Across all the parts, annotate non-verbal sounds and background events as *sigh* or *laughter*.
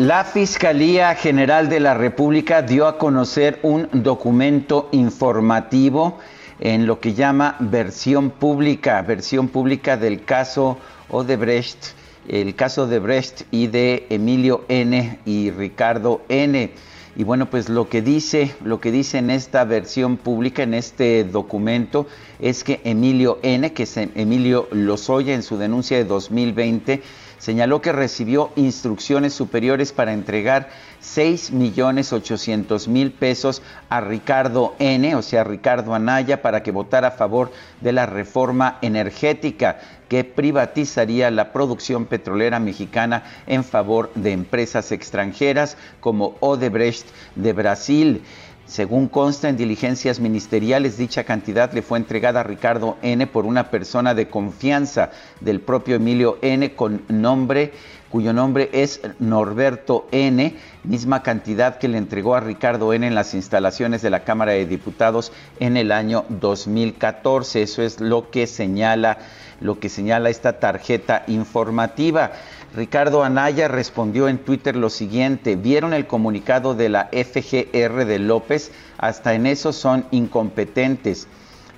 La Fiscalía General de la República dio a conocer un documento informativo en lo que llama versión pública, versión pública del caso Odebrecht, el caso de Brecht y de Emilio N. y Ricardo N. Y bueno, pues lo que dice, lo que dice en esta versión pública, en este documento, es que Emilio N., que es Emilio Lozoya en su denuncia de 2020, señaló que recibió instrucciones superiores para entregar 6 millones 800 mil pesos a Ricardo N., o sea, Ricardo Anaya, para que votara a favor de la reforma energética que privatizaría la producción petrolera mexicana en favor de empresas extranjeras como Odebrecht de Brasil. Según consta en diligencias ministeriales, dicha cantidad le fue entregada a Ricardo N por una persona de confianza del propio Emilio N con nombre cuyo nombre es Norberto N, misma cantidad que le entregó a Ricardo N en las instalaciones de la Cámara de Diputados en el año 2014. Eso es lo que señala lo que señala esta tarjeta informativa. Ricardo Anaya respondió en Twitter lo siguiente, vieron el comunicado de la FGR de López, hasta en eso son incompetentes.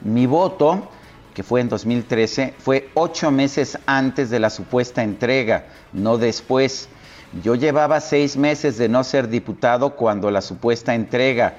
Mi voto, que fue en 2013, fue ocho meses antes de la supuesta entrega, no después. Yo llevaba seis meses de no ser diputado cuando la supuesta entrega.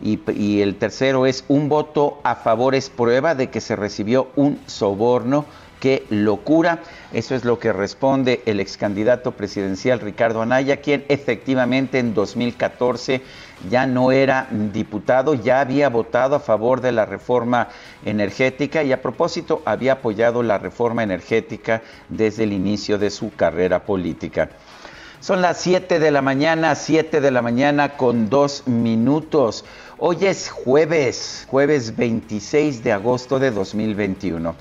Y, el tercero es un voto a favor es prueba de que se recibió un soborno qué locura. Eso es lo que responde el ex candidato presidencial Ricardo Anaya, quien efectivamente en 2014 ya no era diputado, ya había votado a favor de la reforma energética y a propósito había apoyado la reforma energética desde el inicio de su carrera política. Son las 7 de la mañana, 7 de la mañana con dos minutos. Hoy es jueves, jueves 26 de agosto de 2021.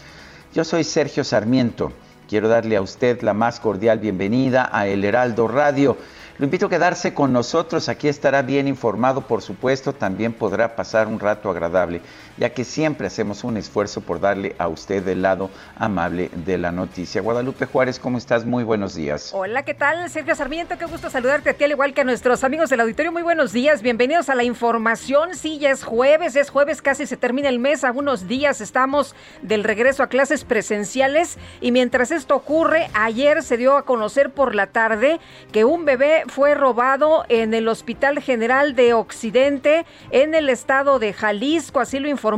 Yo soy Sergio Sarmiento. Quiero darle a usted la más cordial bienvenida a El Heraldo Radio. Lo invito a quedarse con nosotros, aquí estará bien informado, por supuesto, también podrá pasar un rato agradable, ya que siempre hacemos un esfuerzo por darle a usted el lado amable de la noticia. Guadalupe Juárez, ¿cómo estás? Muy buenos días. Hola, ¿qué tal? Sergio Sarmiento, qué gusto saludarte a ti, al igual que a nuestros amigos del auditorio. Muy buenos días, bienvenidos a la información. Sí, ya es jueves, es jueves, casi se termina el mes, a unos días estamos del regreso a clases presenciales y mientras esto ocurre, ayer se dio a conocer por la tarde que un bebé fue robado en el Hospital General de Occidente en el estado de Jalisco, así lo informó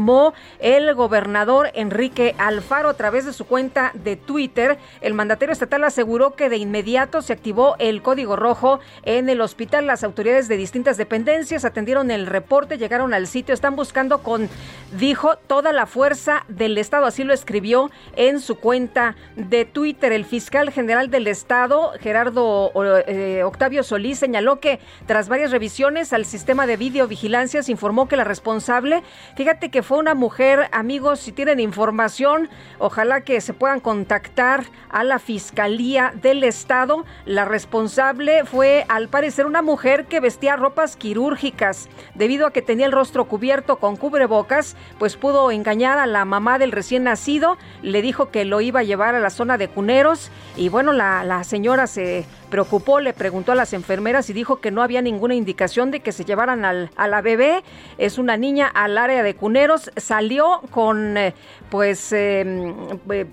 el gobernador Enrique Alfaro a través de su cuenta de Twitter. El mandatario estatal aseguró que de inmediato se activó el código rojo en el hospital. Las autoridades de distintas dependencias atendieron el reporte, llegaron al sitio, están buscando con, dijo, toda la fuerza del estado, así lo escribió en su cuenta de Twitter. El fiscal general del estado, Gerardo eh, Octavio Solís señaló que tras varias revisiones al sistema de videovigilancia se informó que la responsable, fíjate que fue una mujer, amigos, si tienen información, ojalá que se puedan contactar a la Fiscalía del Estado. La responsable fue al parecer una mujer que vestía ropas quirúrgicas. Debido a que tenía el rostro cubierto con cubrebocas, pues pudo engañar a la mamá del recién nacido, le dijo que lo iba a llevar a la zona de cuneros y bueno, la, la señora se preocupó, le preguntó a las enfermeras y dijo que no había ninguna indicación de que se llevaran al, a la bebé. Es una niña al área de cuneros. Salió con, eh, pues, em, eh,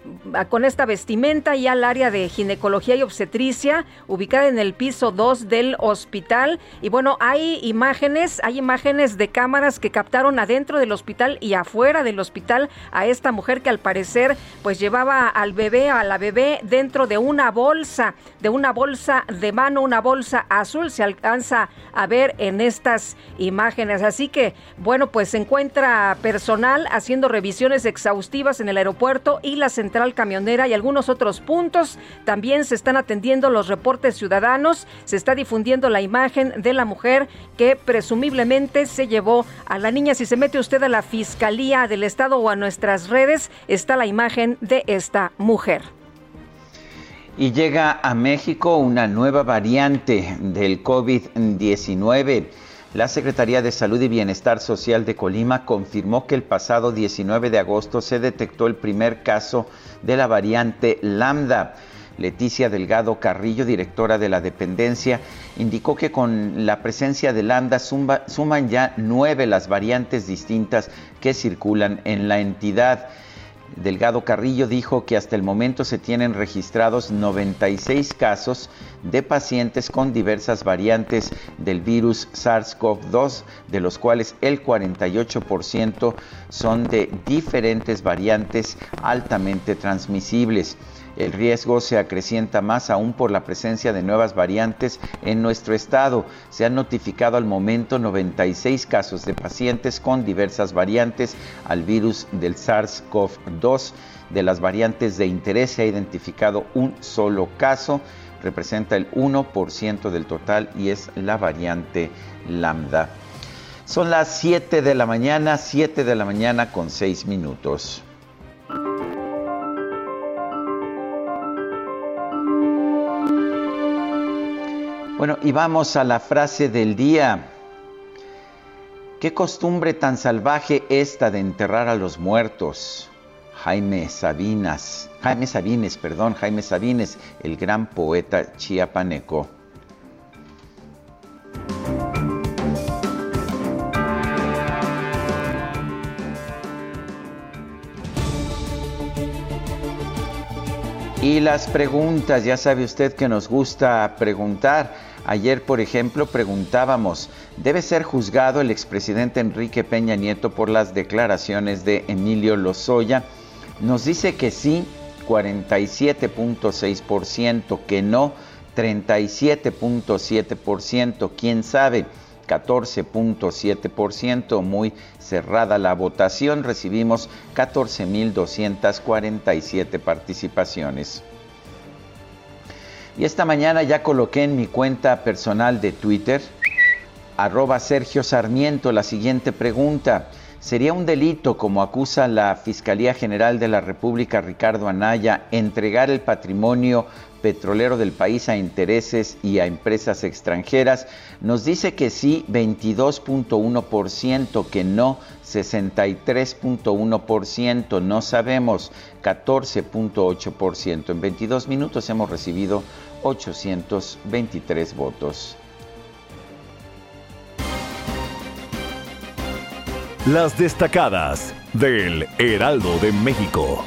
con esta vestimenta y al área de ginecología y obstetricia, ubicada en el piso 2 del hospital. Y bueno, hay imágenes, hay imágenes de cámaras que captaron adentro del hospital y afuera del hospital a esta mujer que al parecer pues llevaba al bebé, a la bebé dentro de una bolsa, de una bolsa de mano, una bolsa azul, se alcanza a ver en estas imágenes. Así que, bueno, pues se encuentra personal haciendo revisiones exhaustivas en el aeropuerto y la central camionera y algunos otros puntos. También se están atendiendo los reportes ciudadanos, se está difundiendo la imagen de la mujer que presumiblemente se llevó a la niña. Si se mete usted a la Fiscalía del Estado o a nuestras redes, está la imagen de esta mujer. Y llega a México una nueva variante del COVID-19. La Secretaría de Salud y Bienestar Social de Colima confirmó que el pasado 19 de agosto se detectó el primer caso de la variante Lambda. Leticia Delgado Carrillo, directora de la dependencia, indicó que con la presencia de Lambda suman ya nueve las variantes distintas que circulan en la entidad. Delgado Carrillo dijo que hasta el momento se tienen registrados 96 casos de pacientes con diversas variantes del virus SARS-CoV-2, de los cuales el 48% son de diferentes variantes altamente transmisibles. El riesgo se acrecienta más aún por la presencia de nuevas variantes en nuestro estado. Se han notificado al momento 96 casos de pacientes con diversas variantes al virus del SARS-CoV-2. De las variantes de interés se ha identificado un solo caso, representa el 1% del total y es la variante lambda. Son las 7 de la mañana, 7 de la mañana con 6 minutos. Bueno, y vamos a la frase del día. ¿Qué costumbre tan salvaje esta de enterrar a los muertos? Jaime Sabinas, Jaime Sabines, perdón, Jaime Sabines, el gran poeta chiapaneco. Y las preguntas, ya sabe usted que nos gusta preguntar. Ayer, por ejemplo, preguntábamos, ¿debe ser juzgado el expresidente Enrique Peña Nieto por las declaraciones de Emilio Lozoya? Nos dice que sí, 47.6%, que no, 37.7%, quién sabe, 14.7%, muy cerrada la votación, recibimos 14.247 participaciones. Y esta mañana ya coloqué en mi cuenta personal de Twitter, arroba Sergio Sarmiento, la siguiente pregunta. ¿Sería un delito, como acusa la Fiscalía General de la República Ricardo Anaya, entregar el patrimonio petrolero del país a intereses y a empresas extranjeras? Nos dice que sí, 22.1%, que no, 63.1%, no sabemos, 14.8%. En 22 minutos hemos recibido 823 votos. Las destacadas del Heraldo de México.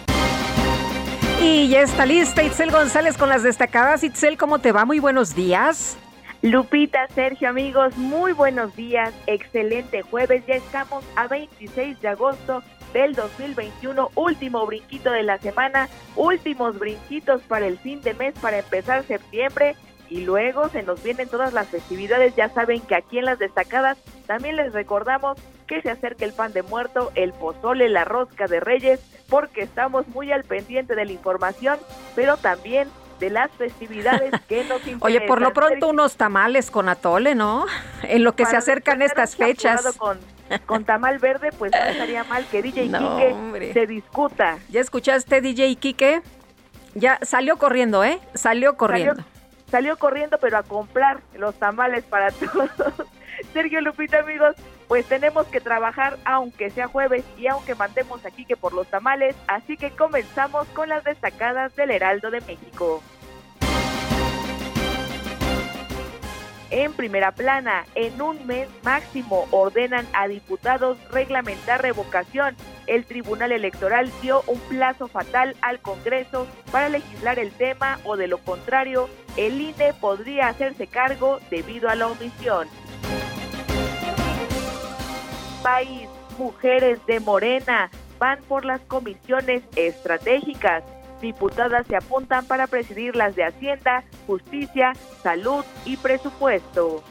Y ya está lista Itzel González con las destacadas. Itzel, ¿cómo te va? Muy buenos días. Lupita, Sergio, amigos, muy buenos días. Excelente jueves. Ya estamos a 26 de agosto del 2021, último brinquito de la semana, últimos brinquitos para el fin de mes, para empezar septiembre y luego se nos vienen todas las festividades. Ya saben que aquí en las destacadas también les recordamos que se acerca el pan de muerto, el pozole, la rosca de reyes, porque estamos muy al pendiente de la información, pero también de las festividades que *laughs* nos interesan. Oye, por lo pronto unos tamales con atole, ¿no? *laughs* En lo que se acercan estas fechas. Con *laughs* con tamal verde, pues no estaría mal que DJ Quique se discuta. ¿Ya escuchaste DJ Quique? Ya salió corriendo, ¿eh? Salió corriendo. Salió, corriendo, pero a comprar los tamales para *laughs* todos. Sergio Lupita, amigos, pues tenemos que trabajar aunque sea jueves y aunque mandemos a Quique por los tamales, así que comenzamos con las destacadas del Heraldo de México. En primera plana, en un mes máximo ordenan a diputados reglamentar revocación. El Tribunal Electoral dio un plazo fatal al Congreso para legislar el tema o de lo contrario, el INE podría hacerse cargo debido a la omisión. País, mujeres de Morena van por las comisiones estratégicas diputadas se apuntan para presidir las de Hacienda, Justicia, Salud y Presupuesto.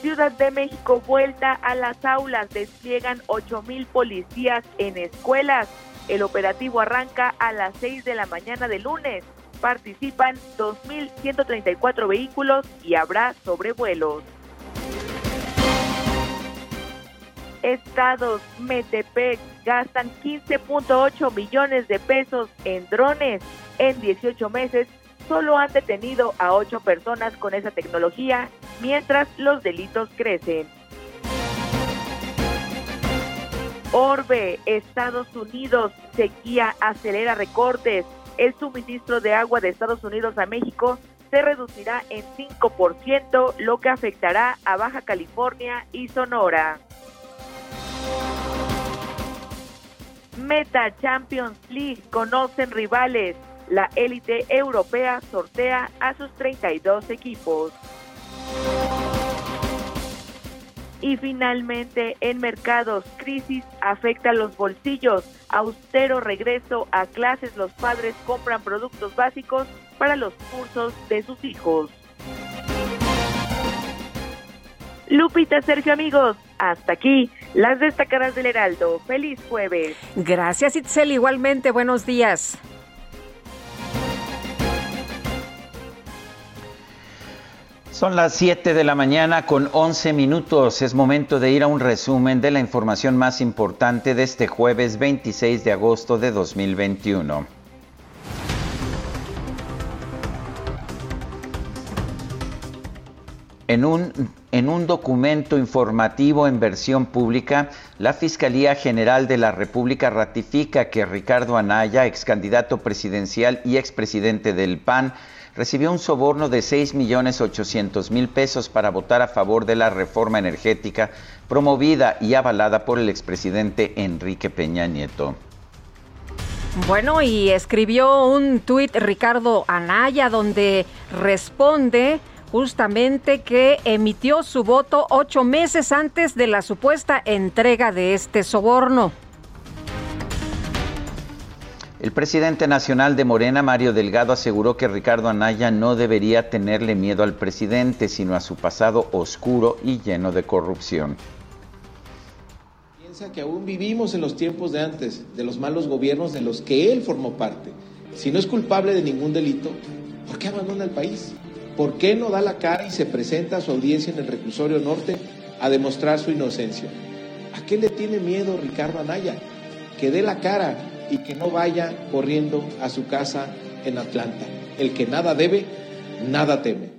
Ciudad de México vuelta a las aulas, despliegan 8 mil policías en escuelas. El operativo arranca a las 6 de la mañana de lunes. Participan 2.134 vehículos y habrá sobrevuelos. Estados, Metepec, gastan 15.8 millones de pesos en drones. En 18 meses solo han detenido a 8 personas con esa tecnología, mientras los delitos crecen. Orbe, Estados Unidos, sequía acelera recortes. El suministro de agua de Estados Unidos a México se reducirá en 5%, lo que afectará a Baja California y Sonora. Meta Champions League conocen rivales. La élite europea sortea a sus 32 equipos. Y finalmente, en mercados, crisis afecta los bolsillos. Austero regreso a clases, los padres compran productos básicos para los cursos de sus hijos. Lupita, Sergio, amigos, hasta aquí las destacadas del Heraldo. Feliz jueves. Gracias, Itzel. Igualmente, buenos días. Son las 7 de la mañana con 11 minutos. Es momento de ir a un resumen de la información más importante de este jueves 26 de agosto de 2021. En un, en un, documento informativo en versión pública, la Fiscalía General de la República ratifica que Ricardo Anaya, ex candidato presidencial y expresidente del PAN, recibió un soborno de 6.800.000 pesos para votar a favor de la reforma energética promovida y avalada por el expresidente Enrique Peña Nieto. Bueno, y escribió un tuit Ricardo Anaya donde responde justamente que emitió su voto ocho meses antes de la supuesta entrega de este soborno. El presidente nacional de Morena, Mario Delgado, aseguró que Ricardo Anaya no debería tenerle miedo al presidente, sino a su pasado oscuro y lleno de corrupción. Piensa que aún vivimos en los tiempos de antes, de los malos gobiernos de los que él formó parte. Si no es culpable de ningún delito, ¿por qué abandona el país? ¿Por qué no da la cara y se presenta a su audiencia en el reclusorio norte a demostrar su inocencia? ¿A qué le tiene miedo Ricardo Anaya? Que dé la cara y que no vaya corriendo a su casa en Atlanta. El que nada debe, nada teme.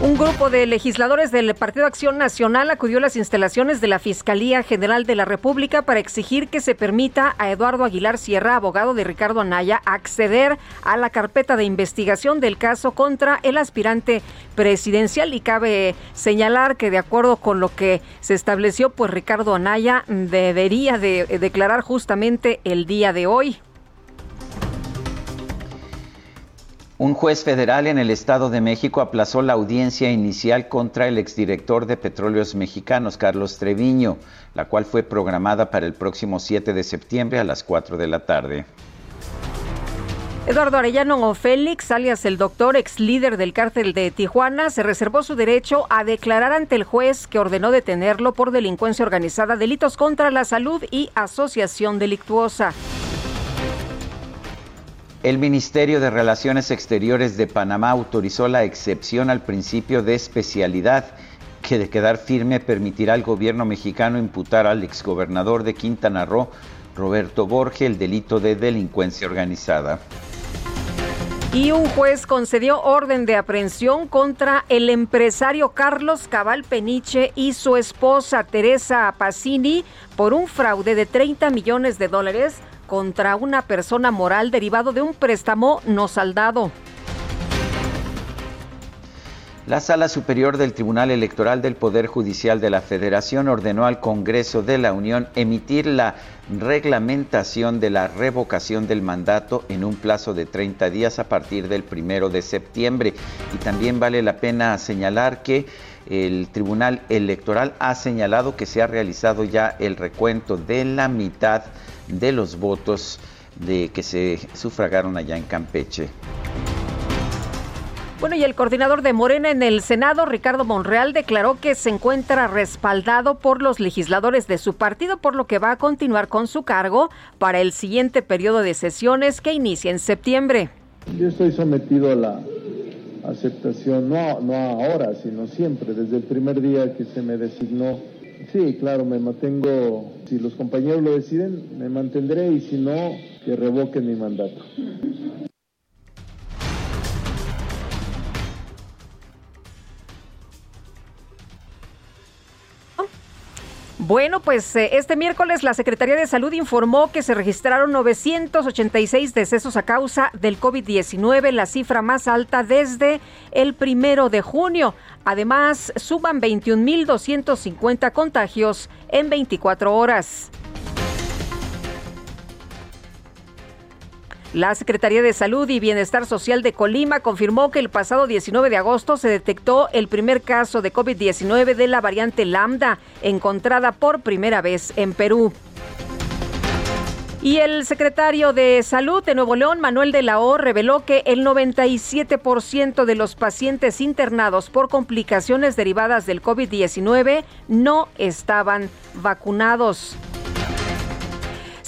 Un grupo de legisladores del Partido Acción Nacional acudió a las instalaciones de la Fiscalía General de la República para exigir que se permita a Eduardo Aguilar Sierra, abogado de Ricardo Anaya, acceder a la carpeta de investigación del caso contra el aspirante presidencial. Y cabe señalar que de acuerdo con lo que se estableció, pues Ricardo Anaya debería de declarar justamente el día de hoy. Un juez federal en el Estado de México aplazó la audiencia inicial contra el exdirector de Petróleos Mexicanos, Carlos Treviño, la cual fue programada para el próximo 7 de septiembre a las 4 de la tarde. Eduardo Arellano Félix, alias el doctor, ex líder del cártel de Tijuana, se reservó su derecho a declarar ante el juez que ordenó detenerlo por delincuencia organizada, delitos contra la salud y asociación delictuosa. El Ministerio de Relaciones Exteriores de Panamá autorizó la excepción al principio de especialidad que de quedar firme permitirá al gobierno mexicano imputar al exgobernador de Quintana Roo, Roberto Borge, el delito de delincuencia organizada. Y un juez concedió orden de aprehensión contra el empresario Carlos Cabal Peniche y su esposa Teresa Pacini por un fraude de 30 millones de dólares contra una persona moral derivado de un préstamo no saldado. La Sala Superior del Tribunal Electoral del Poder Judicial de la Federación ordenó al Congreso de la Unión emitir la reglamentación de la revocación del mandato en un plazo de 30 días a partir del primero de septiembre. Y también vale la pena señalar que el Tribunal Electoral ha señalado que se ha realizado ya el recuento de la mitad los votos de que se sufragaron allá en Campeche. Bueno, y el coordinador de Morena en el Senado, Ricardo Monreal, declaró que se encuentra respaldado por los legisladores de su partido, por lo que va a continuar con su cargo para el siguiente periodo de sesiones que inicia en septiembre. Yo estoy sometido a la aceptación, no, no ahora, sino siempre, desde el primer día que se me designó. Sí, claro, me mantengo, si los compañeros lo deciden, me mantendré y si no, que revoquen mi mandato. Bueno, pues eh, este miércoles la Secretaría de Salud informó que se registraron 986 decesos a causa del COVID-19, la cifra más alta desde el primero de junio. Además, suban 21.250 contagios en 24 horas. La Secretaría de Salud y Bienestar Social de Colima confirmó que el pasado 19 de agosto se detectó el primer caso de COVID-19 de la variante Lambda, encontrada por primera vez en Perú. Y el secretario de Salud de Nuevo León, Manuel de la O, reveló que el 97% de los pacientes internados por complicaciones derivadas del COVID-19 no estaban vacunados.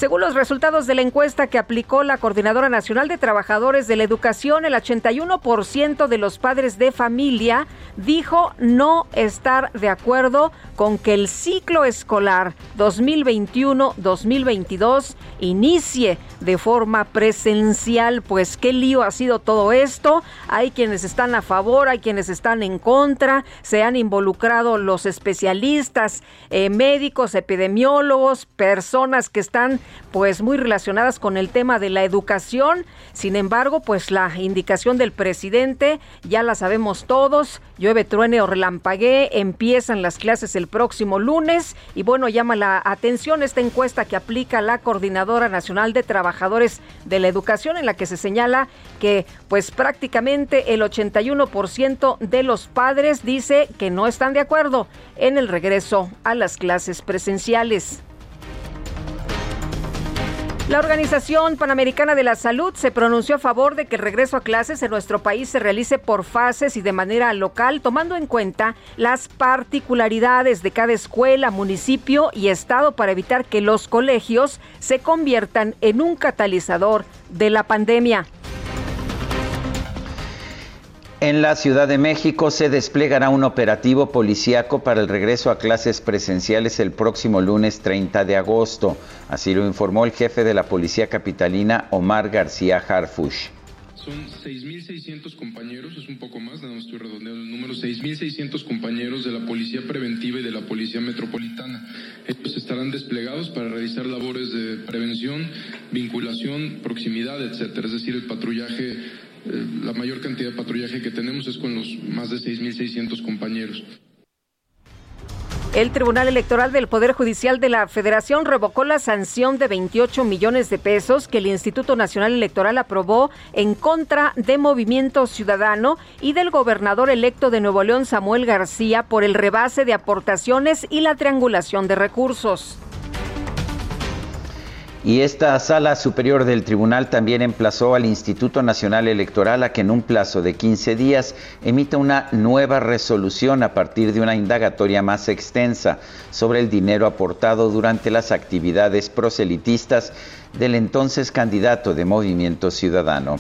Según los resultados de la encuesta que aplicó la Coordinadora Nacional de Trabajadores de la Educación, el 81% de los padres de familia dijo no estar de acuerdo con que el ciclo escolar 2021-2022 inicie de forma presencial. Pues qué lío ha sido todo esto. Hay quienes están a favor, hay quienes están en contra. Se han involucrado los especialistas, eh, médicos, epidemiólogos, personas que están pues muy relacionadas con el tema de la educación. Sin embargo, pues la indicación del presidente ya la sabemos todos. Llueve, truene o relampaguee, empiezan las clases el próximo lunes y bueno, llama la atención esta encuesta que aplica la Coordinadora Nacional de Trabajadores de la Educación en la que se señala que pues prácticamente el 81% de los padres dice que no están de acuerdo en el regreso a las clases presenciales. La Organización Panamericana de la Salud se pronunció a favor de que el regreso a clases en nuestro país se realice por fases y de manera local, tomando en cuenta las particularidades de cada escuela, municipio y estado para evitar que los colegios se conviertan en un catalizador de la pandemia. En la Ciudad de México se desplegará un operativo policíaco para el regreso a clases presenciales el próximo lunes 30 de agosto. Así lo informó el jefe de la Policía Capitalina, Omar García Harfush. Son 6.600 compañeros, es un poco más, nada más estoy redondeando el número, 6.600 compañeros de la Policía Preventiva y de la Policía Metropolitana. Estos estarán desplegados para realizar labores de prevención, vinculación, proximidad, etcétera. Es decir, el patrullaje eh, la mayor cantidad de patrullaje que tenemos es con los más de 6.600 compañeros. El Tribunal Electoral del Poder Judicial de la Federación revocó la sanción de 28 millones de pesos que el Instituto Nacional Electoral aprobó en contra de Movimiento Ciudadano y del gobernador electo de Nuevo León, Samuel García, por el rebase de aportaciones y la triangulación de recursos. Y esta sala superior del tribunal también emplazó al Instituto Nacional Electoral a que en un plazo de 15 días emita una nueva resolución a partir de una indagatoria más extensa sobre el dinero aportado durante las actividades proselitistas del entonces candidato de Movimiento Ciudadano.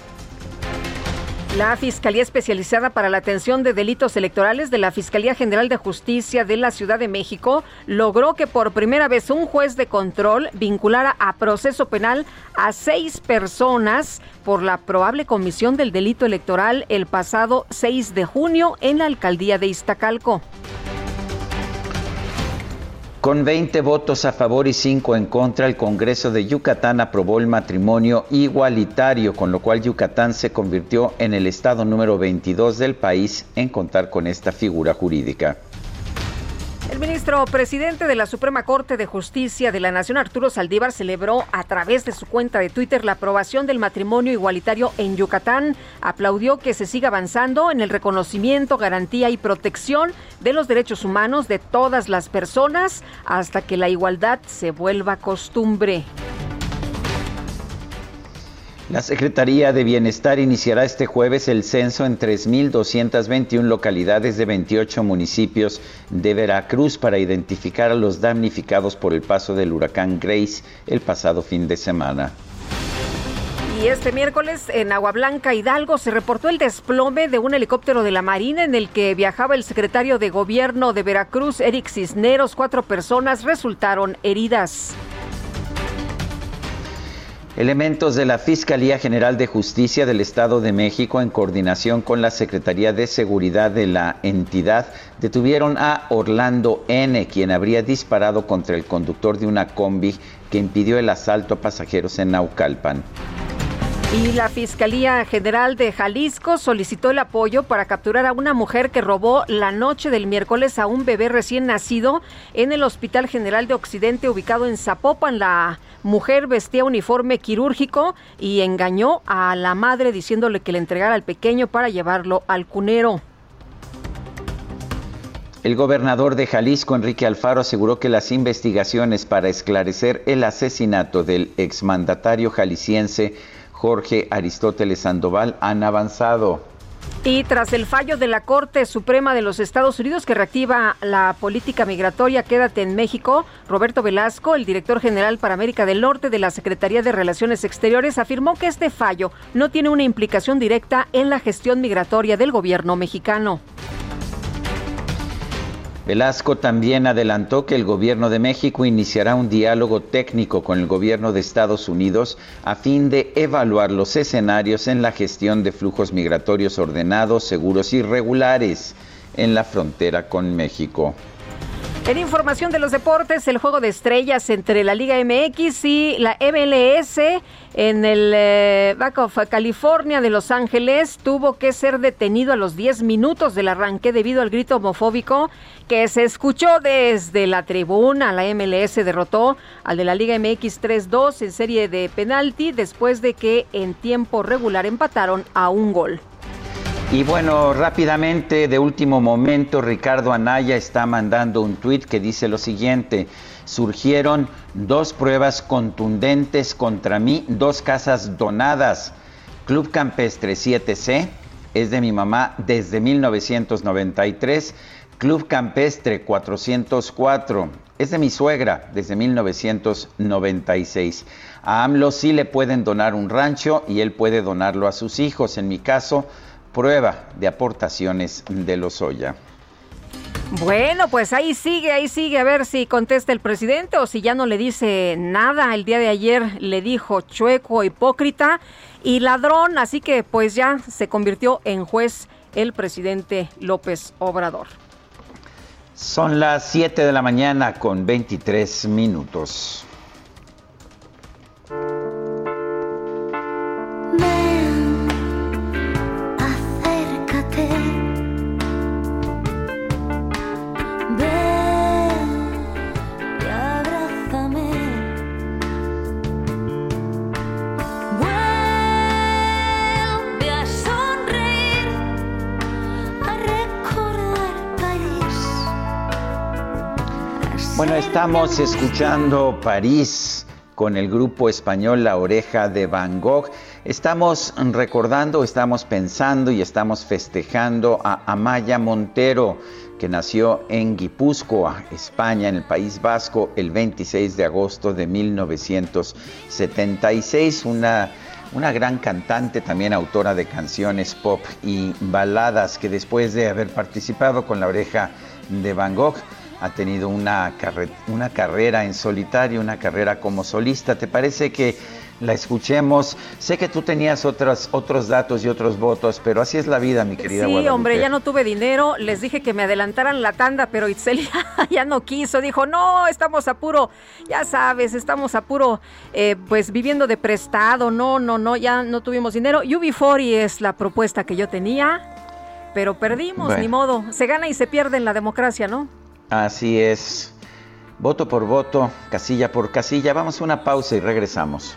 La Fiscalía Especializada para la Atención de Delitos Electorales de la Fiscalía General de Justicia de la Ciudad de México logró que por primera vez un juez de control vinculara a proceso penal a seis personas por la probable comisión del delito electoral el pasado 6 de junio en la alcaldía de Iztacalco. Con 20 votos a favor y 5 en contra, el Congreso de Yucatán aprobó el matrimonio igualitario, con lo cual Yucatán se convirtió en el estado número 22 del país en contar con esta figura jurídica. El ministro presidente de la Suprema Corte de Justicia de la Nación, Arturo Saldívar, celebró a través de su cuenta de Twitter la aprobación del matrimonio igualitario en Yucatán. Aplaudió que se siga avanzando en el reconocimiento, garantía y protección de los derechos humanos de todas las personas hasta que la igualdad se vuelva costumbre. La Secretaría de Bienestar iniciará este jueves el censo en 3.221 localidades de 28 municipios de Veracruz para identificar a los damnificados por el paso del huracán Grace el pasado fin de semana. Y este miércoles en Agua Blanca, Hidalgo, se reportó el desplome de un helicóptero de la Marina en el que viajaba el secretario de Gobierno de Veracruz, Eric Cisneros. Cuatro personas resultaron heridas. Elementos de la Fiscalía General de Justicia del Estado de México, en coordinación con la Secretaría de Seguridad de la entidad, detuvieron a Orlando N., quien habría disparado contra el conductor de una combi que impidió el asalto a pasajeros en Naucalpan. Y la Fiscalía General de Jalisco solicitó el apoyo para capturar a una mujer que robó la noche del miércoles a un bebé recién nacido en el Hospital General de Occidente ubicado en Zapopan. La mujer vestía uniforme quirúrgico y engañó a la madre diciéndole que le entregara al pequeño para llevarlo al cunero. El gobernador de Jalisco, Enrique Alfaro, aseguró que las investigaciones para esclarecer el asesinato del exmandatario jalisciense Jorge Aristóteles Sandoval han avanzado. Y tras el fallo de la Corte Suprema de los Estados Unidos que reactiva la política migratoria Quédate en México, Roberto Velasco, el director general para América del Norte de la Secretaría de Relaciones Exteriores, afirmó que este fallo no tiene una implicación directa en la gestión migratoria del gobierno mexicano. Velasco también adelantó que el gobierno de México iniciará un diálogo técnico con el gobierno de Estados Unidos a fin de evaluar los escenarios en la gestión de flujos migratorios ordenados, seguros y regulares en la frontera con México. En información de los deportes, el juego de estrellas entre la Liga MX y la MLS en el eh, Back of California de Los Ángeles tuvo que ser detenido a los 10 minutos del arranque debido al grito homofóbico que se escuchó desde la tribuna. La MLS derrotó al de la Liga MX 3-2 en serie de penalti después de que en tiempo regular empataron a un gol. Y bueno, rápidamente, de último momento, Ricardo Anaya está mandando un tuit que dice lo siguiente. Surgieron dos pruebas contundentes contra mí, dos casas donadas. Club Campestre 7C es de mi mamá desde 1993. Club Campestre 404 es de mi suegra desde 1996. A AMLO sí le pueden donar un rancho y él puede donarlo a sus hijos. En mi caso, prueba de aportaciones de Lozoya. Bueno, pues ahí sigue, ahí sigue, a ver si contesta el presidente o si ya no le dice nada. El día de ayer le dijo chueco, hipócrita y ladrón, así que pues ya se convirtió en juez el presidente López Obrador. Son las 7 de la mañana con 23 minutos. Bueno, estamos escuchando París con el grupo español La Oreja de Van Gogh. Estamos recordando, estamos pensando y estamos festejando a Amaya Montero, que nació en Guipúzcoa, España, en el País Vasco, el 26 de agosto de 1976. Una, una gran cantante, también autora de canciones pop y baladas, que después de haber participado con La Oreja de Van Gogh, ha tenido una, una carrera en solitario, una carrera como solista. ¿Te parece que la escuchemos. Sé que tú tenías otras, otros datos y otros votos, pero así es la vida, mi querida Sí, hombre, ya no tuve dinero. Les dije que me adelantaran la tanda, pero Itzel *laughs* ya, no quiso. Dijo, no, estamos a puro, ya sabes, estamos a puro, eh, pues viviendo de prestado. No, no, no, ya no tuvimos dinero. UB40 es la propuesta que yo tenía, pero perdimos, ni modo. Se gana y se pierde en la democracia, ¿no? Así es. Voto por voto, casilla por casilla. Vamos a una pausa y regresamos.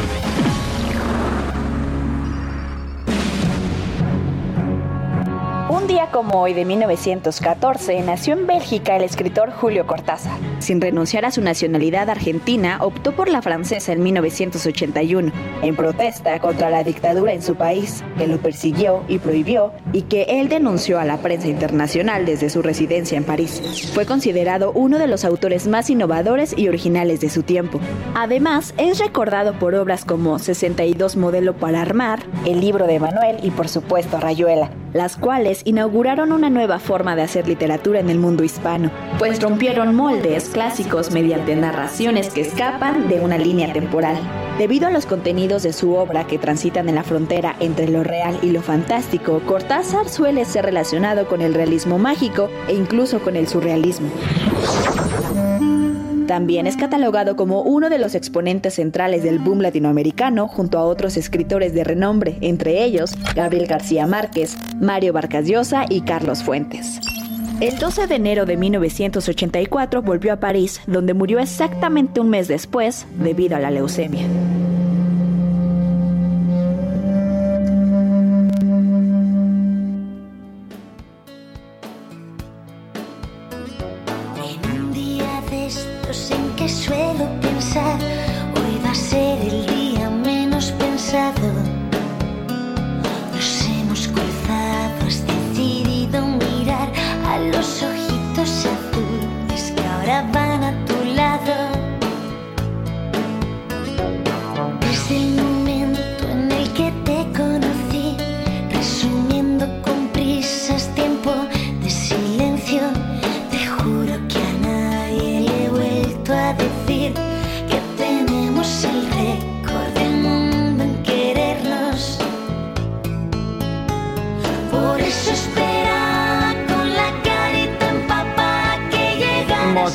Como hoy de 1914 nació en Bélgica el escritor Julio Cortázar. Sin renunciar a su nacionalidad argentina, optó por la francesa en 1981, en protesta contra la dictadura en su país, que lo persiguió y prohibió, y que él denunció a la prensa internacional desde su residencia en París. Fue considerado uno de los autores más innovadores y originales de su tiempo. Además, es recordado por obras como 62 Modelo para Armar, El libro de Manuel y por supuesto Rayuela, las cuales inauguraron una nueva forma de hacer literatura en el mundo hispano, pues rompieron moldes clásicos mediante narraciones que escapan de una línea temporal. Debido a los contenidos de su obra que transitan en la frontera entre lo real y lo fantástico, Cortázar suele ser relacionado con el realismo mágico e incluso con el surrealismo. También es catalogado como uno de los exponentes centrales del boom latinoamericano junto a otros escritores de renombre, entre ellos Gabriel García Márquez, Mario Vargas Llosa y Carlos Fuentes. El 12 de enero de 1984 volvió a París, donde murió exactamente un mes después debido a la leucemia.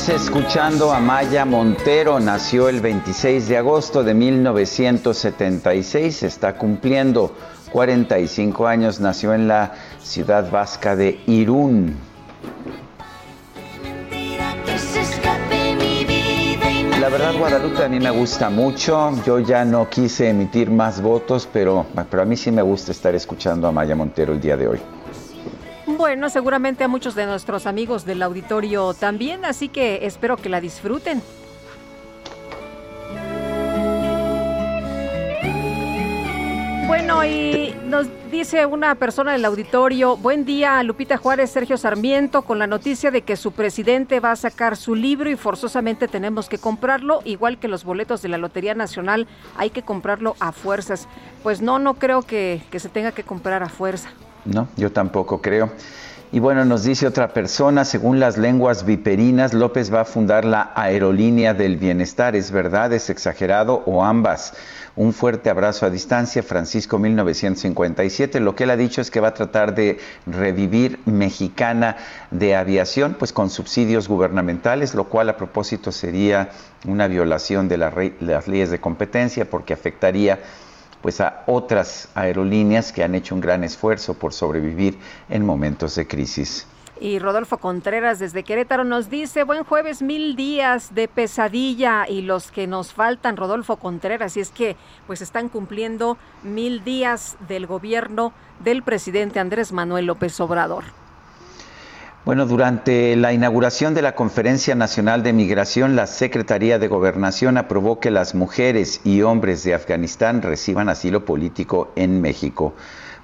Escuchando a Maya Montero, nació el 26 de agosto de 1976, está cumpliendo 45 años, nació en la ciudad vasca de Irún. La verdad, Guadalupe a mí me gusta mucho. Yo ya no quise emitir más votos, pero, pero a mí sí me gusta estar escuchando a Maya Montero el día de hoy. Bueno, seguramente a muchos de nuestros amigos del auditorio también, así que espero que la disfruten. Bueno, y nos dice una persona del auditorio, buen día Lupita Juárez, Sergio Sarmiento, con la noticia de que su presidente va a sacar su libro y forzosamente tenemos que comprarlo, igual que los boletos de la Lotería Nacional, hay que comprarlo a fuerzas. Pues no, no creo que, que se tenga que comprar a fuerza. No, yo tampoco creo. Y bueno, nos dice otra persona, según las lenguas viperinas, López va a fundar la aerolínea del bienestar. ¿Es verdad? ¿Es exagerado? ¿O ambas? Un fuerte abrazo a distancia, Francisco 1957. Lo que él ha dicho es que va a tratar de revivir mexicana de aviación, pues con subsidios gubernamentales, lo cual a propósito sería una violación de las leyes de competencia porque afectaría pues a otras aerolíneas que han hecho un gran esfuerzo por sobrevivir en momentos de crisis. Y Rodolfo Contreras desde Querétaro nos dice, buen jueves, mil días de pesadilla y los que nos faltan, Rodolfo Contreras, y es que pues están cumpliendo mil días del gobierno del presidente Andrés Manuel López Obrador. Bueno, durante la inauguración de la Conferencia Nacional de Migración, la Secretaría de Gobernación aprobó que las mujeres y hombres de Afganistán reciban asilo político en México.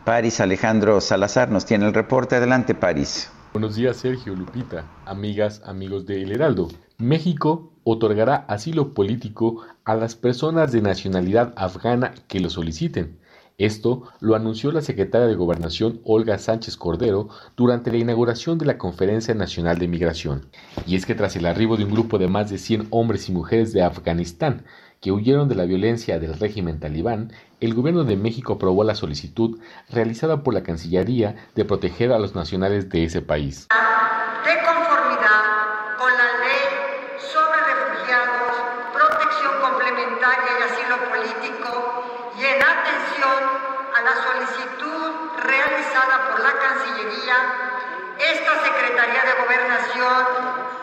París Alejandro Salazar nos tiene el reporte. Adelante, París. Buenos días, Sergio Lupita, amigas, amigos de El Heraldo. México otorgará asilo político a las personas de nacionalidad afgana que lo soliciten. Esto lo anunció la secretaria de Gobernación Olga Sánchez Cordero durante la inauguración de la Conferencia Nacional de Migración. Y es que tras el arribo de un grupo de más de 100 hombres y mujeres de Afganistán que huyeron de la violencia del régimen talibán, el gobierno de México aprobó la solicitud realizada por la Cancillería de proteger a los nacionales de ese país. De conformidad con la ley sobre refugiados, protección complementaria y asilo político y en atención a la solicitud realizada por la Cancillería, esta Secretaría de Gobernación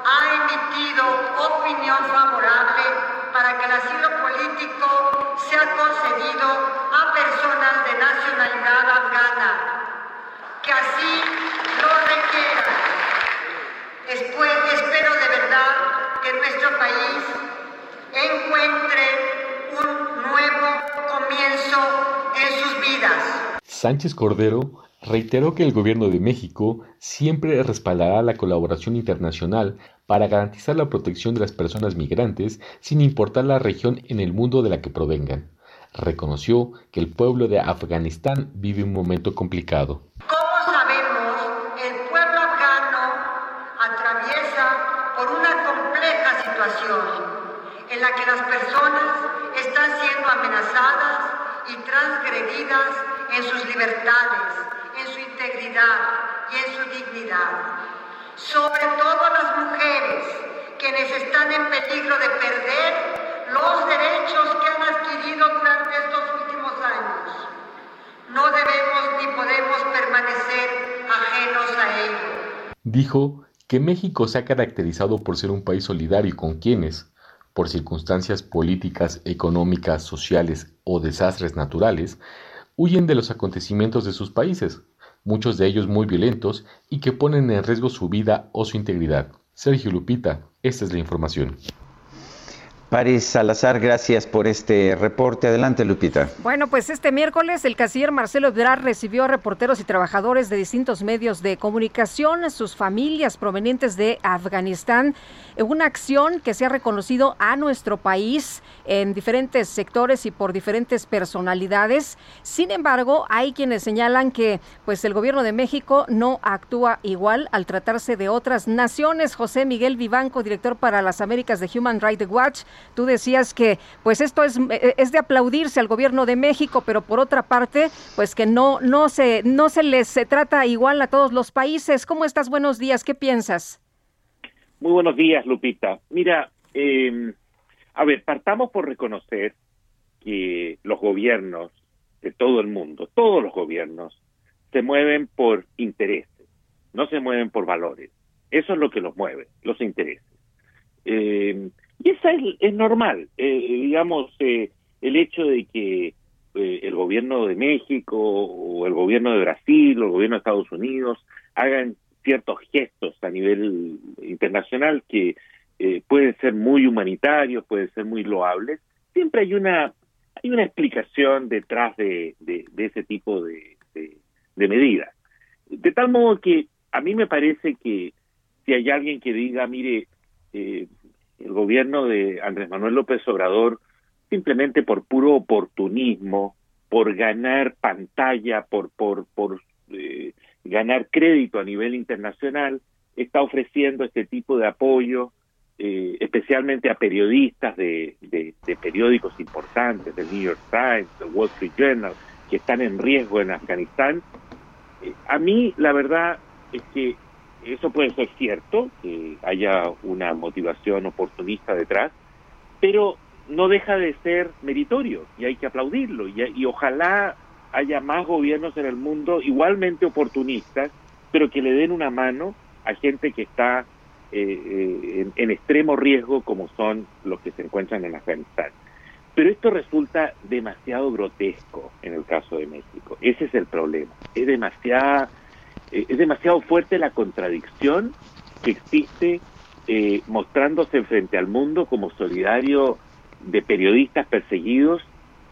ha emitido opinión favorable para que el asilo político sea concedido a personas de nacionalidad afgana, que así lo requieran. Después, espero de verdad que nuestro país encuentre un nuevo comienzo en sus vidas. Sánchez Cordero reiteró que el gobierno de México siempre respaldará la colaboración internacional para garantizar la protección de las personas migrantes sin importar la región en el mundo de la que provengan. Reconoció que el pueblo de Afganistán vive un momento complicado. Como sabemos, el pueblo afgano atraviesa por una compleja situación en la que las personas están siendo amenazadas y transgredidas en sus libertades, en su integridad y en su dignidad sobre todo las mujeres, quienes están en peligro de perder los derechos que han adquirido durante estos últimos años. No debemos ni podemos permanecer ajenos a ello. Dijo que México se ha caracterizado por ser un país solidario con quienes, por circunstancias políticas, económicas, sociales o desastres naturales, huyen de los acontecimientos de sus países, muchos de ellos muy violentos y que ponen en riesgo su vida o su integridad. Sergio Lupita, esta es la información. París Salazar, gracias por este reporte. Adelante, Lupita. Bueno, pues este miércoles el canciller Marcelo Ebrard recibió a reporteros y trabajadores de distintos medios de comunicación, sus familias provenientes de Afganistán, en una acción que se ha reconocido a nuestro país en diferentes sectores y por diferentes personalidades. Sin embargo, hay quienes señalan que pues el gobierno de México no actúa igual al tratarse de otras naciones. José Miguel Vivanco, director para las Américas de Human Rights Watch, Tú decías que pues esto es, eh, es de aplaudirse al gobierno de México, pero por otra parte, pues que no, no, se, no se les se trata igual a todos los países. ¿Cómo estás? Buenos días, ¿qué piensas? Muy buenos días, Lupita. Mira, eh, a ver, partamos por reconocer que los gobiernos de todo el mundo, todos los gobiernos, se mueven por intereses, no se mueven por valores. Eso es lo que los mueve, los intereses. Eh, y esa es, normal, eh, digamos, eh, el hecho de que eh, el gobierno de México o el gobierno de Brasil o el gobierno de Estados Unidos hagan ciertos gestos a nivel internacional que pueden ser muy humanitarios, pueden ser muy loables, siempre hay una hay una explicación detrás de, de, ese tipo de, de medidas. De tal modo que a mí me parece que si hay alguien que diga, mire, eh, el gobierno de Andrés Manuel López Obrador, simplemente por puro oportunismo, por ganar pantalla, por, por, eh, ganar crédito a nivel internacional, está ofreciendo este tipo de apoyo, eh, especialmente a periodistas de, de, periódicos importantes, del New York Times, del Wall Street Journal, que están en riesgo en Afganistán. Eh, a mí, la verdad es que eso puede ser cierto, que haya una motivación oportunista detrás, pero no deja de ser meritorio y hay que aplaudirlo y, ojalá haya más gobiernos en el mundo igualmente oportunistas, pero que le den una mano a gente que está eh, eh, en, en, extremo riesgo como son los que se encuentran en Afganistán. Pero esto resulta demasiado grotesco en el caso de México. Ese es el problema. Es demasiada, eh, es demasiado fuerte la contradicción que existe eh, mostrándose frente al mundo como solidario de periodistas perseguidos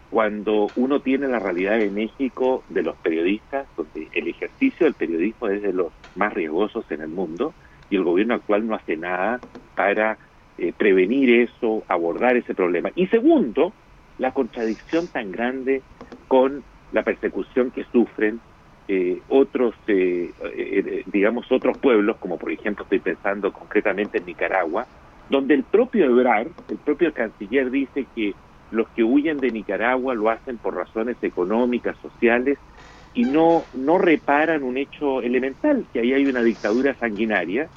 cuando uno tiene la realidad de México de los periodistas, donde el ejercicio del periodismo es de los más riesgosos en el mundo y el gobierno actual no hace nada para eh, prevenir eso, abordar ese problema. Y segundo, la contradicción tan grande con la persecución que sufren eh, otros, eh, eh, digamos, otros pueblos, como por ejemplo estoy pensando concretamente en Nicaragua, donde el propio Ebrard, el propio canciller dice que los que huyen de Nicaragua lo hacen por razones económicas, sociales, y no, no reparan un hecho elemental, que ahí hay una dictadura sanguinaria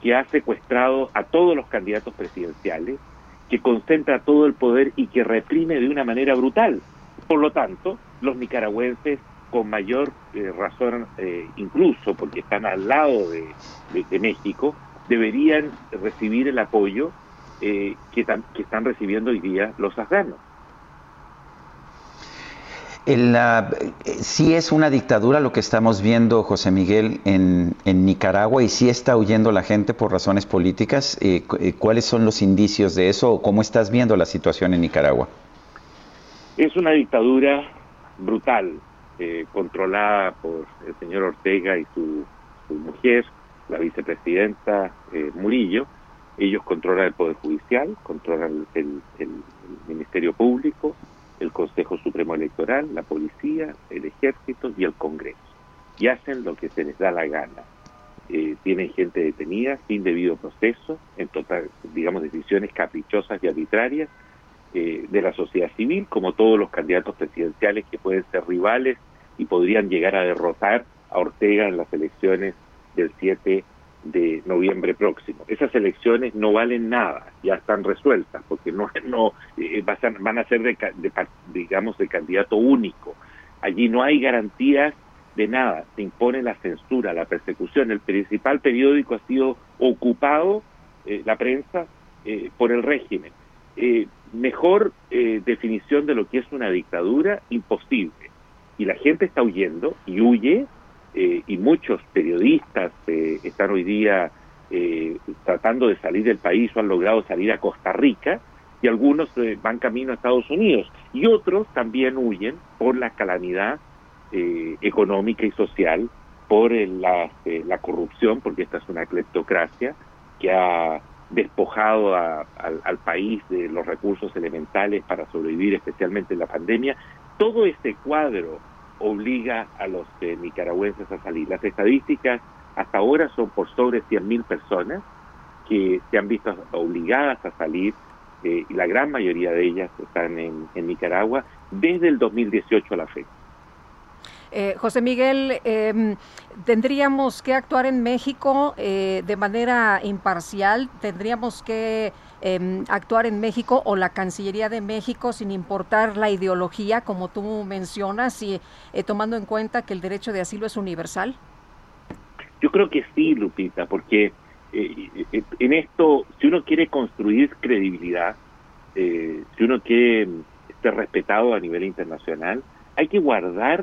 que ha secuestrado a todos los candidatos presidenciales, que concentra todo el poder y que reprime de una manera brutal. Por lo tanto, los nicaragüenses, con mayor eh, razón, eh, incluso porque están al lado de, de, de México, deberían recibir el apoyo eh, que, que, están recibiendo hoy día los afganos. El, uh, sí es una dictadura lo que estamos viendo, José Miguel, en, en Nicaragua y sí está huyendo la gente por razones políticas. Eh, ¿Cuáles son los indicios de eso o cómo estás viendo la situación en Nicaragua? Es una dictadura brutal, eh, controlada por el señor Ortega y su, su mujer, la vicepresidenta eh, Murillo. Ellos controlan el Poder Judicial, controlan el, el, Ministerio Público, el Consejo Supremo Electoral, la policía, el ejército y el Congreso. Y hacen lo que se les da la gana. Eh, tienen gente detenida sin debido proceso, en total, digamos, decisiones caprichosas y arbitrarias eh, de la sociedad civil, como todos los candidatos presidenciales que pueden ser rivales y podrían llegar a derrotar a Ortega en las elecciones del 7 de noviembre próximo. Esas elecciones no valen nada, ya están resueltas, porque no, *laughs* no eh, van a ser de, de, digamos, de candidato único. Allí no hay garantías de nada, se impone la censura, la persecución. El principal periódico ha sido ocupado, eh, la prensa, eh, por el régimen. Eh, mejor definición de lo que es una dictadura, imposible. Y la gente está huyendo y huye eh, y muchos periodistas eh, están hoy día eh, tratando de salir del país o han logrado salir a Costa Rica y algunos van camino a Estados Unidos y otros también huyen por la calamidad económica y social, por la, la corrupción, porque esta es una cleptocracia que ha despojado a, a, al país de los recursos elementales para sobrevivir, especialmente en la pandemia. Todo este cuadro obliga a los eh, nicaragüenses a salir. Las estadísticas hasta ahora son por sobre 100.000 personas que se han visto obligadas a salir eh, y la gran mayoría de ellas están en, Nicaragua desde el 2018 a la fecha. Eh, José Miguel, eh, ¿tendríamos que actuar en México eh, de manera imparcial? ¿Tendríamos que eh, actuar en México o la Cancillería de México sin importar la ideología, como tú mencionas, y eh, tomando en cuenta que el derecho de asilo es universal? Yo creo que sí, Lupita, porque eh, en esto, si uno quiere construir credibilidad, si uno quiere ser respetado a nivel internacional, hay que guardar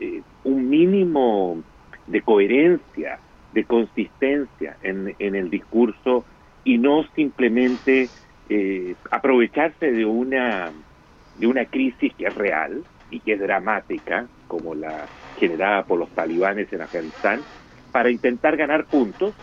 eh, un mínimo de coherencia, de consistencia en, en el discurso y no simplemente eh, aprovecharse de una de una crisis que es real y que es dramática, como la generada por los talibanes en Afganistán, para intentar ganar puntos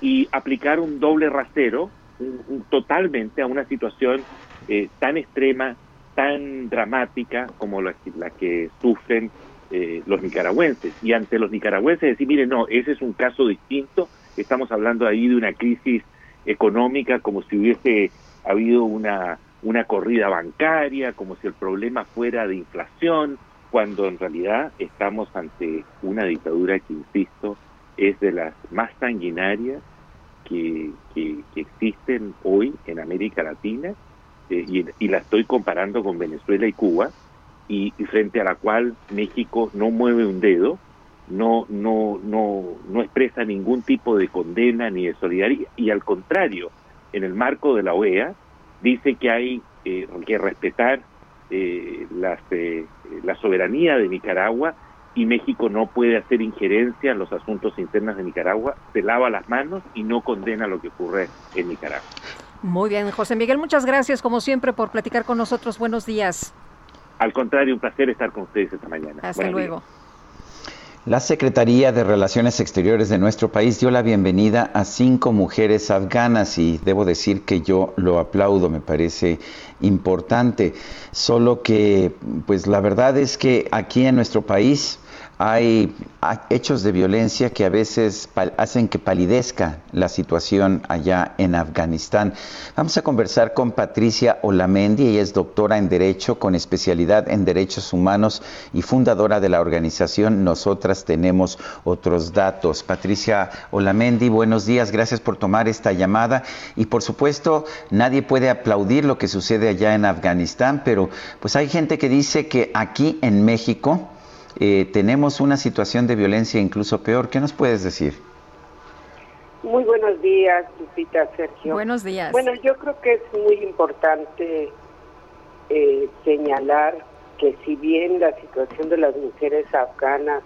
y aplicar un doble rasero un, totalmente a una situación eh, tan extrema, tan dramática como la, la que sufren eh, los nicaragüenses. Y ante los nicaragüenses decir, miren, no, ese es un caso distinto, estamos hablando ahí de una crisis económica como si hubiese habido una, una corrida bancaria, como si el problema fuera de inflación, cuando en realidad estamos ante una dictadura que, insisto, es de las más sanguinarias que, que, existen hoy en América Latina y, y, la estoy comparando con Venezuela y Cuba, y, frente a la cual México no mueve un dedo, no, no, no, no expresa ningún tipo de condena ni de solidaridad, y al contrario, en el marco de la OEA, dice que hay eh, que respetar eh, las, eh, la soberanía de Nicaragua y México no puede hacer injerencia en los asuntos internos de Nicaragua, se lava las manos y no condena lo que ocurre en Nicaragua. Muy bien, José Miguel, muchas gracias como siempre por platicar con nosotros. Buenos días. Al contrario, un placer estar con ustedes esta mañana. Hasta luego. La Secretaría de Relaciones Exteriores de nuestro país dio la bienvenida a cinco mujeres afganas y debo decir que yo lo aplaudo, me parece importante. Solo que, pues la verdad es que aquí en nuestro país hay hechos de violencia que a veces hacen que palidezca la situación allá en Afganistán. Vamos a conversar con Patricia Olamendi, ella es doctora en Derecho con especialidad en Derechos Humanos y fundadora de la organización Nosotras Tenemos Otros Datos. Patricia Olamendi, buenos días, gracias por tomar esta llamada y por supuesto nadie puede aplaudir lo que sucede allá en Afganistán, pero pues hay gente que dice que aquí en México, eh, tenemos una situación de violencia incluso peor. ¿Qué nos puedes decir? Muy buenos días, Lupita, Sergio. Buenos días. Bueno, yo creo que es muy importante eh, señalar que si bien la situación de las mujeres afganas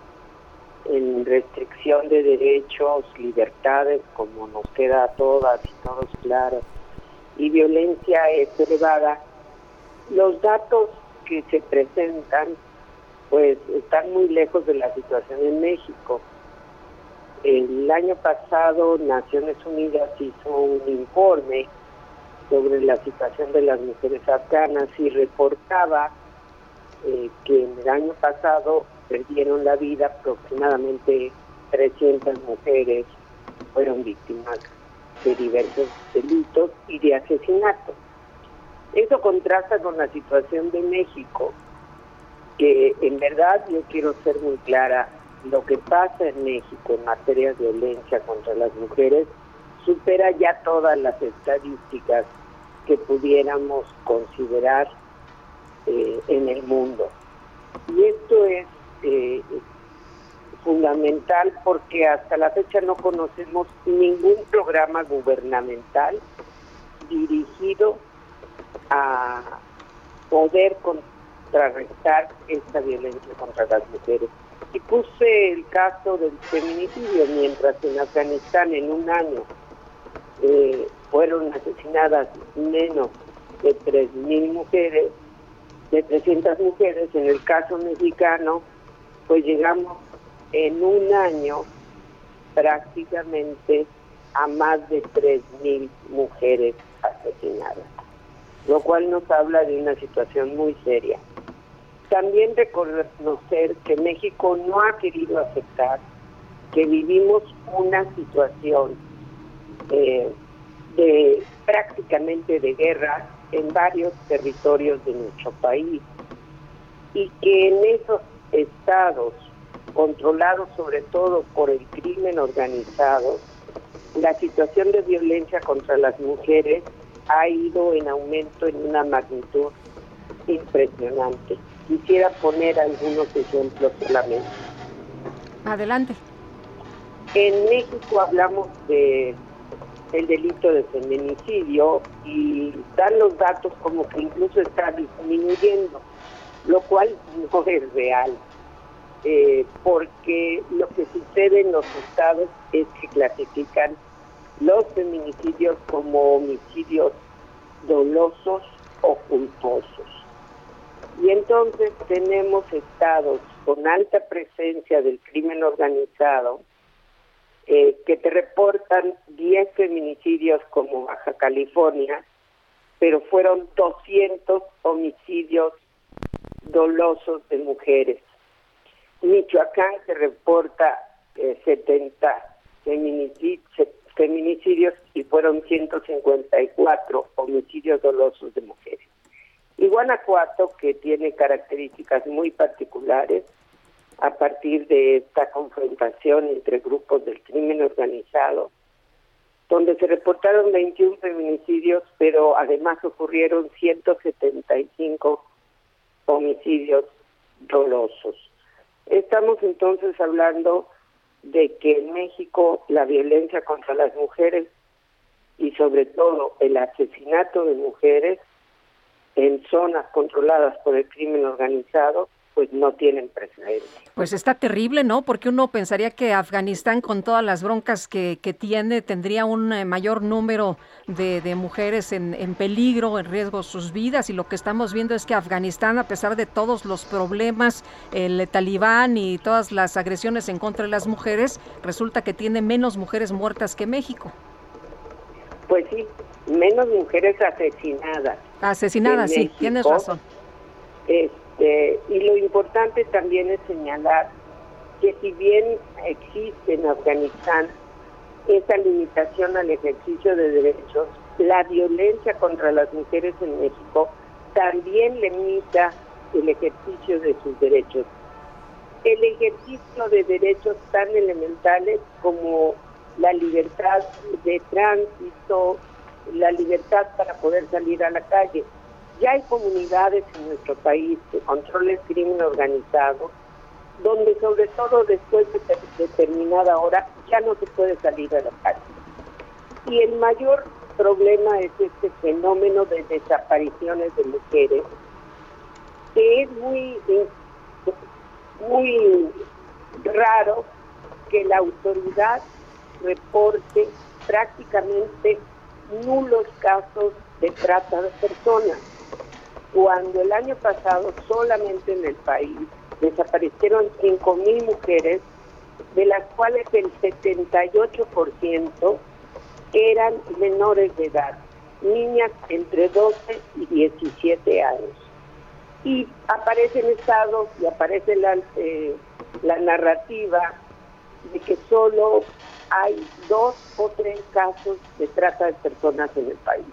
en restricción de derechos, libertades, como nos queda a todas y todos claro, y violencia es elevada, los datos que se presentan pues están muy lejos de la situación en México. El año pasado Naciones Unidas hizo un informe sobre la situación de las mujeres afganas y reportaba eh, que en el año pasado perdieron la vida aproximadamente 300 mujeres, fueron víctimas de diversos delitos y de asesinatos. Eso contrasta con la situación de México, que en verdad yo quiero ser muy clara, lo que pasa en México en materia de violencia contra las mujeres supera ya todas las estadísticas que pudiéramos considerar eh, en el mundo. Y esto es eh, fundamental porque hasta la fecha no conocemos ningún programa gubernamental dirigido a poder contrarrestar esta violencia contra las mujeres. Y puse el caso del feminicidio, mientras en Afganistán en un año eh, fueron asesinadas menos de 3.000 mujeres, de 300 mujeres, en el caso mexicano, pues llegamos en un año prácticamente a más de 3.000 mujeres asesinadas, lo cual nos habla de una situación muy seria. También reconocer que México no ha querido aceptar que vivimos una situación eh, de prácticamente de guerra en varios territorios de nuestro país y que en esos estados controlados sobre todo por el crimen organizado, la situación de violencia contra las mujeres ha ido en aumento en una magnitud impresionante. Quisiera poner algunos ejemplos solamente. Adelante. En México hablamos de el delito de feminicidio y dan los datos como que incluso está disminuyendo, lo cual no es real, eh, porque lo que sucede en los estados es que clasifican los feminicidios como homicidios dolosos o culposos. Y entonces tenemos estados con alta presencia del crimen organizado eh, que te reportan 10 feminicidios como Baja California, pero fueron 200 homicidios dolosos de mujeres. Michoacán se reporta 70 eh, feminicidios y fueron 154 homicidios dolosos de mujeres. Y Guanajuato, que tiene características muy particulares, a partir de esta confrontación entre grupos del crimen organizado, donde se reportaron 21 feminicidios, pero además ocurrieron 175 homicidios dolosos. Estamos entonces hablando de que en México la violencia contra las mujeres y sobre todo el asesinato de mujeres en zonas controladas por el crimen organizado pues no tienen precedentes. Pues está terrible, ¿no? Porque uno pensaría que Afganistán, con todas las broncas que, que tiene, tendría un eh, mayor número de, de mujeres en, en, peligro, en riesgo sus vidas. Y lo que estamos viendo es que Afganistán, a pesar de todos los problemas, el talibán y todas las agresiones en contra de las mujeres, resulta que tiene menos mujeres muertas que México. Pues sí, menos mujeres asesinadas. Asesinadas, sí, México, tienes razón. Este, y lo importante también es señalar que si bien existe en Afganistán esa limitación al ejercicio de derechos, la violencia contra las mujeres en México también limita el ejercicio de sus derechos. El ejercicio de derechos tan elementales como la libertad de tránsito, la libertad para poder salir a la calle. Ya hay comunidades en nuestro país que controlan el crimen organizado, donde sobre todo después de determinada hora ya no se puede salir a la calle. Y el mayor problema es este fenómeno de desapariciones de mujeres, que es muy, muy raro que la autoridad reporte prácticamente nulos casos de trata de personas, cuando el año pasado solamente en el país desaparecieron 5.000 mujeres, de las cuales el 78% eran menores de edad, niñas entre 12 y 17 años. Y aparecen estados y aparece la, eh, la narrativa de que solo hay dos o tres casos de trata de personas en el país.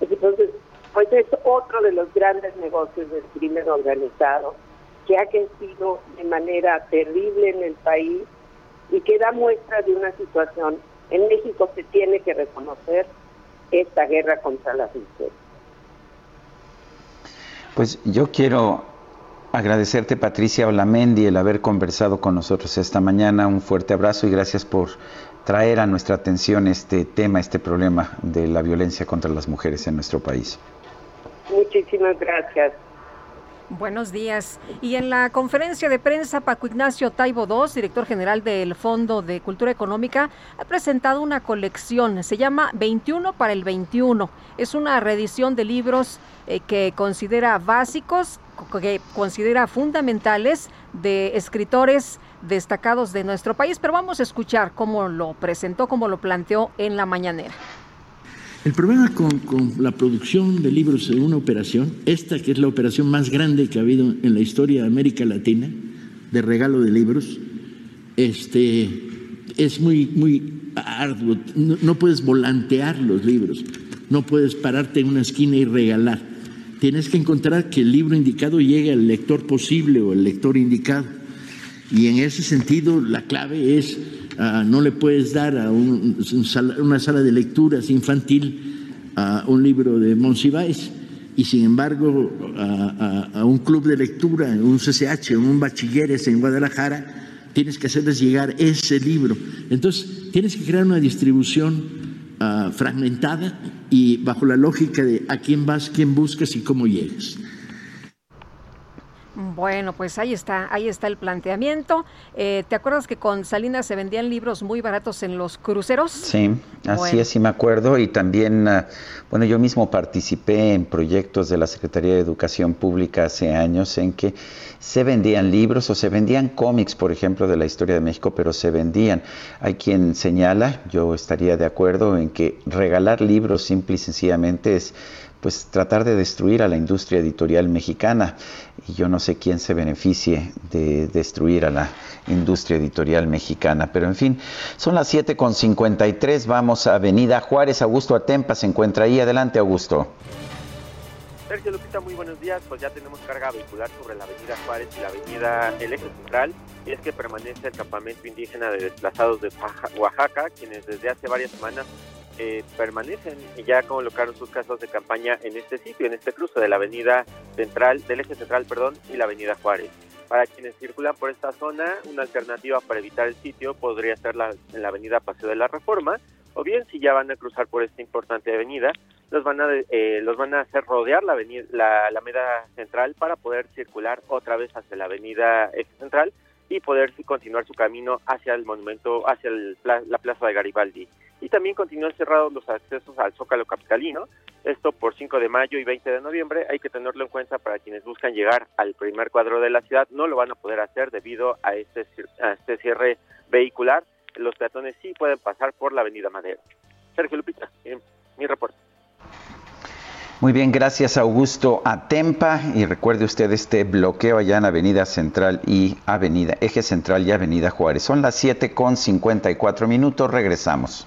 Entonces, pues es otro de los grandes negocios del crimen organizado que ha crecido de manera terrible en el país y que da muestra de una situación. En México se tiene que reconocer esta guerra contra las mujeres. Pues yo quiero agradecerte, Patricia Olamendi, el haber conversado con nosotros esta mañana. Un fuerte abrazo y gracias por traer a nuestra atención este tema, este problema de la violencia contra las mujeres en nuestro país. Muchísimas gracias. Buenos días. Y en la conferencia de prensa, Paco Ignacio Taibo II, director general del Fondo de Cultura Económica, ha presentado una colección. Se llama 21 para el 21. Es una reedición de libros eh, que considera básicos, que considera fundamentales de escritores destacados de nuestro país. Pero vamos a escuchar cómo lo presentó, cómo lo planteó en la mañanera. El problema con, la producción de libros en una operación, esta que es la operación más grande que ha habido en la historia de América Latina, de regalo de libros, este, es muy, muy arduo. No, no puedes volantear los libros, no puedes pararte en una esquina y regalar. Tienes que encontrar que el libro indicado llegue al lector posible o el lector indicado. Y en ese sentido, la clave es No le puedes dar a un, una sala de lecturas infantil a un libro de Monsiváis y sin embargo a, un club de lectura, un CCH, un bachilleres en Guadalajara, tienes que hacerles llegar ese libro. Entonces, tienes que crear una distribución uh, fragmentada y bajo la lógica de a quién vas, quién buscas y cómo llegas. Bueno, pues ahí está, ahí está el planteamiento. Eh, ¿Te acuerdas que con Salinas se vendían libros muy baratos en los cruceros? Sí, así bueno. es, sí me acuerdo. Y también, uh, bueno, yo mismo participé en proyectos de la Secretaría de Educación Pública hace años en que se vendían libros o se vendían cómics, por ejemplo, de la historia de México, pero se vendían. Hay quien señala, yo estaría de acuerdo en que regalar libros simple y sencillamente es pues tratar de destruir a la industria editorial mexicana y yo no sé quién se beneficie de destruir a la industria editorial mexicana, pero en fin, son las 7.53, vamos a Avenida Juárez, Augusto Atempa se encuentra ahí, adelante Augusto. Sergio Lupita, muy buenos días. Pues ya tenemos carga vehicular sobre la avenida Juárez y la avenida El Eje Central. Y es que permanece el campamento indígena de desplazados de Oaxaca, quienes desde hace varias semanas eh, permanecen y ya colocaron sus casas de campaña en este sitio, en este cruce de la avenida central, del eje central, perdón, y la avenida Juárez. Para quienes circulan por esta zona, una alternativa para evitar el sitio podría ser la, en la avenida Paseo de la Reforma, o bien si ya van a cruzar por esta importante avenida, los van a, eh, los van a hacer rodear la avenida, la Alameda Central para poder circular otra vez hacia la avenida Eje Central y poder continuar su camino hacia el monumento, hacia la plaza de Garibaldi. Y también continúan cerrados los accesos al Zócalo Capitalino, esto por 5 de mayo y 20 de noviembre. Hay que tenerlo en cuenta para quienes buscan llegar al primer cuadro de la ciudad, no lo van a poder hacer debido a este, a este cierre vehicular. Los peatones sí pueden pasar por la avenida Madero. Sergio Lupita, mi reporte. Muy bien, gracias Augusto Atempa. Y recuerde usted este bloqueo allá en Avenida Central y Avenida, Eje Central y Avenida Juárez. Son las 7 con 54 minutos, regresamos.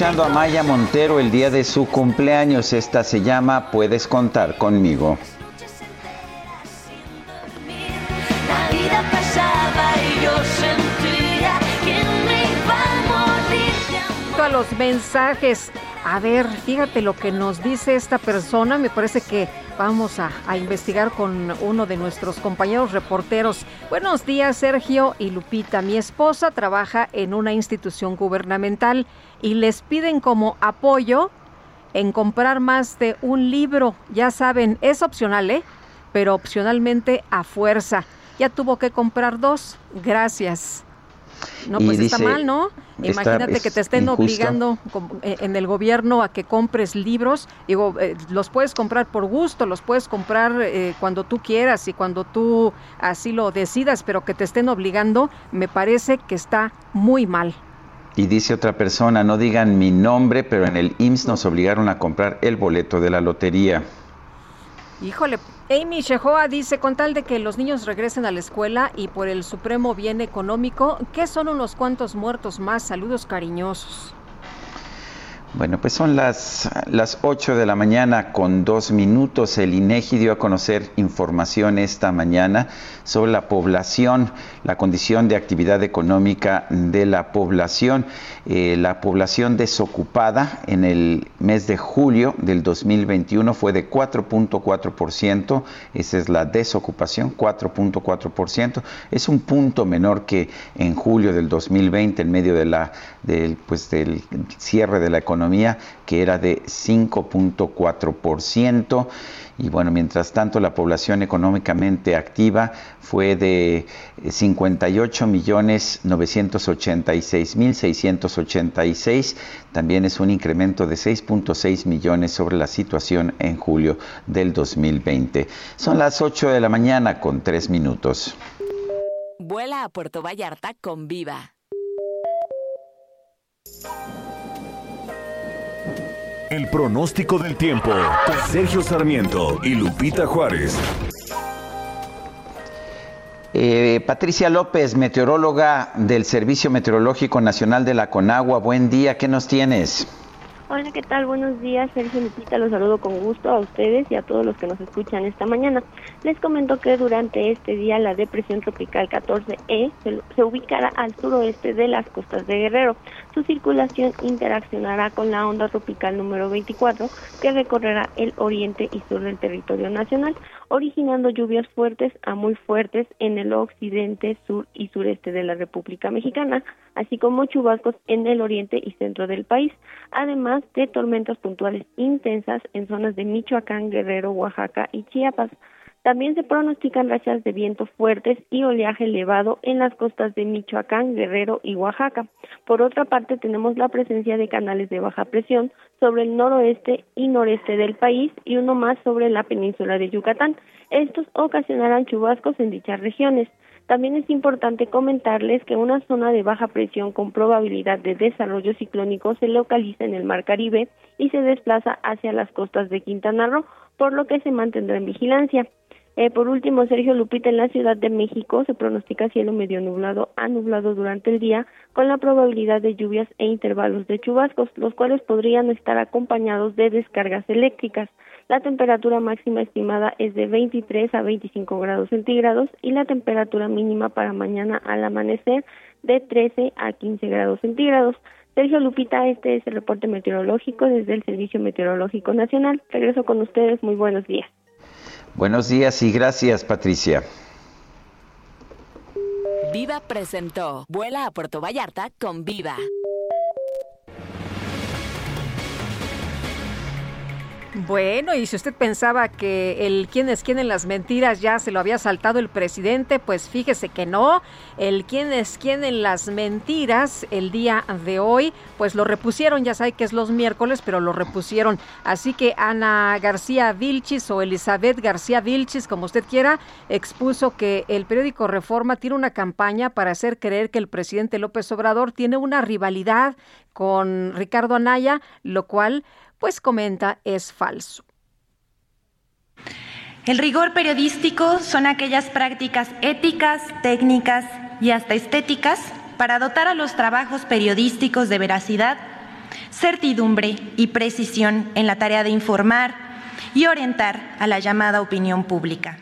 A Maya Montero el día de su cumpleaños. Esta se llama Puedes contar conmigo. A los mensajes. A ver, fíjate lo que nos dice esta persona. Me parece que vamos a, investigar con uno de nuestros compañeros reporteros. Buenos días, Sergio y Lupita. Mi esposa trabaja en una institución gubernamental y les piden como apoyo en comprar más de un libro. Ya saben, es opcional, ¿eh? Pero opcionalmente a fuerza. Ya tuvo que comprar dos. Gracias. No, pues está mal, ¿no? Imagínate que te estén obligando eh, en el gobierno a que compres libros. Digo, eh, los puedes comprar por gusto, los puedes comprar eh, cuando tú quieras y cuando tú así lo decidas, pero que te estén obligando, me parece que está muy mal. Y dice otra persona, no digan mi nombre, pero en el IMSS nos obligaron a comprar el boleto de la lotería. Híjole, Amy Shehoa dice, con tal de que los niños regresen a la escuela y por el supremo bien económico, ¿qué son unos cuantos muertos más? Saludos cariñosos. Bueno, pues son las, las 8 de la mañana con dos minutos. El INEGI dio a conocer información esta mañana sobre la población, la condición de actividad económica de la población. Eh, la población desocupada en el mes de julio del 2021 fue de 4.4%. Esa es la desocupación, 4.4%. Es un punto menor que en julio del 2020, en medio de la, del, pues, del cierre de la economía que era de 5.4%. Y bueno, mientras tanto, la población económicamente activa fue de 58 millones 986 mil 686. También es un incremento de 6.6 millones sobre la situación en julio del 2020. Son las 8 de la mañana con 3 minutos. Vuela a Puerto Vallarta con Viva. El pronóstico del tiempo. Sergio Sarmiento y Lupita Juárez. Eh, Patricia López, meteoróloga del Servicio Meteorológico Nacional de la Conagua. Buen día, ¿qué nos tienes? Hola, ¿qué tal? Buenos días, Sergio Lupita. Los saludo con gusto a ustedes y a todos los que nos escuchan esta mañana. Les comento que durante este día la depresión tropical 14E se, se ubicará al suroeste de las costas de Guerrero. Su circulación interaccionará con la onda tropical número 24 que recorrerá el oriente y sur del territorio nacional, originando lluvias fuertes a muy fuertes en el occidente, sur y sureste de la República Mexicana, así como chubascos en el oriente y centro del país, además de tormentas puntuales intensas en zonas de Michoacán, Guerrero, Oaxaca y Chiapas. También se pronostican rachas de viento fuertes y oleaje elevado en las costas de Michoacán, Guerrero y Oaxaca. Por otra parte, tenemos la presencia de canales de baja presión sobre el noroeste y noreste del país y uno más sobre la península de Yucatán. Estos ocasionarán chubascos en dichas regiones. También es importante comentarles que una zona de baja presión con probabilidad de desarrollo ciclónico se localiza en el Mar Caribe y se desplaza hacia las costas de Quintana Roo, por lo que se mantendrá en vigilancia. Eh, por último, Sergio Lupita, en la Ciudad de México se pronostica cielo medio nublado a nublado durante el día, con la probabilidad de lluvias e intervalos de chubascos, los cuales podrían estar acompañados de descargas eléctricas. La temperatura máxima estimada es de 23 a 25 grados centígrados y la temperatura mínima para mañana al amanecer de 13 a 15 grados centígrados. Sergio Lupita, este es el reporte meteorológico desde el Servicio Meteorológico Nacional. Regreso con ustedes. Muy buenos días. Buenos días y gracias, Patricia. Viva presentó Vuela a Puerto Vallarta con Viva. Bueno, y si usted pensaba que el quién es quién en las mentiras ya se lo había saltado el presidente, pues fíjese que no. El quién es quién en las mentiras el día de hoy, pues lo repusieron, ya sabe que es los miércoles, pero lo repusieron. Así que Ana García Vilchis o Elizabeth García Vilchis, como usted quiera, expuso que el periódico Reforma tiene una campaña para hacer creer que el presidente López Obrador tiene una rivalidad con Ricardo Anaya, lo cual pues comenta es falso. El rigor periodístico son aquellas prácticas éticas, técnicas y hasta estéticas para dotar a los trabajos periodísticos de veracidad, certidumbre y precisión en la tarea de informar y orientar a la llamada opinión pública.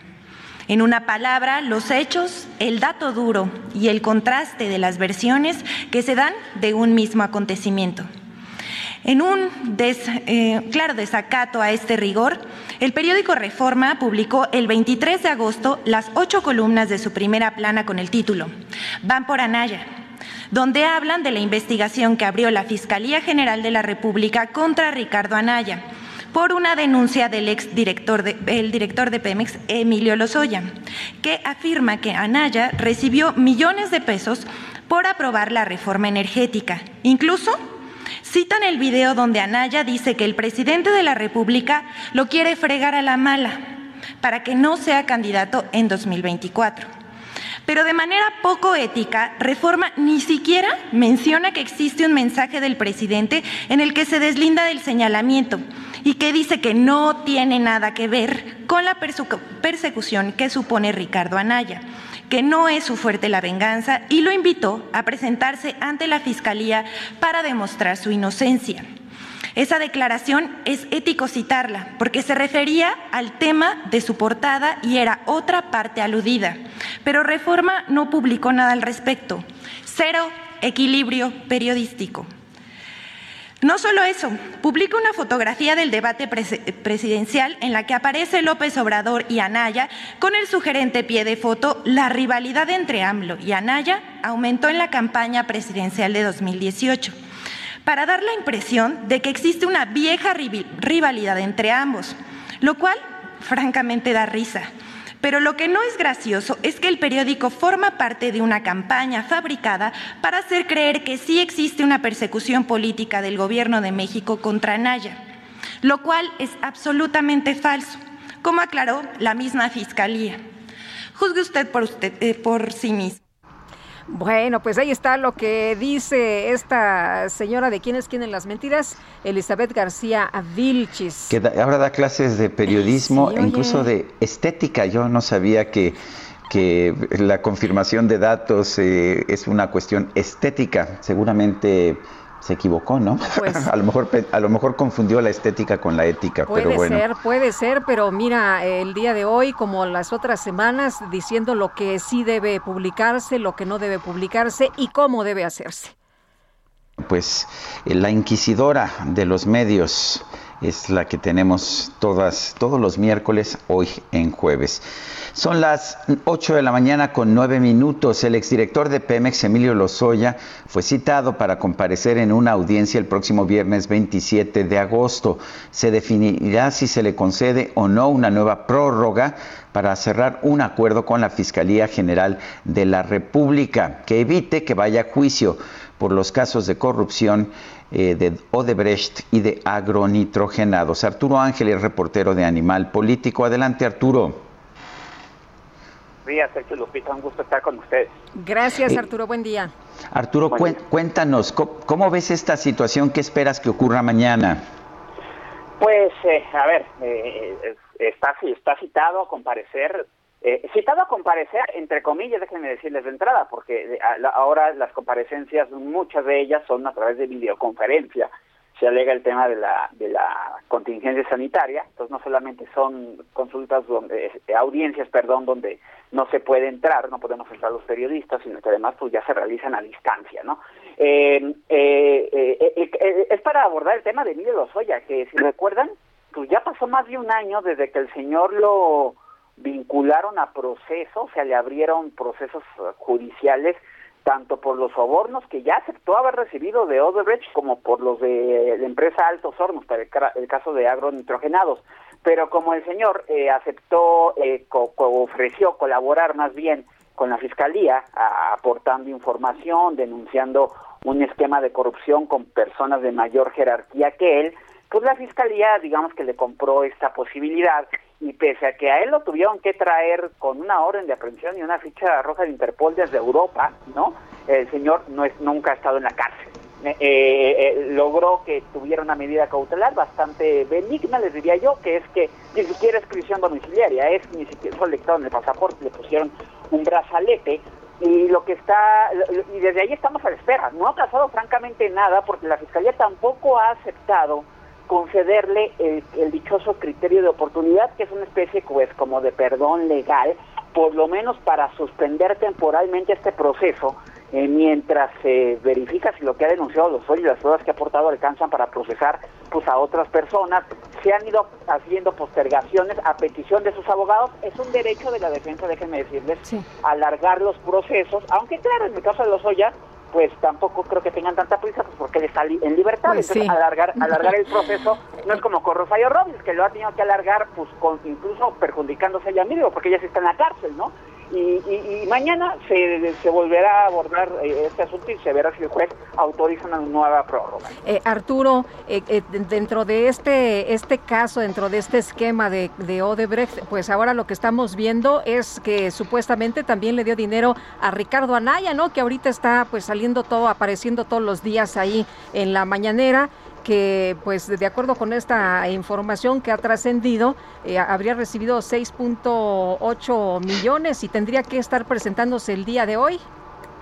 En una palabra, los hechos, el dato duro y el contraste de las versiones que se dan de un mismo acontecimiento. En un eh, claro desacato a este rigor, el periódico Reforma publicó el 23 de agosto las ocho columnas de su primera plana con el título Van por Anaya, donde hablan de la investigación que abrió la Fiscalía General de la República contra Ricardo Anaya por una denuncia del ex director de, el director de Pemex, Emilio Lozoya, que afirma que Anaya recibió millones de pesos por aprobar la reforma energética, incluso Citan el video donde Anaya dice que el presidente de la República lo quiere fregar a la mala para que no sea candidato en 2024. Pero de manera poco ética, Reforma ni siquiera menciona que existe un mensaje del presidente en el que se deslinda del señalamiento y que dice que no tiene nada que ver con la persecución que supone Ricardo Anaya que no es su fuerte la venganza y lo invitó a presentarse ante la Fiscalía para demostrar su inocencia. Esa declaración es ético citarla porque se refería al tema de su portada y era otra parte aludida, pero Reforma no publicó nada al respecto. Cero equilibrio periodístico. No solo eso, publica una fotografía del debate presidencial en la que aparece López Obrador y Anaya con el sugerente pie de foto La rivalidad entre AMLO y Anaya aumentó en la campaña presidencial de 2018 para dar la impresión de que existe una vieja rivalidad entre ambos, lo cual francamente da risa. Pero lo que no es gracioso es que el periódico forma parte de una campaña fabricada para hacer creer que sí existe una persecución política del gobierno de México contra Naya, lo cual es absolutamente falso, como aclaró la misma fiscalía. Juzgue usted por, usted, eh, por sí mismo. Bueno, pues ahí está lo que dice esta señora de quién es quién en las mentiras, Elizabeth García Vilchis. Que ahora da clases de periodismo, e incluso de estética. Yo no sabía que que la confirmación de datos eh, es una cuestión estética. Seguramente se equivocó, ¿no? Pues *laughs* a lo mejor a lo mejor confundió la estética con la ética, puede pero bueno. ser, puede ser, pero mira, el día de hoy como las otras semanas diciendo lo que sí debe publicarse, lo que no debe publicarse y cómo debe hacerse. Pues la inquisidora de los medios es la que tenemos todas todos los miércoles hoy en jueves. Son las 8 de la mañana con 9 minutos. El exdirector de Pemex, Emilio Lozoya, fue citado para comparecer en una audiencia el próximo viernes 27 de agosto. Se definirá si se le concede o no una nueva prórroga para cerrar un acuerdo con la Fiscalía General de la República que evite que vaya a juicio por los casos de corrupción eh, de Odebrecht y de agronitrogenados. Arturo Ángel es reportero de Animal Político. Adelante, Arturo días, Sergio Lupita, un gusto estar con ustedes. Gracias, eh, Arturo, buen día. Arturo, cuéntanos, ¿cómo, ves esta situación? ¿Qué esperas que ocurra mañana? Pues, eh, a ver, eh, está, está citado a comparecer, citado a comparecer, entre comillas, déjenme decirles de entrada, porque ahora las comparecencias, muchas de ellas son a través de videoconferencia se alega el tema de la, de la contingencia sanitaria, entonces no solamente son consultas, donde, eh, audiencias, perdón, donde no se puede entrar, no podemos entrar los periodistas, sino que además pues ya se realizan a distancia, ¿no? Eh, eh, es para abordar el tema de Emilio Lozoya, que si recuerdan, pues ya pasó más de un año desde que el señor lo vincularon a proceso, o sea, le abrieron procesos judiciales tanto por los sobornos que ya aceptó haber recibido de Odebrecht como por los de la empresa Altos Hornos, para el, caso de agronitrogenados. Pero como el señor eh, aceptó, eh, ofreció colaborar más bien con la Fiscalía, aportando información, denunciando un esquema de corrupción con personas de mayor jerarquía que él, pues la Fiscalía, digamos que le compró esta posibilidad y pese a que a él lo tuvieron que traer con una orden de aprehensión y una ficha roja de Interpol desde Europa, ¿no? El señor no es, nunca ha estado en la cárcel. Eh, eh, eh, logró que tuviera una medida cautelar bastante benigna, les diría yo, que es que ni siquiera es prisión domiciliaria, es ni siquiera fue en el pasaporte, le pusieron un brazalete y lo que está y desde ahí estamos a la espera. No ha pasado francamente nada porque la fiscalía tampoco ha aceptado concederle el, dichoso criterio de oportunidad, que es una especie pues como de perdón legal, por lo menos para suspender temporalmente este proceso eh, mientras se verifica si lo que ha denunciado los y las pruebas que ha aportado alcanzan para procesar pues a otras personas. Se han ido haciendo postergaciones a petición de sus abogados. Es un derecho de la defensa, déjenme decirles, alargar los procesos, aunque claro, en el caso de los Oya, pues tampoco creo que tengan tanta prisa pues porque él está en libertad. Pues Entonces, alargar, alargar el proceso no es como con Rosario Robles, que lo ha tenido que alargar pues con, incluso perjudicándose a ella mismo, porque ella sí está en la cárcel, ¿no? Y, mañana se, se, volverá a abordar eh, este asunto y se verá si el juez autoriza una nueva prórroga. Eh, Arturo, eh, dentro de este este caso, dentro de este esquema de, de, Odebrecht, pues ahora lo que estamos viendo es que supuestamente también le dio dinero a Ricardo Anaya, ¿no? Que ahorita está pues saliendo todo, apareciendo todos los días ahí en la mañanera que pues de acuerdo con esta información que ha trascendido, eh, habría recibido 6.8 millones y tendría que estar presentándose el día de hoy.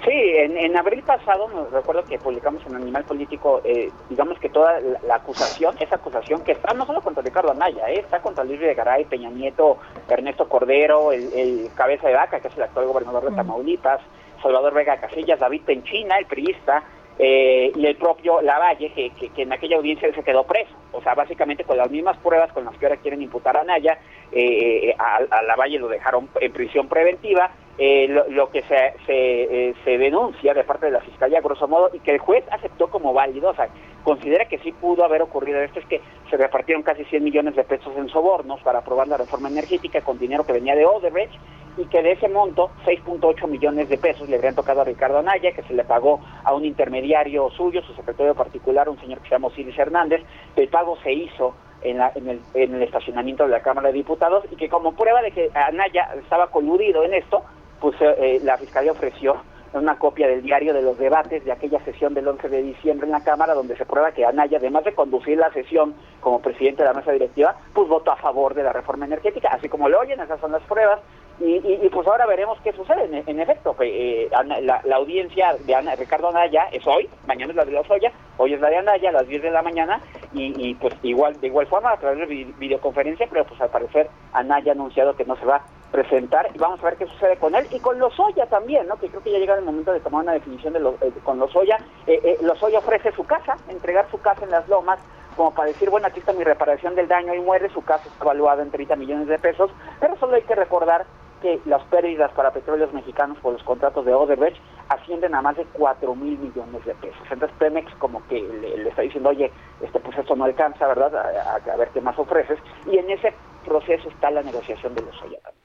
Sí, en, abril pasado, me recuerdo que publicamos en Animal Político, eh, digamos que toda la, acusación, esa acusación que está no solo contra Ricardo Anaya, eh, está contra Luis de Garay, Peña Nieto, Ernesto Cordero, el, cabeza de vaca, que es el actual gobernador de Tamaulipas, Salvador Vega Casillas, David Penchina, el priista, eh, y el propio Lavalle, que, que, en aquella audiencia se quedó preso. O sea, básicamente con las mismas pruebas con las que ahora quieren imputar a Naya, eh, eh, a, a, Lavalle lo dejaron en prisión preventiva. Lo, que se, se, se, denuncia de parte de la Fiscalía, grosso modo, y que el juez aceptó como válido, o sea, considera que sí pudo haber ocurrido esto, es que se repartieron casi 100 millones de pesos en sobornos para aprobar la reforma energética con dinero que venía de Odebrecht y que de ese monto 6.8 millones de pesos le habrían tocado a Ricardo Anaya, que se le pagó a un intermediario suyo, su secretario particular, un señor que se llama Osiris Hernández, el pago se hizo en, el, en el estacionamiento de la Cámara de Diputados y que como prueba de que Anaya estaba coludido en esto, pues eh, la Fiscalía ofreció una copia del diario de los debates de aquella sesión del 11 de diciembre en la Cámara, donde se prueba que Anaya, además de conducir la sesión como presidente de la mesa directiva, pues votó a favor de la reforma energética, así como lo oyen, esas son las pruebas. Y, y, pues ahora veremos qué sucede. En, efecto, eh, la, audiencia de Ana, Ricardo Anaya es hoy, mañana es la de la Osoya, hoy es la de Anaya a las 10 de la mañana y, pues igual de igual forma a través de videoconferencia, pero pues al parecer Anaya ha anunciado que no se va presentar y vamos a ver qué sucede con él y con Lozoya también, ¿no? Que creo que ya llega el momento de tomar una definición de lo, eh, con Lozoya. Eh, eh, Lozoya ofrece su casa, entregar su casa en las lomas como para decir, bueno, aquí está mi reparación del daño y muere, su casa está evaluada en 30 millones de pesos, pero solo hay que recordar que las pérdidas para petróleos mexicanos por los contratos de Odebrecht ascienden a más de 4 mil millones de pesos. Entonces Pemex como que le, está diciendo, oye, este pues esto no alcanza, ¿verdad? A, ver qué más ofreces. Y en ese proceso está la negociación de los también.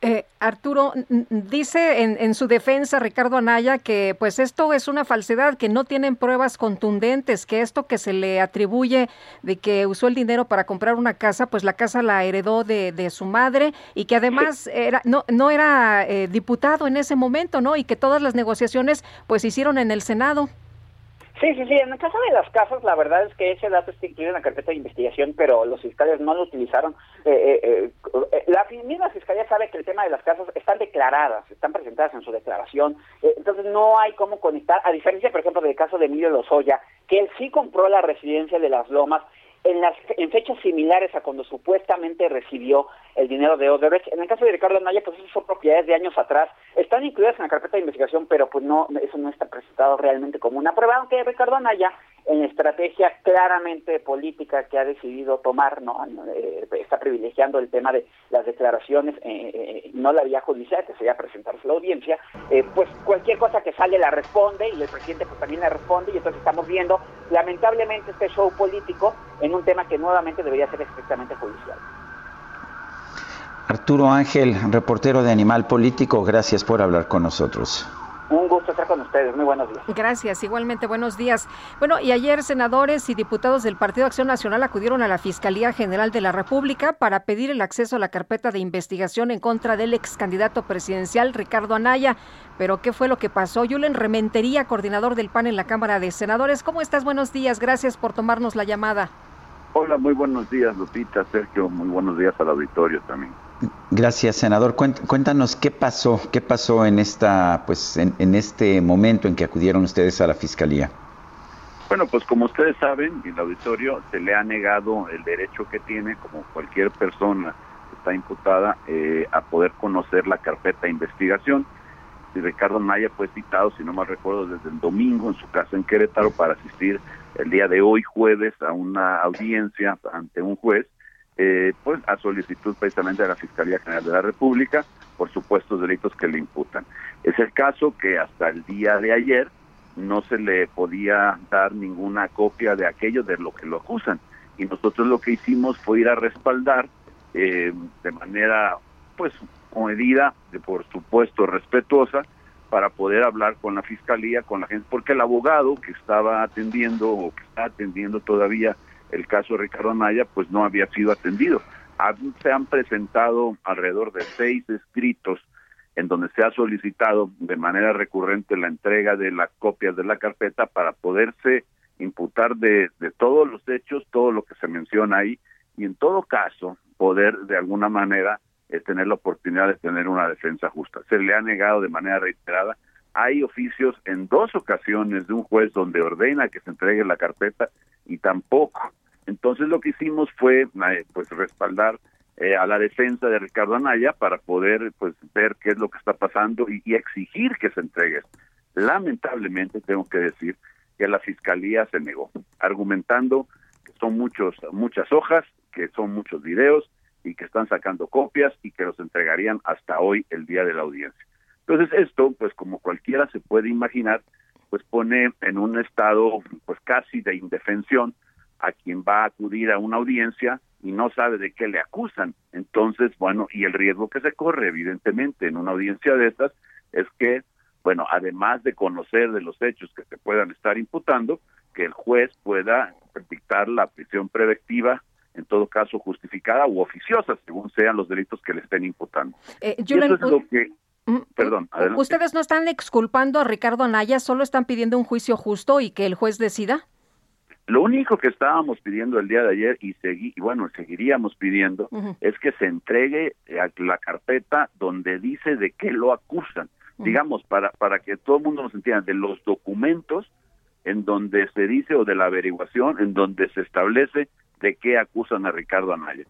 Eh, Arturo dice en, su defensa Ricardo Anaya que pues esto es una falsedad, que no tienen pruebas contundentes, que esto que se le atribuye de que usó el dinero para comprar una casa, pues la casa la heredó de, de su madre y que además era no no era eh, diputado en ese momento, ¿no? Y que todas las negociaciones pues se hicieron en el Senado. Sí, sí, sí. En el caso de las casas, la verdad es que ese dato está incluido en la carpeta de investigación, pero los fiscales no lo utilizaron. Eh, eh, eh, la misma fiscalía sabe que el tema de las casas están declaradas, están presentadas en su declaración. entonces no hay cómo conectar, a diferencia, por ejemplo, del caso de Emilio Lozoya, que él sí compró la residencia de las Lomas en, las, en fechas similares a cuando supuestamente recibió el dinero de Odebrecht. En el caso de Ricardo Anaya, pues esas son propiedades de años atrás. Están incluidas en la carpeta de investigación, pero pues no, eso no está presentado realmente como una prueba, aunque Ricardo Anaya, en estrategia claramente política que ha decidido tomar, no eh, está privilegiando el tema de las declaraciones, eh, eh, no la vía judicial, que sería presentarse a la audiencia, pues cualquier cosa que sale la responde y el presidente pues también la responde y entonces estamos viendo lamentablemente este show político en un tema que nuevamente debería ser estrictamente judicial. Arturo Ángel, reportero de Animal Político, gracias por hablar con nosotros. Un gusto estar con ustedes. Muy buenos días. Gracias, igualmente buenos días. Bueno, y ayer senadores y diputados del Partido Acción Nacional acudieron a la Fiscalía General de la República para pedir el acceso a la carpeta de investigación en contra del ex candidato presidencial Ricardo Anaya. Pero, ¿qué fue lo que pasó? Yulen Rementería, coordinador del PAN en la Cámara de Senadores. ¿Cómo estás? Buenos días. Gracias por tomarnos la llamada. Hola, muy buenos días, Lupita, Sergio. Muy buenos días al auditorio también. Gracias, senador. Cuéntanos qué pasó, qué pasó en esta, pues, en, este momento en que acudieron ustedes a la fiscalía. Bueno, pues como ustedes saben, en el auditorio se le ha negado el derecho que tiene, como cualquier persona que está imputada, eh, a poder conocer la carpeta de investigación. Y Ricardo Naya fue citado, si no mal recuerdo, desde el domingo en su casa en Querétaro para asistir el día de hoy, jueves, a una audiencia ante un juez eh, pues a solicitud precisamente de la Fiscalía General de la República por supuestos delitos que le imputan. Es el caso que hasta el día de ayer no se le podía dar ninguna copia de aquello de lo que lo acusan y nosotros lo que hicimos fue ir a respaldar eh, de manera pues medida por supuesto respetuosa para poder hablar con la fiscalía, con la gente, porque el abogado que estaba atendiendo o que está atendiendo todavía el caso de Ricardo Anaya pues no había sido atendido. Se han presentado alrededor de seis escritos en donde se ha solicitado de manera recurrente la entrega de las copias de la carpeta para poderse imputar de, de todos los hechos, todo lo que se menciona ahí, y en todo caso poder de alguna manera eh, tener la oportunidad de tener una defensa justa. Se le ha negado de manera reiterada. Hay oficios en dos ocasiones de un juez donde ordena que se entregue la carpeta y tampoco. Entonces lo que hicimos fue eh, pues respaldar eh, a la defensa de Ricardo Anaya para poder pues ver qué es lo que está pasando y, exigir que se entregue. Lamentablemente tengo que decir que la fiscalía se negó, argumentando que son muchos muchas hojas, que son muchos videos y que están sacando copias y que los entregarían hasta hoy el día de la audiencia. Entonces esto, pues como cualquiera se puede imaginar, pues pone en un estado pues casi de indefensión a quien va a acudir a una audiencia y no sabe de qué le acusan. Entonces, bueno, y el riesgo que se corre, evidentemente, en una audiencia de estas es que, bueno, además de conocer de los hechos que se puedan estar imputando, que el juez pueda dictar la prisión preventiva en todo caso justificada u oficiosa, según sean los delitos que le estén imputando. Eh, eso es lo que Perdón, adelante. ¿Ustedes no están exculpando a Ricardo Anaya, solo están pidiendo un juicio justo y que el juez decida? Lo único que estábamos pidiendo el día de ayer y, segui, y bueno, seguiríamos pidiendo es que se entregue a la carpeta donde dice de qué lo acusan. Digamos, para, para que todo el mundo nos entienda, de los documentos en donde se dice o de la averiguación en donde se establece de qué acusan a Ricardo Anaya.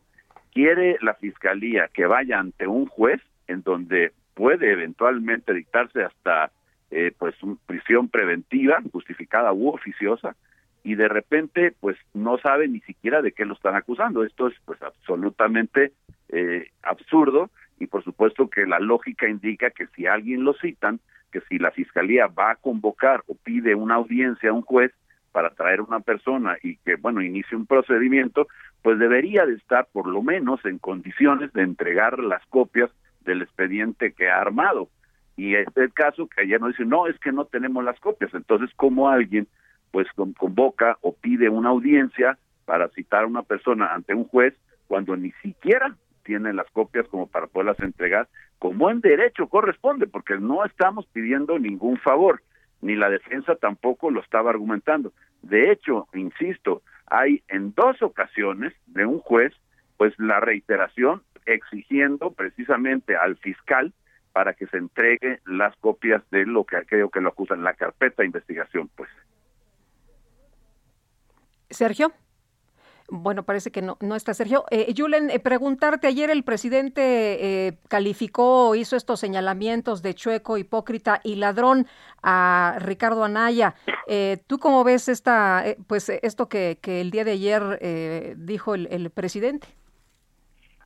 Quiere la fiscalía que vaya ante un juez en donde puede eventualmente dictarse hasta eh, pues prisión preventiva justificada u oficiosa y de repente pues no sabe ni siquiera de qué lo están acusando. Esto es pues absolutamente eh, absurdo y por supuesto que la lógica indica que si alguien lo citan, que si la fiscalía va a convocar o pide una audiencia a un juez para traer una persona y que bueno inicie un procedimiento, pues debería de estar por lo menos en condiciones de entregar las copias del expediente que ha armado. Y es el caso que ayer nos dicen, no, es que no tenemos las copias. Entonces, ¿cómo alguien pues con- convoca o pide una audiencia para citar a una persona ante un juez cuando ni siquiera tiene las copias como para poderlas entregar, como en derecho corresponde, porque no estamos pidiendo ningún favor, ni la defensa tampoco lo estaba argumentando. De hecho, insisto, hay en dos ocasiones de un juez, pues la reiteración exigiendo precisamente al fiscal para que se entregue las copias de lo que creo que lo acusan, la carpeta de investigación, pues. Sergio. Bueno, parece que no, no está Sergio. Eh, Julen, eh, preguntarte, ayer el presidente eh, calificó, hizo estos señalamientos de chueco, hipócrita y ladrón a Ricardo Anaya. Eh, ¿Tú cómo ves esta, eh, pues esto que, que el día de ayer dijo el, el presidente?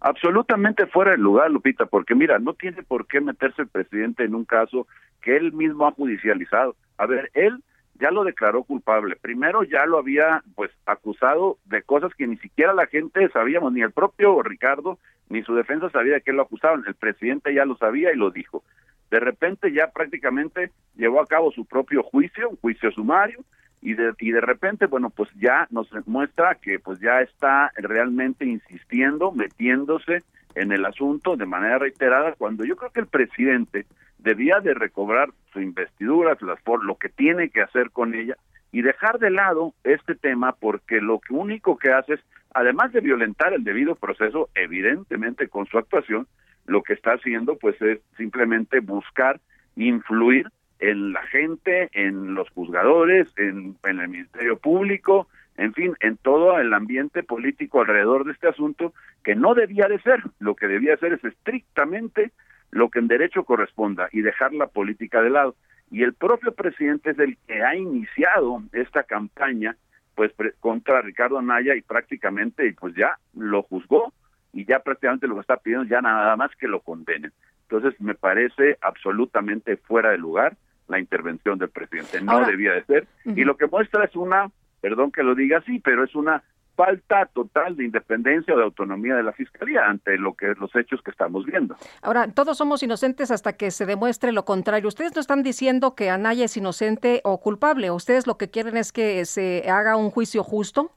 Absolutamente fuera de lugar, Lupita, porque mira, no tiene por qué meterse el presidente en un caso que él mismo ha judicializado. A ver, él ya lo declaró culpable. Primero ya lo había pues acusado de cosas que ni siquiera la gente sabíamos, ni el propio Ricardo ni su defensa sabía de qué lo acusaban. El presidente ya lo sabía y lo dijo. De repente ya prácticamente llevó a cabo su propio juicio, un juicio sumario, y de, y de repente, bueno, pues ya nos muestra que pues ya está realmente insistiendo, metiéndose en el asunto de manera reiterada, cuando yo creo que el presidente debía de recobrar su investidura, las, por lo que tiene que hacer con ella, y dejar de lado este tema porque lo único que hace es, además de violentar el debido proceso, evidentemente con su actuación, lo que está haciendo pues es simplemente buscar influir en la gente, en los juzgadores, en, en el Ministerio Público, en fin, en todo el ambiente político alrededor de este asunto, que no debía de ser. Lo que debía ser es estrictamente lo que en derecho corresponda y dejar la política de lado. Y el propio presidente es el que ha iniciado esta campaña pues pre- contra Ricardo Anaya y prácticamente pues ya lo juzgó y ya prácticamente lo que está pidiendo ya nada más que lo condenen. Entonces me parece absolutamente fuera de lugar la intervención del presidente. No Ahora- debía de ser. Y lo que muestra es una, perdón que lo diga así, pero es una falta total de independencia o de autonomía de la fiscalía ante lo que los hechos que estamos viendo. Ahora, todos somos inocentes hasta que se demuestre lo contrario. Ustedes no están diciendo que Anaya es inocente o culpable. Ustedes lo que quieren es que se haga un juicio justo.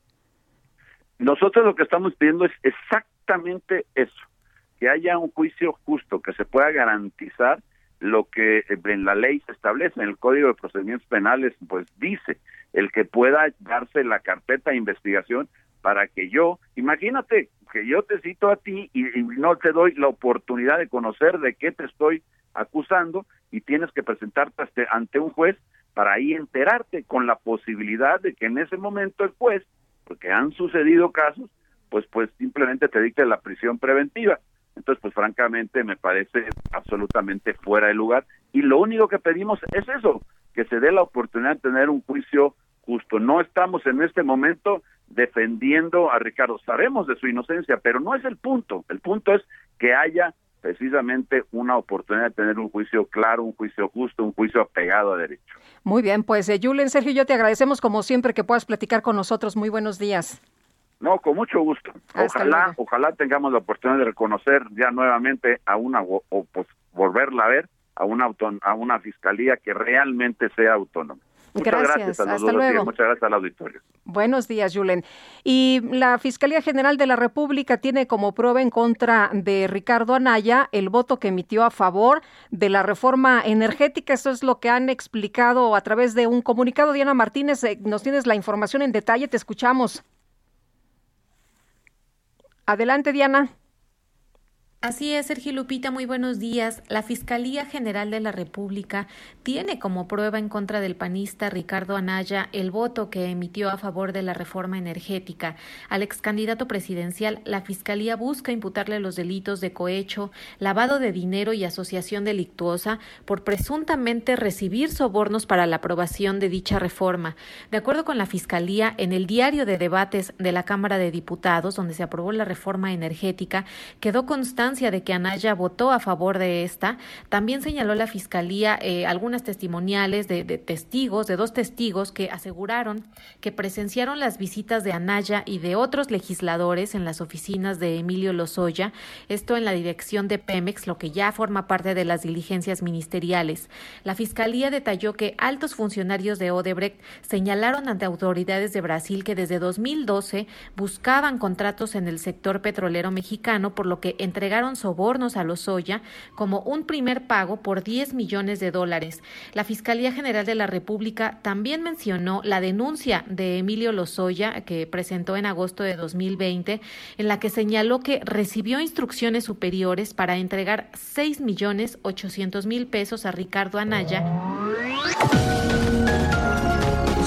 Nosotros lo que estamos pidiendo es exactamente eso, que haya un juicio justo, que se pueda garantizar lo que en la ley se establece, en el Código de Procedimientos Penales, pues dice, el que pueda darse la carpeta de investigación para que yo, imagínate que yo te cito a ti y, no te doy la oportunidad de conocer de qué te estoy acusando y tienes que presentarte ante- ante un juez para ahí enterarte con la posibilidad de que en ese momento el juez, porque han sucedido casos, pues pues simplemente te dicte la prisión preventiva. Entonces, pues francamente me parece absolutamente fuera de lugar y lo único que pedimos es eso, que se dé la oportunidad de tener un juicio justo. No estamos en este momento defendiendo a Ricardo, sabemos de su inocencia, pero no es el punto. El punto es que haya precisamente una oportunidad de tener un juicio claro, un juicio justo, un juicio apegado a derecho. Muy bien, pues eh, Julen, Sergio, yo te agradecemos como siempre que puedas platicar con nosotros. Muy buenos días. No, con mucho gusto. Hasta Ojalá, luego. ojalá tengamos la oportunidad de reconocer ya nuevamente a una o, o, pues volverla a ver a una a una fiscalía que realmente sea autónoma. Muchas gracias. Hasta luego. Muchas gracias al auditorio. Buenos días, Julen. Y la Fiscalía General de la República tiene como prueba en contra de Ricardo Anaya el voto que emitió a favor de la reforma energética. Eso es lo que han explicado a través de un comunicado. Diana Martínez, eh, nos tienes la información en detalle. Te escuchamos. Adelante, Diana. Así es, Sergio Lupita, muy buenos días. La Fiscalía General de la República tiene como prueba en contra del panista Ricardo Anaya el voto que emitió a favor de la reforma energética. Al ex candidato presidencial, la Fiscalía busca imputarle los delitos de cohecho, lavado de dinero y asociación delictuosa por presuntamente recibir sobornos para la aprobación de dicha reforma. De acuerdo con la Fiscalía, en el diario de debates de la Cámara de Diputados, donde se aprobó la reforma energética, quedó constancia de que Anaya votó a favor de esta. También señaló la Fiscalía eh, algunas testimoniales de, de, testigos, de dos testigos que aseguraron que presenciaron las visitas de Anaya y de otros legisladores en las oficinas de Emilio Lozoya, esto en la dirección de Pemex, lo que ya forma parte de las diligencias ministeriales. La Fiscalía detalló que altos funcionarios de Odebrecht señalaron ante autoridades de Brasil que desde 2012 buscaban contratos en el sector petrolero mexicano, por lo que entregaron sobornos a Lozoya como un primer pago por 10 millones de dólares. La Fiscalía General de la República también mencionó la denuncia de Emilio Lozoya que presentó en agosto de 2020, en la que señaló que recibió instrucciones superiores para entregar 6 millones 800 mil pesos a Ricardo Anaya.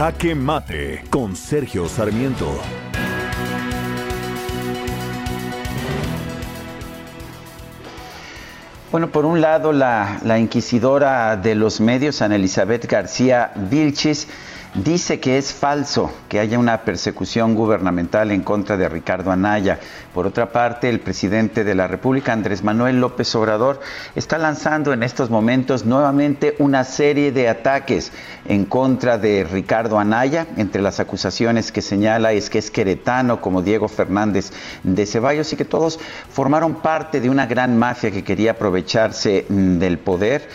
Jaque Mate con Sergio Sarmiento. Bueno, por un lado, la, inquisidora de los medios, Ana Elizabeth García Vilchis, dice que es falso que haya una persecución gubernamental en contra de Ricardo Anaya. Por otra parte, el presidente de la República, Andrés Manuel López Obrador, está lanzando en estos momentos nuevamente una serie de ataques en contra de Ricardo Anaya. Entre las acusaciones que señala es que es queretano como Diego Fernández de Ceballos y que todos formaron parte de una gran mafia que quería aprovecharse mm, del poder.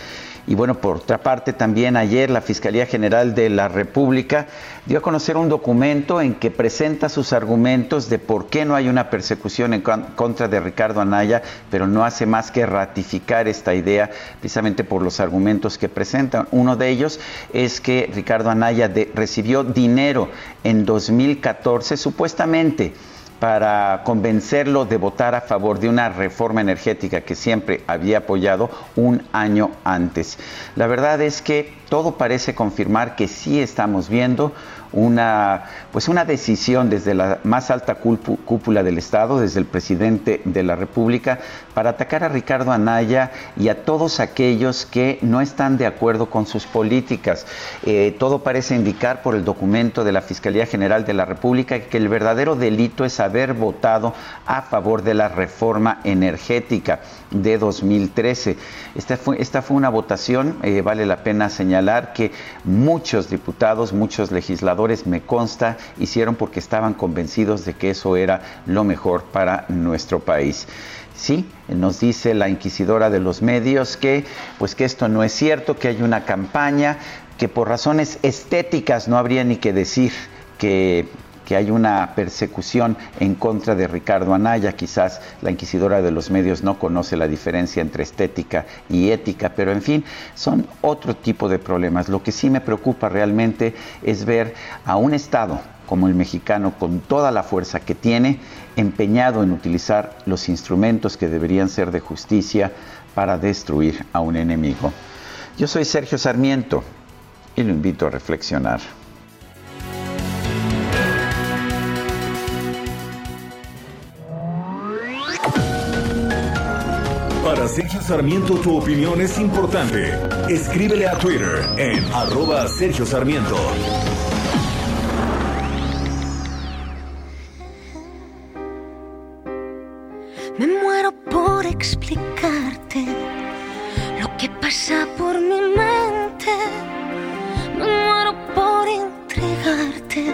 Y bueno, por otra parte, también ayer la Fiscalía General de la República dio a conocer un documento en que presenta sus argumentos de por qué no hay una persecución en contra de Ricardo Anaya, pero no hace más que ratificar esta idea precisamente por los argumentos que presentan. Uno de ellos es que Ricardo Anaya recibió dinero en 2014 supuestamente para convencerlo de votar a favor de una reforma energética que siempre había apoyado un año antes. La verdad es que todo parece confirmar que sí estamos viendo una, pues una decisión desde la más alta cúpula del Estado, desde el presidente de la República, para atacar a Ricardo Anaya y a todos aquellos que no están de acuerdo con sus políticas. Eh, todo parece indicar por el documento de la Fiscalía General de la República que el verdadero delito es haber votado a favor de la reforma energética de 2013. Esta fue, esta fue una votación, eh, vale la pena señalar que muchos diputados, muchos legisladores, me consta, hicieron porque estaban convencidos de que eso era lo mejor para nuestro país. Sí, nos dice la inquisidora de los medios que pues que esto no es cierto, que hay una campaña, que por razones estéticas no habría ni que decir que que hay una persecución en contra de Ricardo Anaya. Quizás la inquisidora de los medios no conoce la diferencia entre estética y ética, pero en fin, son otro tipo de problemas. Lo que sí me preocupa realmente es ver a un Estado como el mexicano, con toda la fuerza que tiene, empeñado en utilizar los instrumentos que deberían ser de justicia para destruir a un enemigo. Yo soy Sergio Sarmiento y lo invito a reflexionar. Sergio Sarmiento tu opinión es importante. Escríbele a Twitter en arroba Sergio Sarmiento. Me muero por explicarte lo que pasa por mi mente. Me muero por entregarte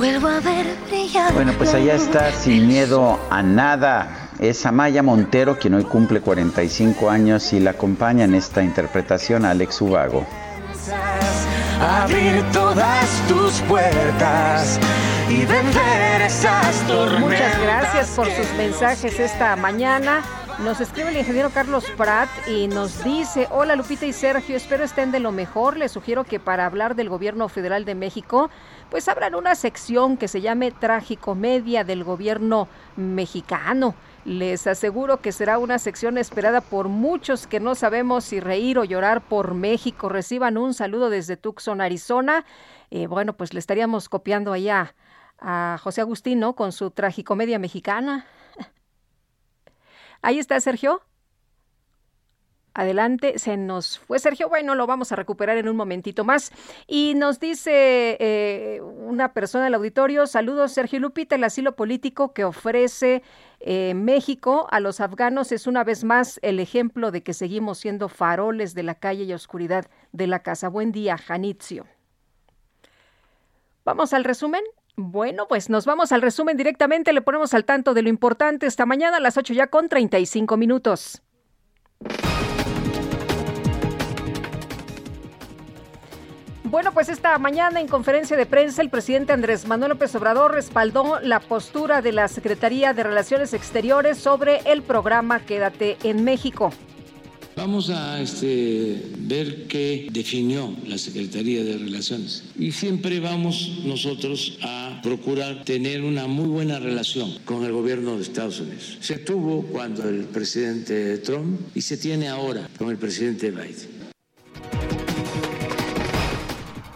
Vuelvo a ver brillar. Bueno, pues allá está sin miedo a nada. Es Amaya Montero quien hoy cumple 45 años y la acompaña en esta interpretación a Alex Ubago. abrir todas tus puertas y vender esas tormentas. Muchas gracias por sus mensajes esta mañana. Nos escribe el ingeniero Carlos Prat y nos dice, hola Lupita y Sergio, espero estén de lo mejor. Les sugiero que para hablar del gobierno federal de México, pues abran una sección que se llame Tragicomedia del gobierno mexicano. Les aseguro que será una sección esperada por muchos que no sabemos si reír o llorar por México. Reciban un saludo desde Tucson, Arizona. Eh, bueno, pues le estaríamos copiando allá a José Agustín. Con su tragicomedia mexicana. Ahí está Sergio. Adelante, se nos fue Sergio. Bueno, lo vamos a recuperar en un momentito más. Y nos dice eh, una persona del auditorio, saludos Sergio Lupita, el asilo político que ofrece eh, México a los afganos es una vez más el ejemplo de que seguimos siendo faroles de la calle y oscuridad de la casa. Buen día, Janitzio. Vamos al resumen. Bueno, pues nos vamos al resumen directamente, le ponemos al tanto de lo importante esta mañana a las 8 ya con 35 minutos. Bueno, pues esta mañana en conferencia de prensa el presidente Andrés Manuel López Obrador respaldó la postura de la Secretaría de Relaciones Exteriores sobre el programa Quédate en México. Vamos a este, ver qué definió la Secretaría de Relaciones. Y siempre vamos nosotros a procurar tener una muy buena relación con el gobierno de Estados Unidos. Se tuvo cuando el presidente Trump y se tiene ahora con el presidente Biden.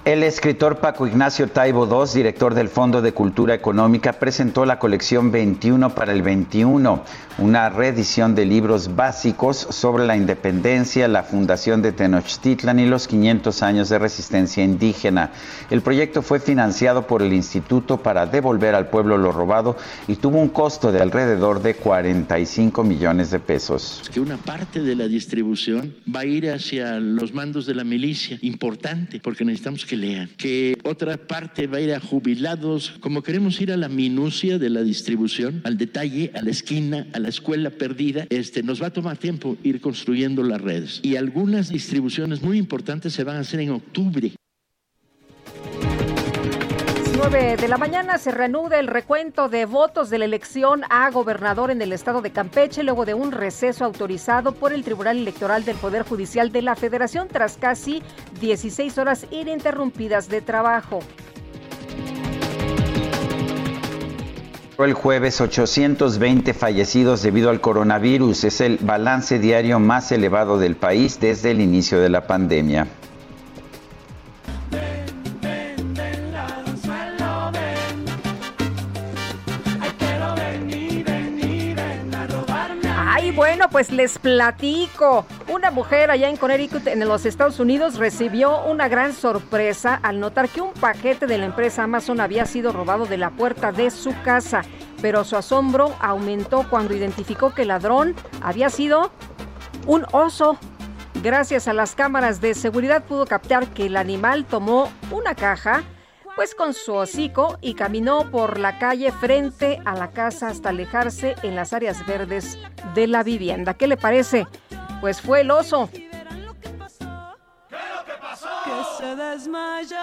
El escritor Paco Ignacio Taibo II, director del Fondo de Cultura Económica, presentó la colección 21 para el 21, una reedición de libros básicos sobre la independencia, la fundación de Tenochtitlan y los 500 años de resistencia indígena. El proyecto fue financiado por el Instituto para devolver al pueblo lo robado y tuvo un costo de alrededor de 45 millones de pesos. Que una parte de la distribución va a ir hacia los mandos de la milicia, importante, porque necesitamos que lean. Que otra parte va a ir a jubilados, como queremos ir a la minucia de la distribución, al detalle, a la esquina, a la escuela perdida, este, nos va a tomar tiempo ir construyendo las redes. Y algunas distribuciones muy importantes se van a hacer en octubre. 9 de la mañana se reanuda el recuento de votos de la elección a gobernador en el estado de Campeche luego de un receso autorizado por el Tribunal Electoral del Poder Judicial de la Federación tras casi 16 horas ininterrumpidas de trabajo. El jueves 820 fallecidos debido al coronavirus es el balance diario más elevado del país desde el inicio de la pandemia. Bueno, pues les platico. Una mujer allá en Connecticut, en los Estados Unidos, recibió una gran sorpresa al notar que un paquete de la empresa Amazon había sido robado de la puerta de su casa. Pero su asombro aumentó cuando identificó que el ladrón había sido un oso. Gracias a las cámaras de seguridad pudo captar que el animal tomó una caja pues con su hocico y caminó por la calle frente a la casa hasta alejarse en las áreas verdes de la vivienda. ¿Qué le parece? Pues fue el oso. Que se desmayó.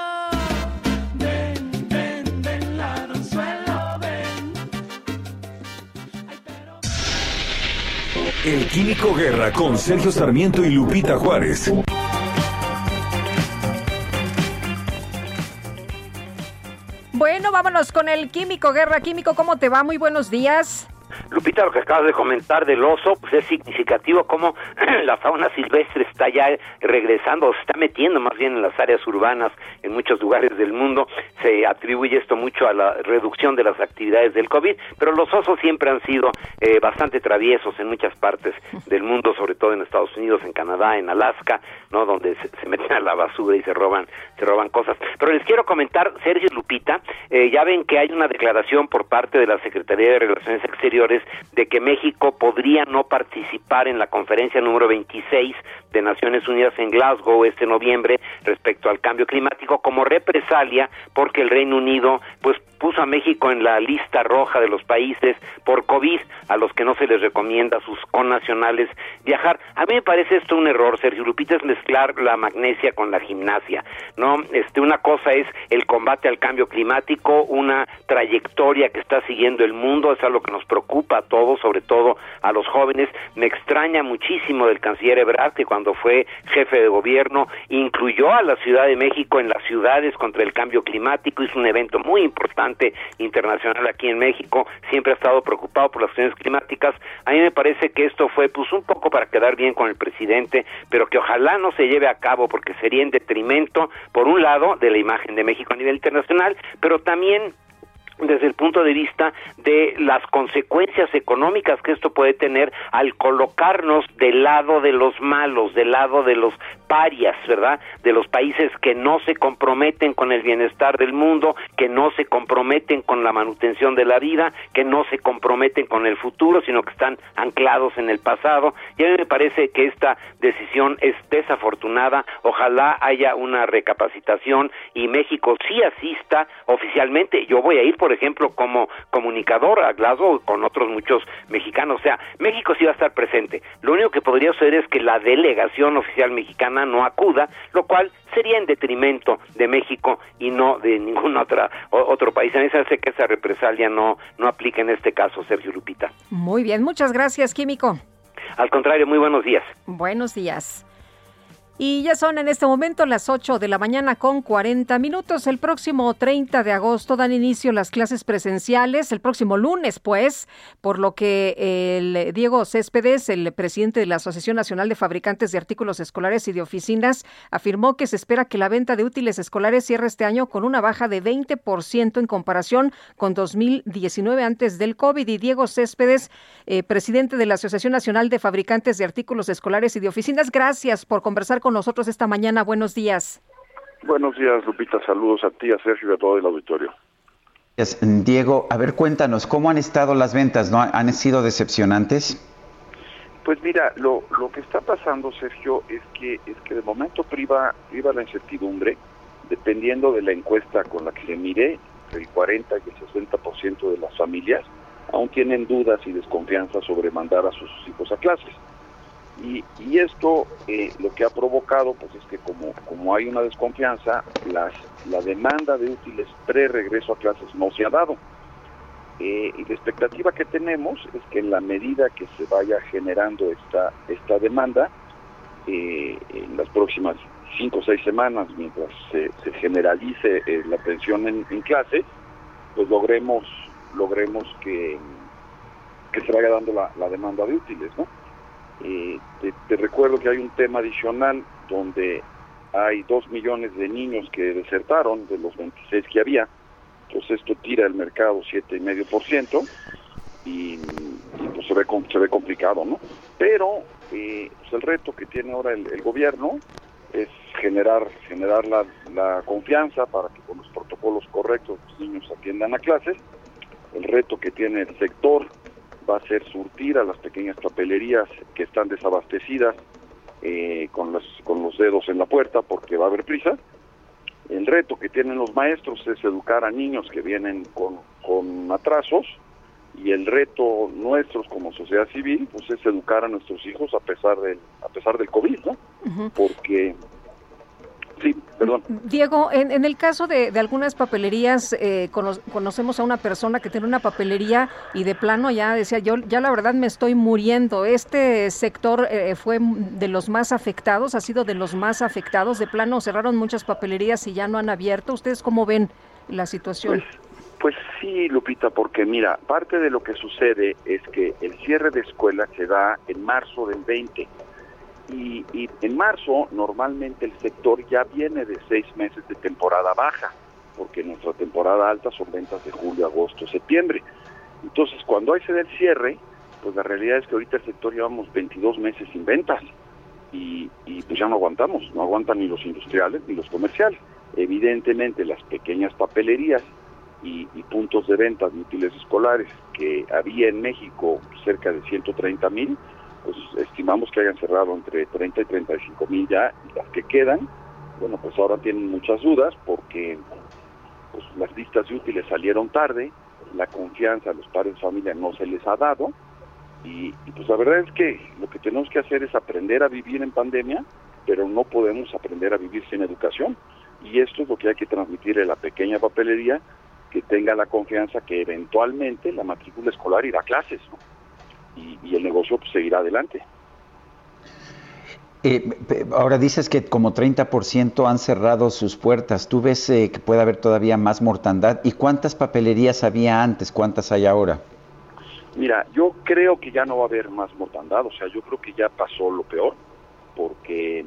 Ven, ven, ven, ladronzuelo, ven. El Químico Guerra con Sergio Sarmiento y Lupita Juárez. Bueno, vámonos con el Químico Guerra. Químico, ¿cómo te va? Muy buenos días. Lupita, lo que acabas de comentar del oso, pues es significativo como *clears throat* la fauna silvestre está ya regresando, se está metiendo más bien en las áreas urbanas en muchos lugares del mundo. Se atribuye esto mucho a la reducción de las actividades del COVID, pero los osos siempre han sido eh, bastante traviesos en muchas partes del mundo, sobre todo en Estados Unidos, en Canadá, en Alaska, ¿no? Donde se, meten a la basura y se roban, se roban cosas. Pero les quiero comentar, Sergio Lupita, eh, ya ven que hay una declaración por parte de la Secretaría de Relaciones Exteriores de que México podría no participar en la conferencia número 26 de Naciones Unidas en Glasgow este noviembre respecto al cambio climático como represalia porque el Reino Unido pues puso a México en la lista roja de los países por COVID a los que no se les recomienda a sus connacionales viajar. A mí me parece esto un error, Sergio Lupita, es mezclar la magnesia con la gimnasia, ¿no? Este, una cosa es el combate al cambio climático, una trayectoria que está siguiendo el mundo, es algo que nos preocupa a todos, sobre todo a los jóvenes. Me extraña muchísimo del canciller Ebrard que cuando fue jefe de gobierno incluyó a la Ciudad de México en las ciudades contra el cambio climático, hizo un evento muy importante internacional aquí en México, siempre ha estado preocupado por las cuestiones climáticas. A mí me parece que esto fue pues un poco para quedar bien con el presidente, pero que ojalá no se lleve a cabo porque sería en detrimento, por un lado, de la imagen de México a nivel internacional, pero también desde el punto de vista de las consecuencias económicas que esto puede tener al colocarnos del lado de los malos, del lado de los parias, ¿verdad? De los países que no se comprometen con el bienestar del mundo, que no se comprometen con la manutención de la vida, que no se comprometen con el futuro, sino que están anclados en el pasado. Y a mí me parece que esta decisión es desafortunada. Ojalá haya una recapacitación y México sí asista oficialmente. Yo voy a ir, por ejemplo, como comunicador a Glasgow con otros muchos mexicanos. O sea, México sí va a estar presente. Lo único que podría suceder es que la delegación oficial mexicana no acuda, lo cual sería en detrimento de México y no de ningún otra, otro país. A mí se hace que esa represalia no, no aplica en este caso, Sergio Lupita. Muy bien, muchas gracias, Químico. Al contrario, muy buenos días. Buenos días. Y ya son en este momento las 8 de la mañana con 40 minutos. El próximo 30 de agosto dan inicio las clases presenciales, el próximo lunes, pues, por lo que el Diego Céspedes, el presidente de la Asociación Nacional de Fabricantes de Artículos Escolares y de Oficinas, afirmó que se espera que la venta de útiles escolares cierre este año con una baja de 20% en comparación con 2019 antes del COVID. Y Diego Céspedes, eh, presidente de la Asociación Nacional de Fabricantes de Artículos Escolares y de Oficinas, gracias por conversar con nosotros esta mañana. Buenos días. Buenos días, Lupita. Saludos a ti, a Sergio y a todo el auditorio. Diego, a ver, cuéntanos, ¿cómo han estado las ventas? ¿No han sido decepcionantes? Pues mira, lo, lo que está pasando, Sergio, es que es que de momento priva, priva la incertidumbre, dependiendo de la encuesta con la que se mire, el 40 y el 60% de las familias aún tienen dudas y desconfianza sobre mandar a sus hijos a clases. Y, esto eh, lo que ha provocado pues es que como, como hay una desconfianza, las, la demanda de útiles pre-regreso a clases no se ha dado. Eh, y la expectativa que tenemos es que en la medida que se vaya generando esta, esta demanda, eh, en las próximas cinco o seis semanas, mientras se, se generalice la atención en, en, clase, pues logremos, logremos que, que se vaya dando la, la demanda de útiles, ¿no? Eh, te, recuerdo que hay un tema adicional donde hay dos millones de niños que desertaron de los 26 que había. Entonces esto tira el mercado 7,5% y, y pues se ve, se ve complicado, ¿no? Pero eh, pues el reto que tiene ahora el, gobierno es generar generar la, la, confianza para que con los protocolos correctos los niños atiendan a clases. El reto que tiene el sector va a ser surtir a las pequeñas papelerías que están desabastecidas eh, con, los, con los dedos en la puerta porque va a haber prisa. El reto que tienen los maestros es educar a niños que vienen con, con atrasos y el reto nuestros como sociedad civil pues es educar a nuestros hijos a pesar del a pesar del covid no porque Sí, perdón. Diego, en, en el caso de, de algunas papelerías, eh, conocemos a una persona que tiene una papelería y de plano ya decía, yo ya la verdad me estoy muriendo. ¿Este sector eh, fue de los más afectados? ¿Ha sido de los más afectados? De plano cerraron muchas papelerías y ya no han abierto. ¿Ustedes cómo ven la situación. Pues, pues sí, Lupita, porque mira, parte de lo que sucede es que el cierre de escuelas se da en marzo del 20 y, y en marzo normalmente el sector ya viene de seis meses de temporada baja, porque nuestra temporada alta son ventas de julio, agosto, septiembre. Entonces, cuando hay se da el cierre, pues la realidad es que ahorita el sector llevamos 22 meses sin ventas y, y pues ya no aguantamos, no aguantan ni los industriales ni los comerciales. Evidentemente las pequeñas papelerías y, y puntos de venta de útiles escolares que había en México cerca de 130 mil, pues estimamos que hayan cerrado entre 30 y 35 mil ya y las que quedan, bueno pues ahora tienen muchas dudas porque pues las listas de útiles salieron tarde, la confianza a los padres de familia no se les ha dado y, y, pues la verdad es que lo que tenemos que hacer es aprender a vivir en pandemia, pero no podemos aprender a vivir sin educación. Y esto es lo que hay que transmitir en la pequeña papelería, que tenga la confianza que eventualmente la matrícula escolar irá a clases ¿no? Y, y, el negocio pues, seguirá adelante. Eh, ahora dices que como 30% han cerrado sus puertas. ¿Tú ves eh, que puede haber todavía más mortandad? ¿Y cuántas papelerías había antes? ¿Cuántas hay ahora? Mira, yo creo que ya no va a haber más mortandad, o sea, yo creo que ya pasó lo peor, porque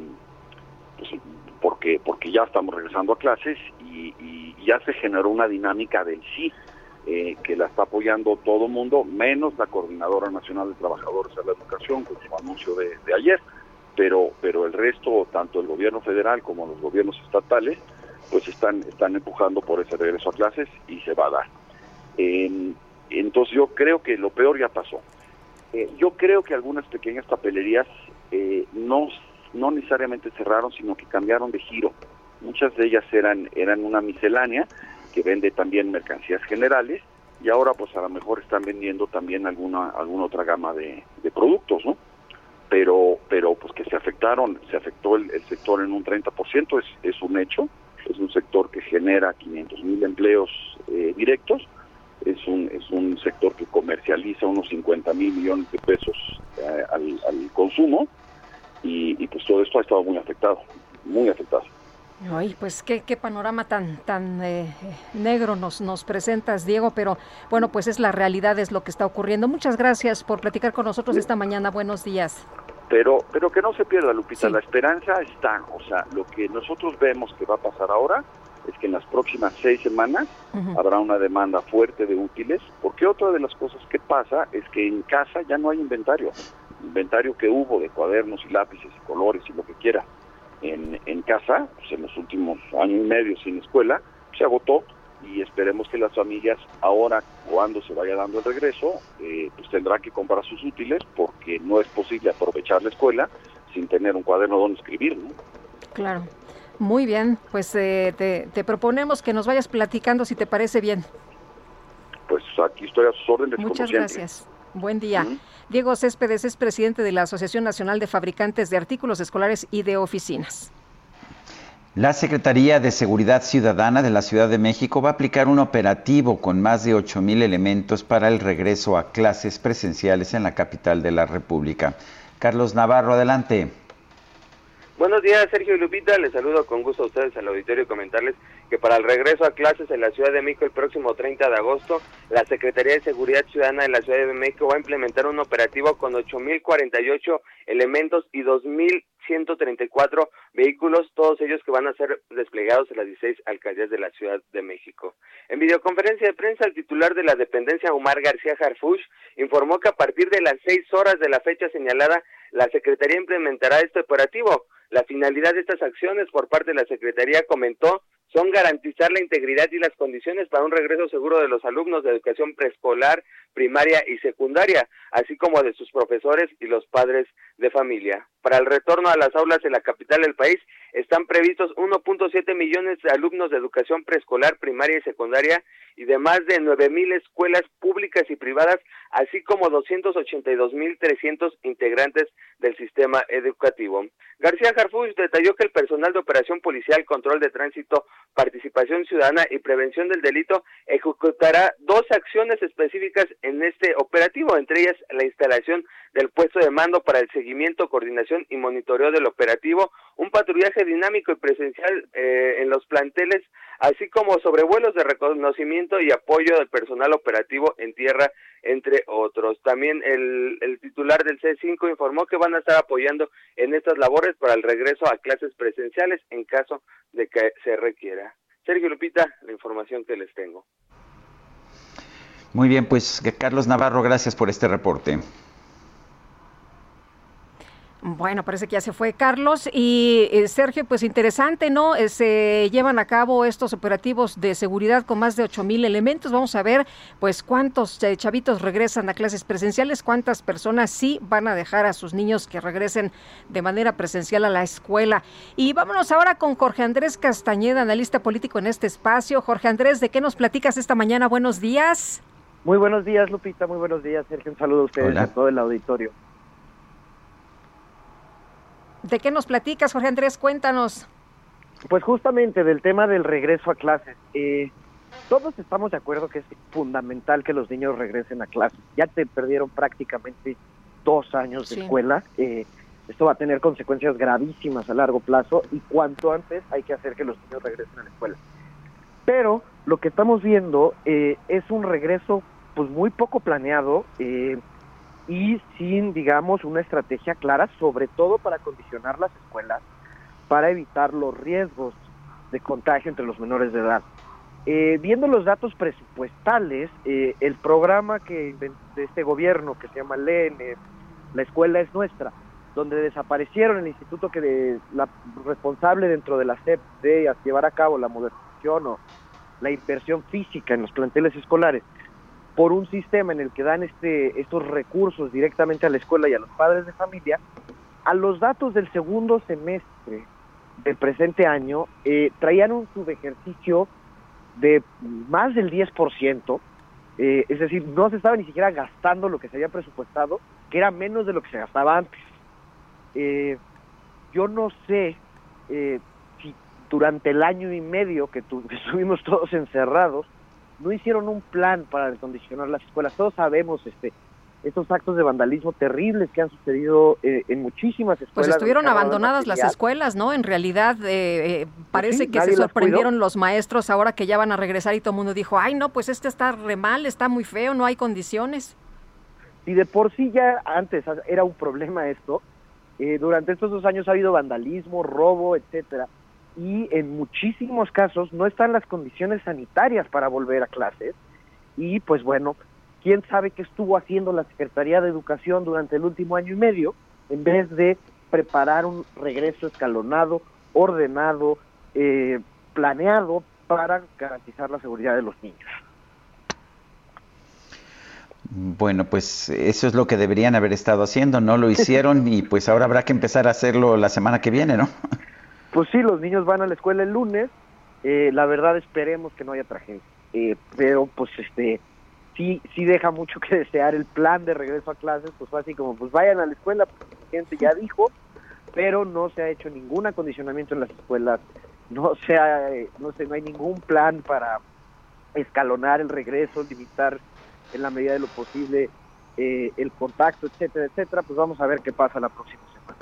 pues, porque porque ya estamos regresando a clases y, y ya se generó una dinámica del sí, eh, que la está apoyando todo mundo, menos la Coordinadora Nacional de Trabajadores de la Educación, con su anuncio de, de ayer, pero pero el resto, tanto el gobierno federal como los gobiernos estatales, pues están están empujando por ese regreso a clases y se va a dar. Entonces yo creo que lo peor ya pasó. Eh, yo creo que algunas pequeñas papelerías eh, no, no necesariamente cerraron, sino que cambiaron de giro. Muchas de ellas eran, eran una miscelánea que vende también mercancías generales y ahora pues a lo mejor están vendiendo también alguna, alguna otra gama de, productos, ¿no? Pero, pero pues que se afectaron, se afectó el, el sector en un 30%, es, es un hecho, es un sector que genera 500 mil empleos eh, directos, es un, es un sector que comercializa unos 50 mil millones de pesos eh, al, al, consumo y, y, pues todo esto ha estado muy afectado, muy afectado. Ay, pues qué, qué panorama tan tan eh, negro nos, nos presentas, Diego, pero bueno, pues es la realidad, es lo que está ocurriendo. Muchas gracias por platicar con nosotros esta mañana. Buenos días. Pero, pero que no se pierda, Lupita, sí. la esperanza está, o sea, lo que nosotros vemos que va a pasar ahora es que en las próximas seis semanas uh -huh. habrá una demanda fuerte de útiles, porque otra de las cosas que pasa es que en casa ya no hay inventario. Inventario que hubo de cuadernos y lápices y colores y lo que quiera en, en casa, pues en los últimos años y medio sin escuela, se agotó y esperemos que las familias ahora, cuando se vaya dando el regreso, eh, pues tendrán que comprar sus útiles porque no es posible aprovechar la escuela sin tener un cuaderno donde escribir, ¿no? Claro. Muy bien, pues eh, te, te, proponemos que nos vayas platicando si te parece bien. Pues aquí estoy a sus órdenes. Muchas gracias. Buen día. Diego Céspedes es presidente de la Asociación Nacional de Fabricantes de Artículos Escolares y de Oficinas. La Secretaría de Seguridad Ciudadana de la Ciudad de México va a aplicar un operativo con más de 8 mil elementos para el regreso a clases presenciales en la capital de la República. Carlos Navarro, adelante. Buenos días, Sergio y Lupita. Les saludo con gusto a ustedes al auditorio y comentarles que para el regreso a clases en la Ciudad de México el próximo 30 de agosto, la Secretaría de Seguridad Ciudadana de la Ciudad de México va a implementar un operativo con 8.048 elementos y 2.134 vehículos, todos ellos que van a ser desplegados en las 16 alcaldías de la Ciudad de México. En videoconferencia de prensa, el titular de la dependencia, Omar García Harfush, informó que a partir de las 6 horas de la fecha señalada, la Secretaría implementará este operativo. La finalidad de estas acciones por parte de la Secretaría comentó son garantizar la integridad y las condiciones para un regreso seguro de los alumnos de educación preescolar, primaria y secundaria, así como de sus profesores y los padres de familia. Para el retorno a las aulas en la capital del país están previstos 1.7 millones de alumnos de educación preescolar, primaria y secundaria y de más de 9 mil escuelas públicas y privadas, así como 282.300 integrantes del sistema educativo. García Harfuch detalló que el personal de operación policial, control de tránsito, participación ciudadana y prevención del delito ejecutará dos acciones específicas en este operativo, entre ellas la instalación del puesto de mando para el seguimiento, coordinación y monitoreo del operativo, un patrullaje dinámico y presencial eh, en los planteles así como sobrevuelos de reconocimiento y apoyo del personal operativo en tierra, entre otros. También el, el titular del C5 informó que van a estar apoyando en estas labores para el regreso a clases presenciales en caso de que se requiera. Sergio Lupita, la información que les tengo. Muy bien, pues Carlos Navarro, gracias por este reporte. Bueno, parece que ya se fue Carlos. Y eh, Sergio, pues interesante, ¿no? Eh, se llevan a cabo estos operativos de seguridad con más de ocho mil elementos. Vamos a ver, pues, cuántos eh, chavitos regresan a clases presenciales, cuántas personas sí van a dejar a sus niños que regresen de manera presencial a la escuela. Y vámonos ahora con Jorge Andrés Castañeda, analista político en este espacio. Jorge Andrés, ¿de qué nos platicas esta mañana? Buenos días. Muy buenos días, Lupita. Muy buenos días, Sergio. Un saludo a ustedes a todo el auditorio. ¿De qué nos platicas, Jorge Andrés? Cuéntanos. Pues justamente del tema del regreso a clases. Eh, todos estamos de acuerdo que es fundamental que los niños regresen a clases. Ya te perdieron prácticamente dos años de escuela. Eh, esto va a tener consecuencias gravísimas a largo plazo y cuanto antes hay que hacer que los niños regresen a la escuela. Pero lo que estamos viendo eh, es un regreso pues muy poco planeado. Eh, y sin, digamos, una estrategia clara, sobre todo para condicionar las escuelas, para evitar los riesgos de contagio entre los menores de edad. Eh, viendo los datos presupuestales, eh, el programa que de este gobierno que se llama LEN, la escuela es nuestra, donde desaparecieron el instituto que de, la responsable dentro de la SEP de llevar a cabo la modernización o la inversión física en los planteles escolares, por un sistema en el que dan este, estos recursos directamente a la escuela y a los padres de familia, a los datos del segundo semestre del presente año eh, traían un subejercicio de más del 10%, eh, es decir, no se estaba ni siquiera gastando lo que se había presupuestado, que era menos de lo que se gastaba antes. Eh, yo no sé eh, si durante el año y medio que, *laughs* que estuvimos todos encerrados, no hicieron un plan para recondicionar las escuelas. Todos sabemos este estos actos de vandalismo terribles que han sucedido eh, en muchísimas escuelas. Pues estuvieron abandonadas las escuelas, ¿no? En realidad eh, eh pues parece que se sorprendieron los maestros ahora que ya van a regresar y todo el mundo dijo, ay no, pues este está re mal, está muy feo, no hay condiciones. Y de por sí ya antes era un problema esto, eh, durante estos dos años ha habido vandalismo, robo, etcétera y en muchísimos casos no están las condiciones sanitarias para volver a clases y pues bueno, quién sabe qué estuvo haciendo la Secretaría de Educación durante el último año y medio en vez de preparar un regreso escalonado, ordenado, eh, planeado para garantizar la seguridad de los niños. Bueno, pues eso es lo que deberían haber estado haciendo, no lo hicieron y pues ahora habrá que empezar a hacerlo la semana que viene, ¿no? Pues sí, los niños van a la escuela el lunes. Eh, la verdad esperemos que no haya tragedia. Eh, pero pues este sí sí deja mucho que desear el plan de regreso a clases. Pues fue así como pues vayan a la escuela porque la gente ya dijo, pero no se ha hecho ningún acondicionamiento en las escuelas. No se ha, eh, no sé, no hay ningún plan para escalonar el regreso, limitar en la medida de lo posible el contacto, etcétera, etcétera. Pues vamos a ver qué pasa la próxima semana.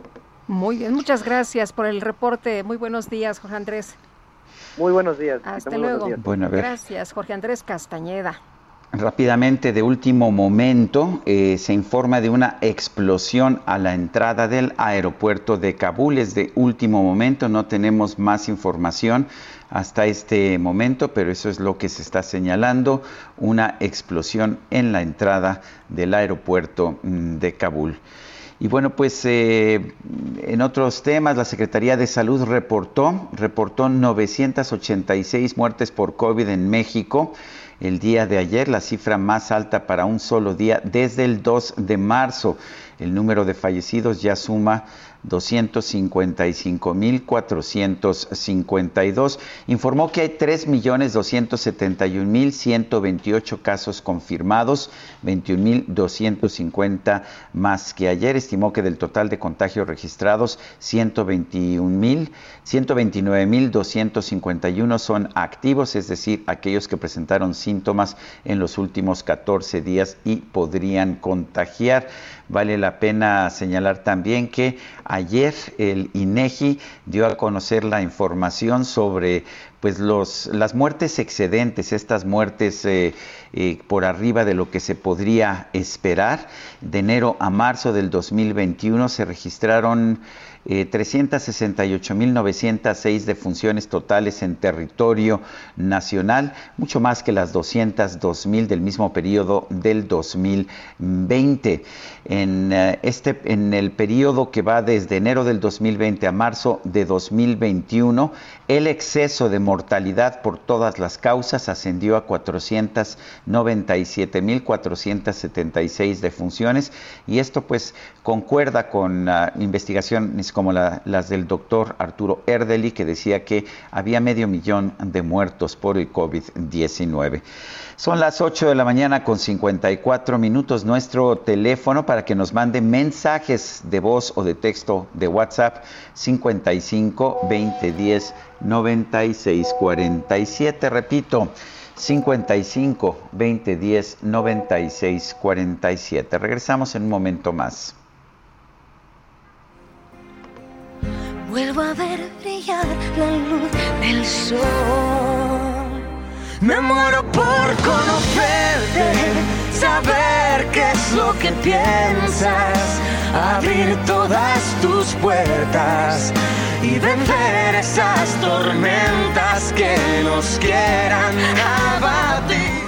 Muy bien, muchas gracias por el reporte. Muy buenos días, Jorge Andrés. Muy buenos días. Hasta luego. Gracias, Jorge Andrés Castañeda. Rápidamente, de último momento, eh, se informa de una explosión a la entrada del aeropuerto de Kabul. Es de último momento, no tenemos más información hasta este momento, pero eso es lo que se está señalando, una explosión en la entrada del aeropuerto mm, de Kabul. Y bueno, pues eh, en otros temas, la Secretaría de Salud reportó, reportó 986 muertes por COVID en México el día de ayer, la cifra más alta para un solo día desde el 2 de marzo. El número de fallecidos ya suma 255.452. Informó que hay 3.271.128 casos confirmados, 21.250 más que ayer. Estimó que del total de contagios registrados, 129.251 son activos, es decir, aquellos que presentaron síntomas en los últimos 14 días y podrían contagiar. Vale la pena señalar también que ayer el INEGI dio a conocer la información sobre pues los, las muertes excedentes, estas muertes eh, eh, por arriba de lo que se podría esperar. De enero a marzo del 2021 se registraron eh, 368.906 defunciones totales en territorio nacional, mucho más que las 202.000 del mismo periodo del 2020. En, eh, este, en el periodo que va desde enero del 2020 a marzo de 2021, el exceso de mortalidad por todas las causas ascendió a 497.476 defunciones y esto pues concuerda con uh, investigaciones como la, las del doctor Arturo Erdeli que decía que había medio millón de muertos por el COVID-19. Son las 8 de la mañana con 54 minutos. Nuestro teléfono para que nos mande mensajes de voz o de texto de WhatsApp 55 20 10 96 47. Repito, 55 20 10 96 47. Regresamos en un momento más. Vuelvo a ver brillar la luz del sol. Me muero por conocerte, saber qué es lo que piensas, abrir todas tus puertas y esas tormentas que nos quieran abatir.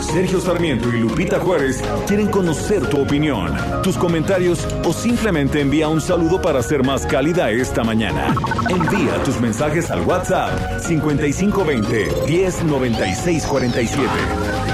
Sergio Sarmiento y Lupita Juárez quieren conocer tu opinión, tus comentarios o simplemente envía un saludo para ser más cálida esta mañana. Envía tus mensajes al WhatsApp 5520 109647.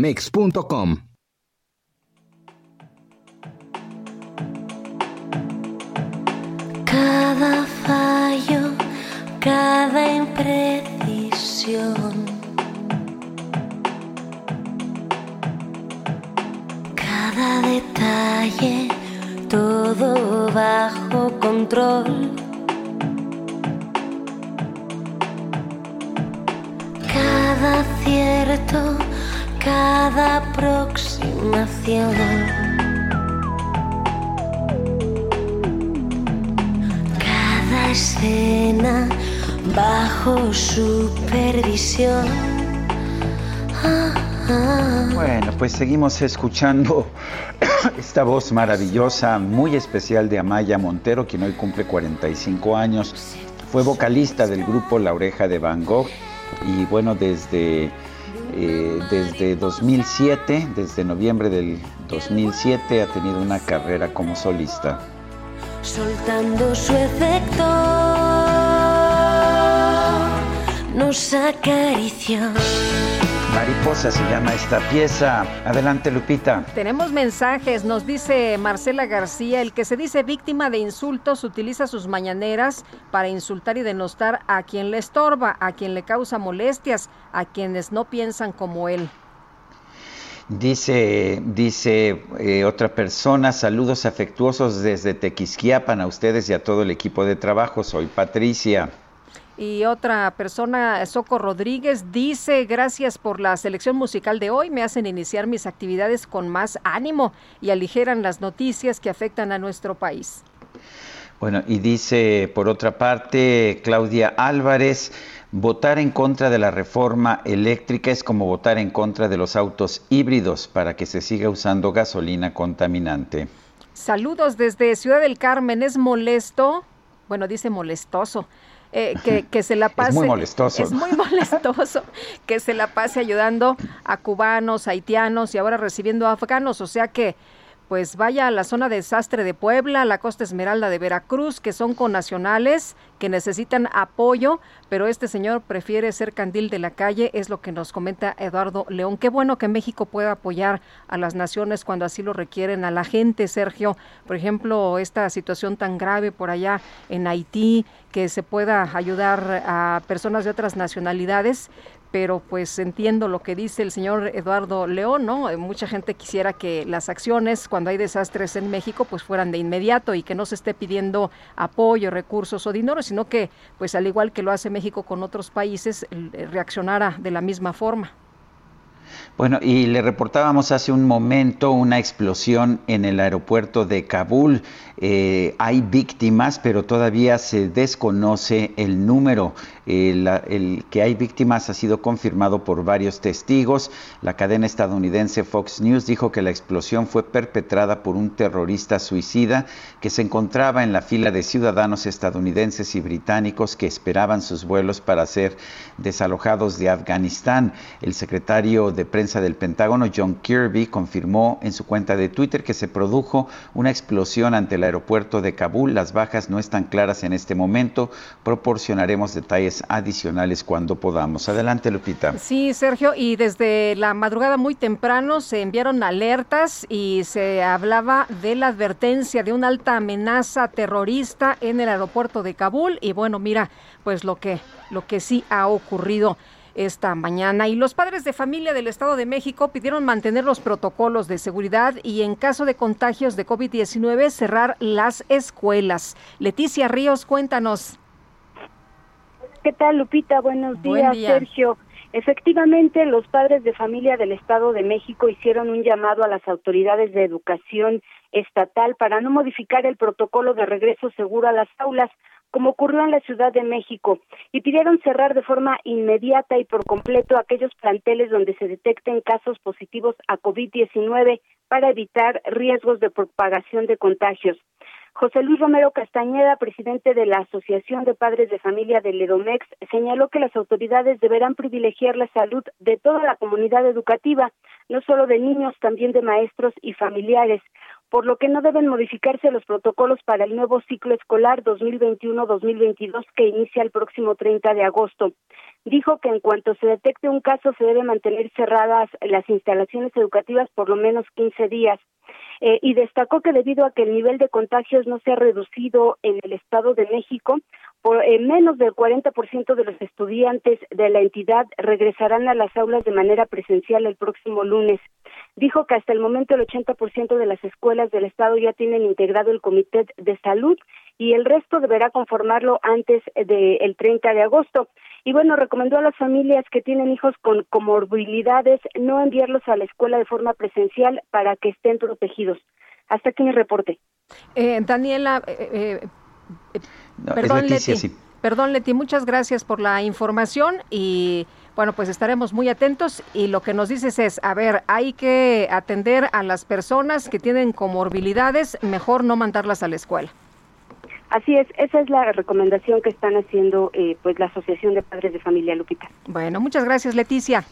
mex.com. Cada fallo, cada imprecisión, cada detalle, todo bajo control. Cada acierto cada aproximación. Cada escena bajo supervisión. Bueno, pues seguimos escuchando *coughs* esta voz maravillosa, muy especial de Amaya Montero, quien hoy cumple 45 años. Fue vocalista del grupo La Oreja de Van Gogh y bueno, desde eh, desde 2007, desde noviembre del 2007, ha tenido una carrera como solista. Soltando su efecto, nos acarició. Mariposa se llama esta pieza. Adelante, Lupita. Tenemos mensajes, nos dice Marcela García, el que se dice víctima de insultos utiliza sus mañaneras para insultar y denostar a quien le estorba, a quien le causa molestias, a quienes no piensan como él. Dice, dice eh, otra persona, saludos afectuosos desde Tequisquiapan a ustedes y a todo el equipo de trabajo. Soy Patricia. Y otra persona, Soco Rodríguez, dice, gracias por la selección musical de hoy, me hacen iniciar mis actividades con más ánimo y aligeran las noticias que afectan a nuestro país. Bueno, y dice, por otra parte, Claudia Álvarez, votar en contra de la reforma eléctrica es como votar en contra de los autos híbridos para que se siga usando gasolina contaminante. Saludos desde Ciudad del Carmen, es molesto, bueno, dice molestoso eh, que, que, se la pase. *laughs* Es muy molestoso. Es muy molestoso *laughs* que se la pase ayudando a cubanos, haitianos y ahora recibiendo afganos. O sea que pues vaya a la zona de desastre de Puebla, la costa Esmeralda de Veracruz, que son connacionales, que necesitan apoyo, pero este señor prefiere ser candil de la calle, es lo que nos comenta Eduardo León. Qué bueno que México pueda apoyar a las naciones cuando así lo requieren, a la gente, Sergio. Por ejemplo, esta situación tan grave por allá en Haití, que se pueda ayudar a personas de otras nacionalidades, pero pues entiendo lo que dice el señor Eduardo León, ¿no? Eh, mucha gente quisiera que las acciones cuando hay desastres en México pues fueran de inmediato y que no se esté pidiendo apoyo, recursos o dinero, sino que pues al igual que lo hace México con otros países, eh, reaccionara de la misma forma. Bueno, y le reportábamos hace un momento una explosión en el aeropuerto de Kabul. Eh, hay víctimas, pero todavía se desconoce el número. el, que hay víctimas ha sido confirmado por varios testigos. La cadena estadounidense Fox News dijo que la explosión fue perpetrada por un terrorista suicida que se encontraba en la fila de ciudadanos estadounidenses y británicos que esperaban sus vuelos para ser desalojados de Afganistán. El secretario de prensa del Pentágono, John Kirby, confirmó en su cuenta de Twitter que se produjo una explosión ante la aeropuerto de Kabul. Las bajas no están claras en este momento. Proporcionaremos detalles adicionales cuando podamos. Adelante, Lupita. Sí, Sergio, y desde la madrugada muy temprano se enviaron alertas y se hablaba de la advertencia de una alta amenaza terrorista en el aeropuerto de Kabul. Y bueno, mira, pues lo que, lo que sí ha ocurrido esta mañana. Y los padres de familia del Estado de México pidieron mantener los protocolos de seguridad y en caso de contagios de COVID-19 cerrar las escuelas. Leticia Ríos, cuéntanos. ¿Qué tal, Lupita? Buenos días, Sergio. Efectivamente, los padres de familia del Estado de México hicieron un llamado a las autoridades de educación estatal para no modificar el protocolo de regreso seguro a las aulas como ocurrió en la Ciudad de México, y pidieron cerrar de forma inmediata y por completo aquellos planteles donde se detecten casos positivos a COVID-19 para evitar riesgos de propagación de contagios. José Luis Romero Castañeda, presidente de la Asociación de Padres de Familia del Edomex, señaló que las autoridades deberán privilegiar la salud de toda la comunidad educativa, no solo de niños, también de maestros y familiares, por lo que no deben modificarse los protocolos para el nuevo ciclo escolar 2021-2022 que inicia el próximo 30 de agosto. Dijo que en cuanto se detecte un caso se deben mantener cerradas las instalaciones educativas por lo menos 15 días. Eh, y destacó que debido a que el nivel de contagios no se ha reducido en el Estado de México, por, eh, menos del 40% de los estudiantes de la entidad regresarán a las aulas de manera presencial el próximo lunes. Dijo que hasta el momento el 80% de las escuelas del Estado ya tienen integrado el Comité de Salud y el resto deberá conformarlo antes del 30 de agosto. Y bueno, recomendó a las familias que tienen hijos con comorbilidades no enviarlos a la escuela de forma presencial para que estén protegidos. Hasta aquí mi reporte. Eh, Daniela, eh, eh, perdón, Leti, perdón, Leti, muchas gracias por la información y bueno, pues estaremos muy atentos y lo que nos dices es, a ver, hay que atender a las personas que tienen comorbilidades, mejor no mandarlas a la escuela. Así es, esa es la recomendación que están haciendo eh, pues la Asociación de Padres de Familia Lupita. Bueno, muchas gracias Leticia.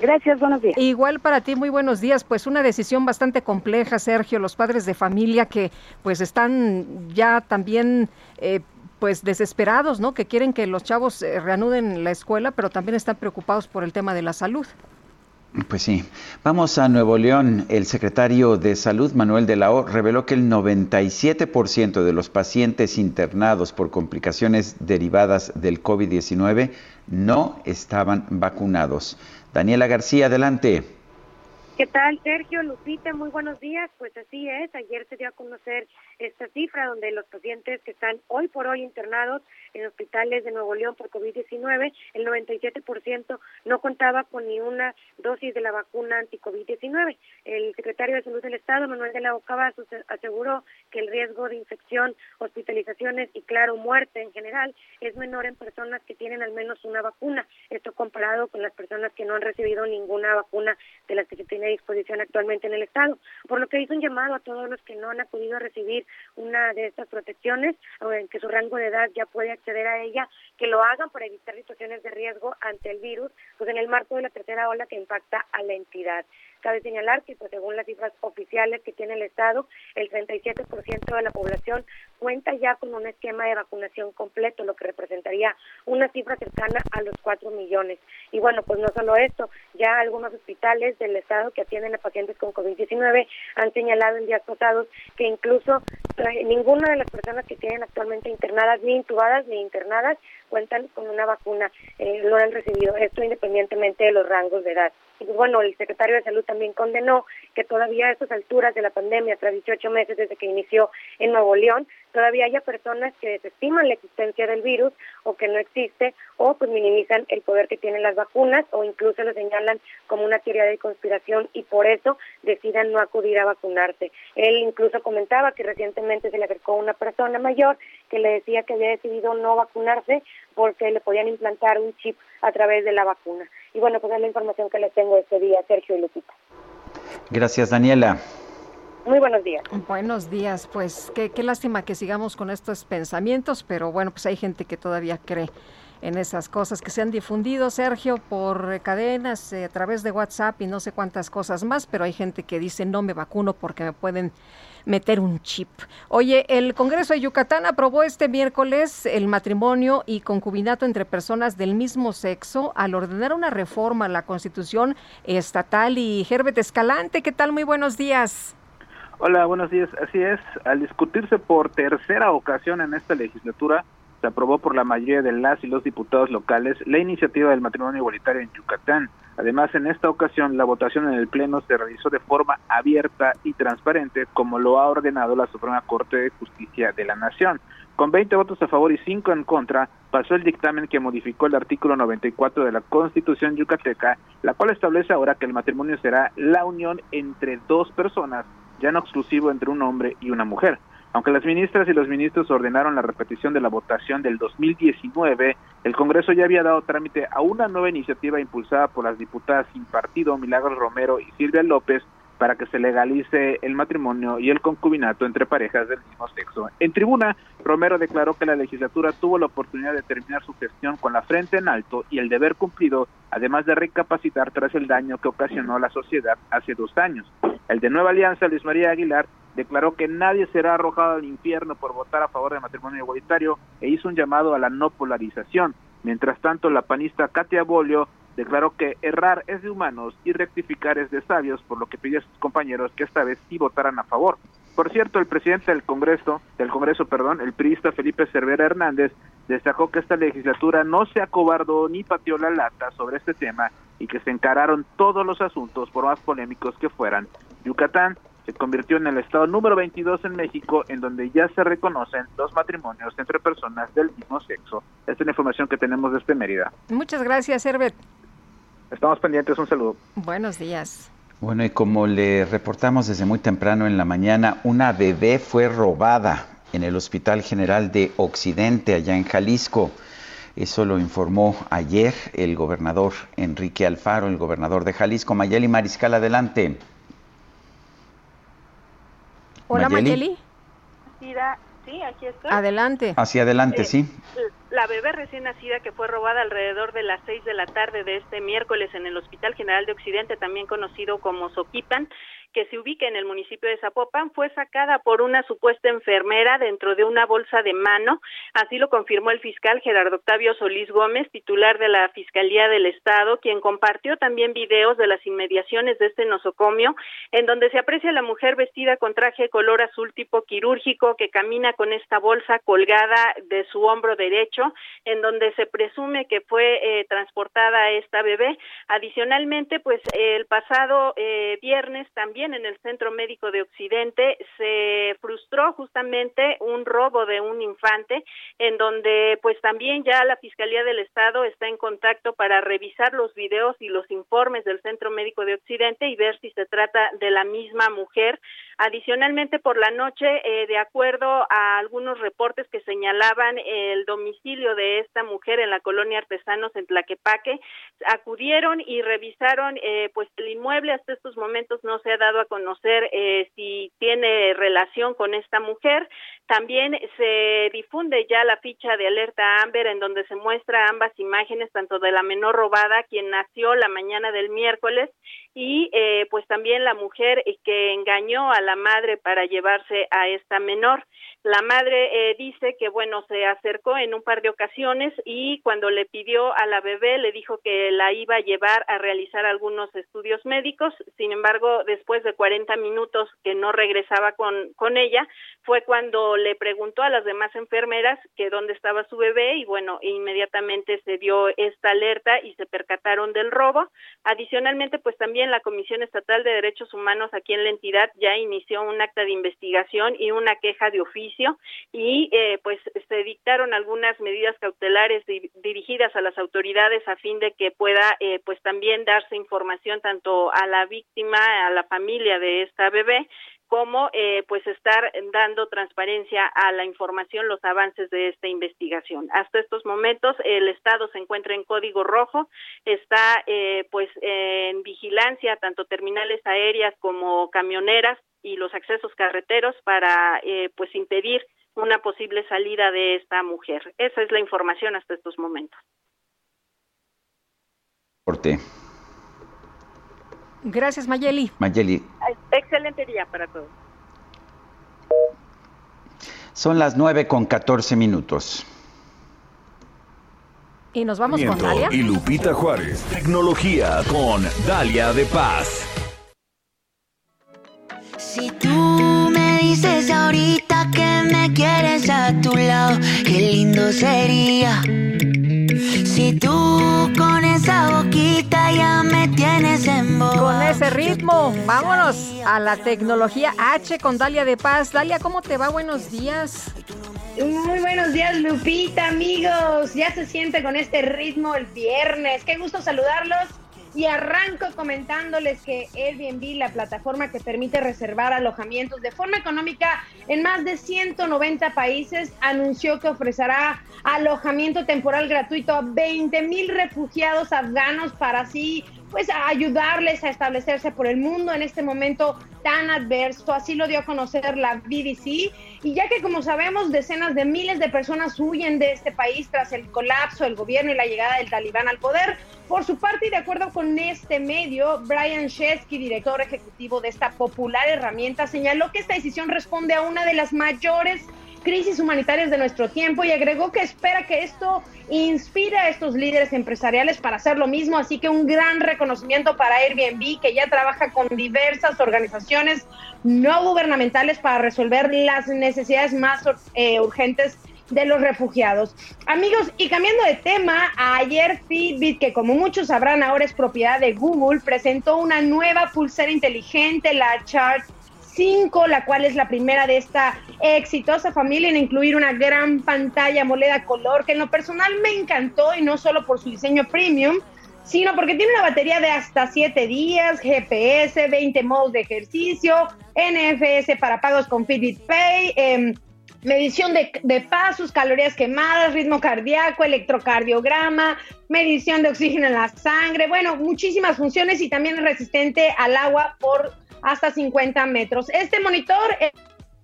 Gracias, buenos días. Igual para ti, muy buenos días. Pues una decisión bastante compleja, Sergio, los padres de familia que pues están ya también eh, pues desesperados, ¿no? Que quieren que los chavos eh, reanuden la escuela, pero también están preocupados por el tema de la salud. Pues sí. Vamos a Nuevo León. El secretario de Salud, Manuel de la O, reveló que el 97% de los pacientes internados por complicaciones derivadas del COVID-19 no estaban vacunados. Daniela García, adelante. ¿Qué tal, Sergio? Lupita, muy buenos días. Pues así es, ayer se dio a conocer esta cifra donde los pacientes que están hoy por hoy internados en hospitales de Nuevo León por COVID-19, el 97% no contaba con ni una dosis de la vacuna anti-COVID-19. El secretario de Salud del Estado, Manuel de la Ocavazos, aseguró que el riesgo de infección, hospitalizaciones y, claro, muerte en general es menor en personas que tienen al menos una vacuna. Esto comparado con las personas que no han recibido ninguna vacuna de las que se tiene a disposición actualmente en el Estado. Por lo que hizo un llamado a todos los que no han acudido a recibir una de estas protecciones, o en que su rango de edad ya puede acceder a ella, que lo hagan para evitar situaciones de riesgo ante el virus, pues en el marco de la tercera ola que impacta a la entidad. Cabe señalar que, pues, según las cifras oficiales que tiene el Estado, el 37% de la población cuenta ya con un esquema de vacunación completo, lo que representaría una cifra cercana a los 4 millones. Y bueno, pues no solo esto, ya algunos hospitales del Estado que atienden a pacientes con COVID-19 han señalado en días pasados que incluso ninguna de las personas que tienen actualmente internadas, ni intubadas ni internadas, cuentan con una vacuna, eh, lo han recibido, esto independientemente de los rangos de edad. Y bueno, el secretario de Salud también condenó que todavía a estas alturas de la pandemia, tras 18 meses desde que inició en Nuevo León, todavía haya personas que desestiman la existencia del virus o que no existe o pues minimizan el poder que tienen las vacunas o incluso lo señalan como una teoría de conspiración y por eso decidan no acudir a vacunarse. Él incluso comentaba que recientemente se le acercó una persona mayor que le decía que había decidido no vacunarse porque le podían implantar un chip a través de la vacuna. Y bueno, pues es la información que les tengo este día, Sergio y Lupita. Gracias, Daniela. Muy buenos días. Buenos días, pues qué, qué lástima que sigamos con estos pensamientos, pero bueno, pues hay gente que todavía cree en esas cosas que se han difundido, Sergio, por cadenas, eh, a través de WhatsApp y no sé cuántas cosas más, pero hay gente que dice no me vacuno porque me pueden meter un chip. Oye, el Congreso de Yucatán aprobó este miércoles el matrimonio y concubinato entre personas del mismo sexo al ordenar una reforma a la Constitución estatal. Y Herbert Escalante, ¿qué tal? Muy buenos días. Hola, buenos días. Así es, al discutirse por tercera ocasión en esta legislatura, aprobó por la mayoría de las y los diputados locales la iniciativa del matrimonio igualitario en Yucatán. Además, en esta ocasión, la votación en el Pleno se realizó de forma abierta y transparente, como lo ha ordenado la Suprema Corte de Justicia de la Nación. Con 20 votos a favor y 5 en contra, pasó el dictamen que modificó el artículo 94 de la Constitución yucateca, la cual establece ahora que el matrimonio será la unión entre dos personas, ya no exclusivo entre un hombre y una mujer. Aunque las ministras y los ministros ordenaron la repetición de la votación del 2019, el Congreso ya había dado trámite a una nueva iniciativa impulsada por las diputadas sin partido Milagros Romero y Silvia López para que se legalice el matrimonio y el concubinato entre parejas del mismo sexo. En tribuna, Romero declaró que la legislatura tuvo la oportunidad de terminar su gestión con la frente en alto y el deber cumplido, además de recapacitar tras el daño que ocasionó la sociedad hace dos años. El de Nueva Alianza, Luis María Aguilar, declaró que nadie será arrojado al infierno por votar a favor del matrimonio igualitario e hizo un llamado a la no polarización. Mientras tanto, la panista Katia Bolio declaró que errar es de humanos y rectificar es de sabios, por lo que pidió a sus compañeros que esta vez sí votaran a favor. Por cierto, el presidente del Congreso, del Congreso, perdón, el priista Felipe Cervera Hernández, destacó que esta legislatura no se acobardó ni pateó la lata sobre este tema y que se encararon todos los asuntos, por más polémicos que fueran. Yucatán se convirtió en el estado número 22 en México, en donde ya se reconocen los matrimonios entre personas del mismo sexo. Esta es la información que tenemos desde Mérida. Muchas gracias, Herbert. Estamos pendientes, un saludo. Buenos días. Bueno, y como le reportamos desde muy temprano en la mañana, una bebé fue robada en el Hospital General de Occidente, allá en Jalisco. Eso lo informó ayer el gobernador Enrique Alfaro, el gobernador de Jalisco. Mayeli Mariscal, adelante. Hola Mayeli. Sí, aquí estoy. Adelante. Hacia adelante, sí. La bebé recién nacida que fue robada alrededor de las seis de la tarde de este miércoles en el Hospital General de Occidente, también conocido como Soquipan, que se ubica en el municipio de Zapopan, fue sacada por una supuesta enfermera dentro de una bolsa de mano. Así lo confirmó el fiscal Gerardo Octavio Solís Gómez, titular de la Fiscalía del Estado, quien compartió también videos de las inmediaciones de este nosocomio, en donde se aprecia a la mujer vestida con traje color azul tipo quirúrgico que camina con esta bolsa colgada de su hombro derecho en donde se presume que fue eh, transportada esta bebé. Adicionalmente, pues el pasado eh, viernes también en el Centro Médico de Occidente se frustró justamente un robo de un infante en donde pues también ya la Fiscalía del Estado está en contacto para revisar los videos y los informes del Centro Médico de Occidente y ver si se trata de la misma mujer. Adicionalmente, por la noche, eh, de acuerdo a algunos reportes que señalaban el domicilio de esta mujer en la colonia Artesanos en Tlaquepaque, acudieron y revisaron eh, pues el inmueble. Hasta estos momentos no se ha dado a conocer eh, si tiene relación con esta mujer. También se difunde ya la ficha de alerta Amber en donde se muestra ambas imágenes, tanto de la menor robada, quien nació la mañana del miércoles, y eh, pues también la mujer que engañó a la madre para llevarse a esta menor. La madre eh, dice que bueno, se acercó en un par de ocasiones y cuando le pidió a la bebé le dijo que la iba a llevar a realizar algunos estudios médicos. Sin embargo, después de 40 minutos que no regresaba con, con ella, fue cuando le preguntó a las demás enfermeras que dónde estaba su bebé y bueno, inmediatamente se dio esta alerta y se percataron del robo. Adicionalmente, pues también la Comisión Estatal de Derechos Humanos aquí en la entidad ya inició un acta de investigación y una queja de oficio y eh, pues se dictaron algunas medidas cautelares dirigidas a las autoridades a fin de que pueda eh, pues también darse información tanto a la víctima, a la familia de esta bebé, como eh, pues estar dando transparencia a la información, los avances de esta investigación. Hasta estos momentos el Estado se encuentra en código rojo, está eh, pues en vigilancia tanto terminales aéreas como camioneras y los accesos carreteros para eh, pues impedir una posible salida de esta mujer. Esa es la información hasta estos momentos. Gracias, Mayeli. Mayeli. Excelente día para todos. Son las 9 con 14 minutos. Y nos vamos con Dalia. Y Lupita Juárez. Tecnología con Dalia de Paz. Si tú me dices ahorita que me quieres a tu lado, qué lindo sería. Si tú con esa boquita ya me tienes en voz. Con ese ritmo, vámonos a la tecnología H con Dalia de Paz. Dalia, ¿cómo te va? Buenos días. Muy buenos días, Lupita, amigos. Ya se siente con este ritmo el viernes. Qué gusto saludarlos. Y arranco comentándoles que Airbnb, la plataforma que permite reservar alojamientos de forma económica en más de 190 países, anunció que ofrecerá alojamiento temporal gratuito a 20 mil refugiados afganos para así pues ayudarles a establecerse por el mundo en este momento tan adverso. Así lo dio a conocer la BBC. Y ya que como sabemos decenas de miles de personas huyen de este país tras el colapso del gobierno y la llegada del talibán al poder, por su parte y de acuerdo con este medio, Brian Chesky, director ejecutivo de esta popular herramienta, señaló que esta decisión responde a una de las mayores crisis humanitarias de nuestro tiempo y agregó que espera que esto inspire a estos líderes empresariales para hacer lo mismo. Así que un gran reconocimiento para Airbnb, que ya trabaja con diversas organizaciones no gubernamentales para resolver las necesidades más eh, urgentes de los refugiados. Amigos, y cambiando de tema, ayer Fitbit, que como muchos sabrán ahora es propiedad de Google, presentó una nueva pulsera inteligente, la Chart 5, la cual es la primera de esta exitosa familia en incluir una gran pantalla moleda color que en lo personal me encantó y no solo por su diseño premium, sino porque tiene una batería de hasta 7 días, GPS, 20 modos de ejercicio, NFS para pagos con Fitbit Pay, em, medición de, pasos, calorías quemadas, ritmo cardíaco, electrocardiograma, medición de oxígeno en la sangre, bueno, muchísimas funciones y también es resistente al agua por hasta 50 metros. Este monitor,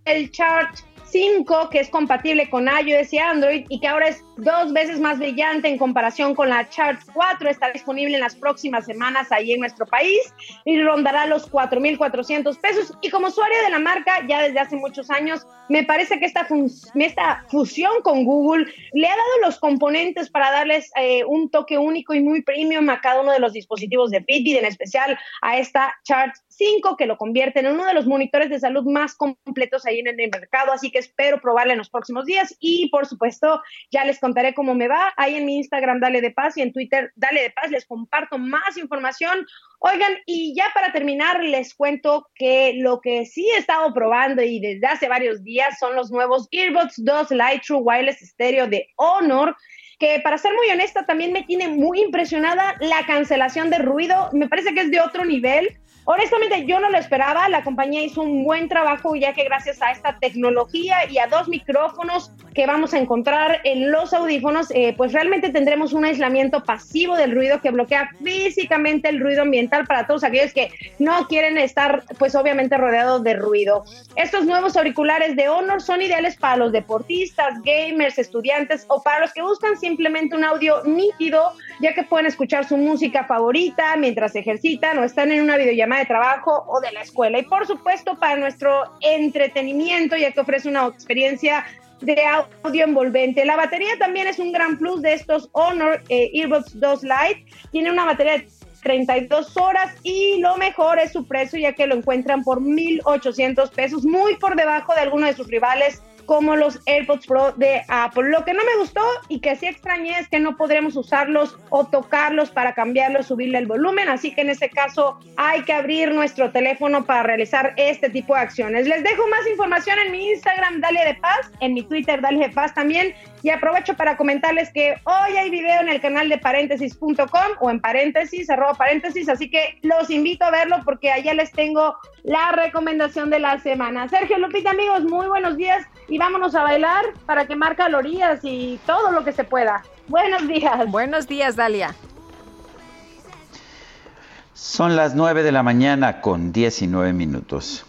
el Chart 5, que es compatible con iOS y Android y que ahora es dos veces más brillante en comparación con la Chart 4, está disponible en las próximas semanas ahí en nuestro país y rondará los 4.400 pesos. Y como usuario de la marca, ya desde hace muchos años, me parece que esta, esta fusión con Google le ha dado los componentes para darles eh, un toque único y muy premium a cada uno de los dispositivos de Fitbit, en especial a esta Chart 5, que lo convierte en uno de los monitores de salud más completos ahí en el mercado. Así que espero probarla en los próximos días y por supuesto ya les contaré cómo me va. Ahí en mi Instagram, Dale de Paz y en Twitter, Dale de Paz, les comparto más información. Oigan, y ya para terminar, les cuento que lo que sí he estado probando y desde hace varios días son los nuevos Earbuds 2 Lite True Wireless Stereo de Honor que para ser muy honesta también me tiene muy impresionada la cancelación de ruido. Me parece que es de otro nivel. Honestamente, yo no lo esperaba. La compañía hizo un buen trabajo, ya que gracias a esta tecnología y a dos micrófonos que vamos a encontrar en los audífonos, eh, pues realmente tendremos un aislamiento pasivo del ruido que bloquea físicamente el ruido ambiental para todos aquellos que no quieren estar, pues obviamente rodeados de ruido. Estos nuevos auriculares de Honor son ideales para los deportistas, gamers, estudiantes o para los que buscan simplemente un audio nítido, ya que pueden escuchar su música favorita mientras ejercitan o están en una videollamada de trabajo o de la escuela. Y por supuesto para nuestro entretenimiento, ya que ofrece una experiencia de audio envolvente. La batería también es un gran plus de estos Honor eh, Earbuds 2 Lite. Tiene una batería de 32 horas y lo mejor es su precio ya que lo encuentran por 1.800 pesos, muy por debajo de algunos de sus rivales como los AirPods Pro de Apple. Lo que no me gustó y que sí extrañé es que no podremos usarlos o tocarlos para cambiarlos, subirle el volumen, así que en ese caso hay que abrir nuestro teléfono para realizar este tipo de acciones. Les dejo más información en mi Instagram, Dale de Paz, en mi Twitter, Dale de Paz también, y aprovecho para comentarles que hoy hay video en el canal de paréntesis.com o en paréntesis, arroba paréntesis, así que los invito a verlo porque allá les tengo la recomendación de la semana. Sergio Lupita, amigos, muy buenos días y vámonos a bailar para quemar calorías y todo lo que se pueda. Buenos días. Buenos días, Dalia. Son las 9 de la mañana con 19 minutos.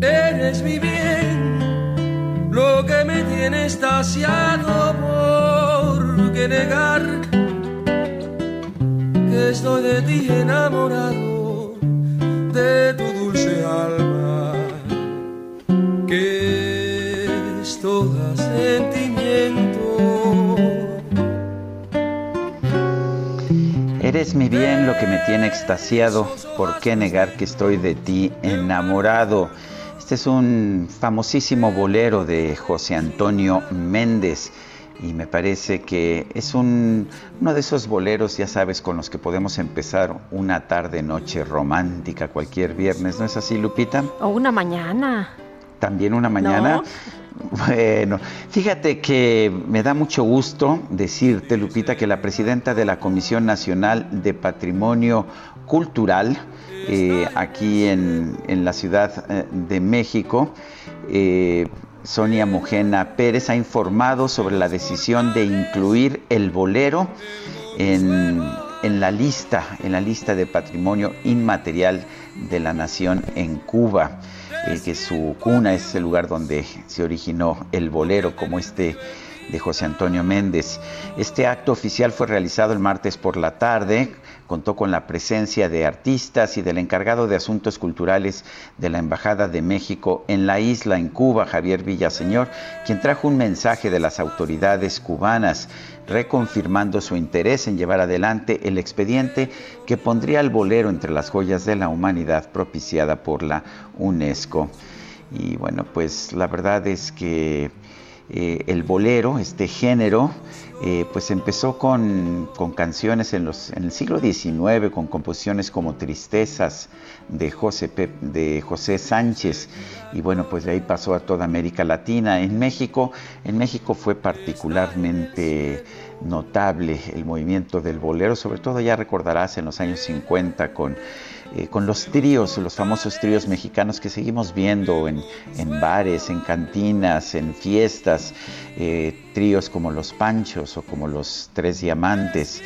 Eres mi bien, lo que me tiene estasiado por que negar estoy de ti enamorado, de tu dulce alma, que es toda sentimiento. Eres mi bien, lo que me tiene extasiado, ¿por qué negar que estoy de ti enamorado? Este es un famosísimo bolero de José Antonio Méndez y me parece que es un, uno de esos boleros, ya sabes, con los que podemos empezar una tarde, noche romántica cualquier viernes, ¿no es así, Lupita? O una mañana. También una mañana. *laughs* Bueno, fíjate que me da mucho gusto decirte, Lupita, que la presidenta de la Comisión Nacional de Patrimonio Cultural, eh, aquí en, la Ciudad eh, de México. Eh, Sonia Mujena Pérez ha informado sobre la decisión de incluir el bolero en, la lista, en la lista de patrimonio inmaterial de la nación en Cuba, que su cuna es el lugar donde se originó el bolero, como este de José Antonio Méndez. Este acto oficial fue realizado el martes por la tarde contó con la presencia de artistas y del encargado de asuntos culturales de la Embajada de México en la isla, en Cuba, Javier Villaseñor, quien trajo un mensaje de las autoridades cubanas reconfirmando su interés en llevar adelante el expediente que pondría al bolero entre las joyas de la humanidad propiciada por la UNESCO. Y bueno, pues la verdad es que eh, el bolero, este género, eh, pues empezó con, canciones en, los, en el siglo XIX, con composiciones como Tristezas de José, de José Sánchez, y bueno, pues de ahí pasó a toda América Latina. En México, en México fue particularmente notable el movimiento del bolero, sobre todo ya recordarás en los años 50 con eh, con los tríos, los famosos tríos mexicanos que seguimos viendo en, bares, en cantinas, en fiestas, eh, tríos como los Panchos o como los Tres Diamantes.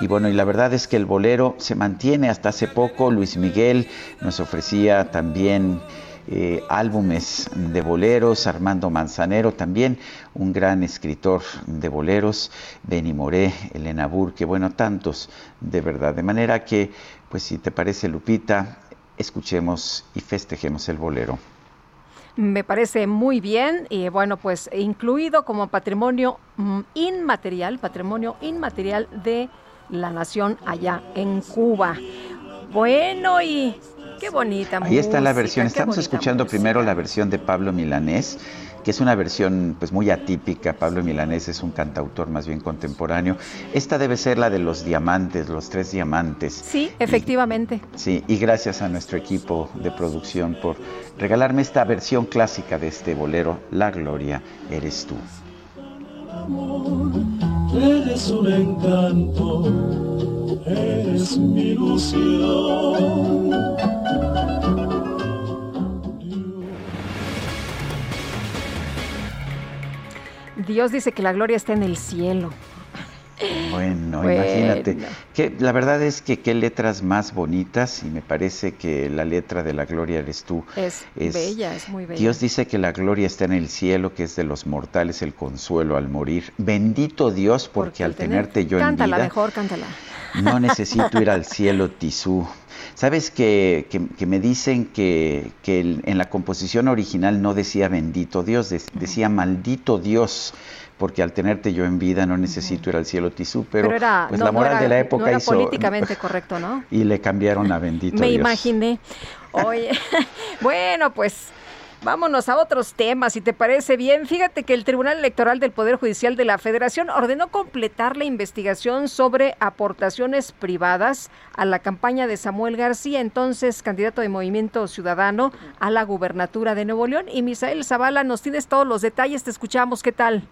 Y bueno, y la verdad es que el bolero se mantiene hasta hace poco. Luis Miguel nos ofrecía también eh, álbumes de boleros, Armando Manzanero también, un gran escritor de boleros, Benny Moré, Elena Burke, bueno, tantos de verdad. De manera que pues si te parece, Lupita, escuchemos y festejemos el bolero. Me parece muy bien y bueno, pues incluido como patrimonio mm, inmaterial, patrimonio inmaterial de la nación allá en Cuba. Bueno, y Qué bonita. Ahí está la versión. Estamos escuchando primero la versión de Pablo Milanés que es una versión pues muy atípica. Pablo Milanés es un cantautor más bien contemporáneo. Esta debe ser la de los diamantes, los tres diamantes. Sí, efectivamente. sí, y gracias a nuestro equipo de producción por regalarme esta versión clásica de este bolero, La Gloria eres tú. eres un encanto, eres mi ilusión Dios dice que la gloria está en el cielo. Bueno, imagínate. Que, la verdad es que qué letras más bonitas y me parece que la letra de la gloria eres tú. Es, bella, es muy bella. Dios dice que la gloria está en el cielo, que es de los mortales el consuelo al morir. Bendito Dios porque, al tenerte yo en vida... Cántala mejor, cántala. No necesito ir al cielo, Tisú. Sabes que, que, me dicen que, que, en la composición original no decía bendito Dios, decía maldito Dios, porque al tenerte yo en vida no necesito ir al cielo tisú, pero, pues la moral de la época no era hizo políticamente correcto, ¿no? *laughs* Y le cambiaron a bendito me Dios. Me imaginé. Oye, *laughs* bueno, pues Vámonos a otros temas, si te parece bien. Fíjate que el Tribunal Electoral del Poder Judicial de la Federación ordenó completar la investigación sobre aportaciones privadas a la campaña de Samuel García, entonces candidato de Movimiento Ciudadano a la gubernatura de Nuevo León. Y Misael Zavala, nos tienes todos los detalles, te escuchamos, ¿qué tal?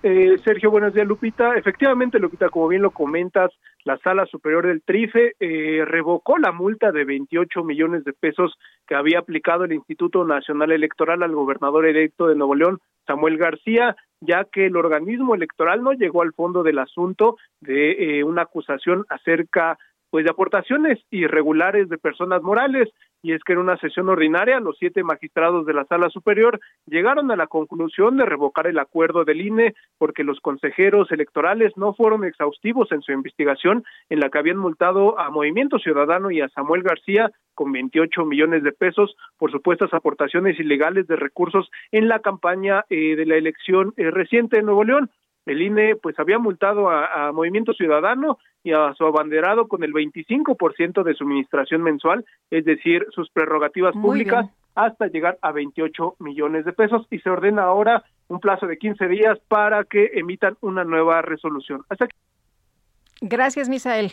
Eh, Sergio, buenos días, Lupita. Efectivamente, Lupita, como bien lo comentas, la Sala Superior del Trife eh, revocó la multa de 28 millones de pesos que había aplicado el Instituto Nacional Electoral al gobernador electo de Nuevo León, Samuel García, ya que el organismo electoral no llegó al fondo del asunto de eh, una acusación acerca pues de aportaciones irregulares de personas morales y es que en una sesión ordinaria los siete magistrados de la sala superior llegaron a la conclusión de revocar el acuerdo del INE porque los consejeros electorales no fueron exhaustivos en su investigación en la que habían multado a Movimiento Ciudadano y a Samuel García con 28 millones de pesos por supuestas aportaciones ilegales de recursos en la campaña eh, de la elección eh, reciente de Nuevo León el INE pues había multado a, Movimiento Ciudadano y a su abanderado con el 25% de su administración mensual, es decir, sus prerrogativas públicas, hasta llegar a 28 millones de pesos y se ordena ahora un plazo de 15 días para que emitan una nueva resolución. Hasta aquí. Gracias, Misael.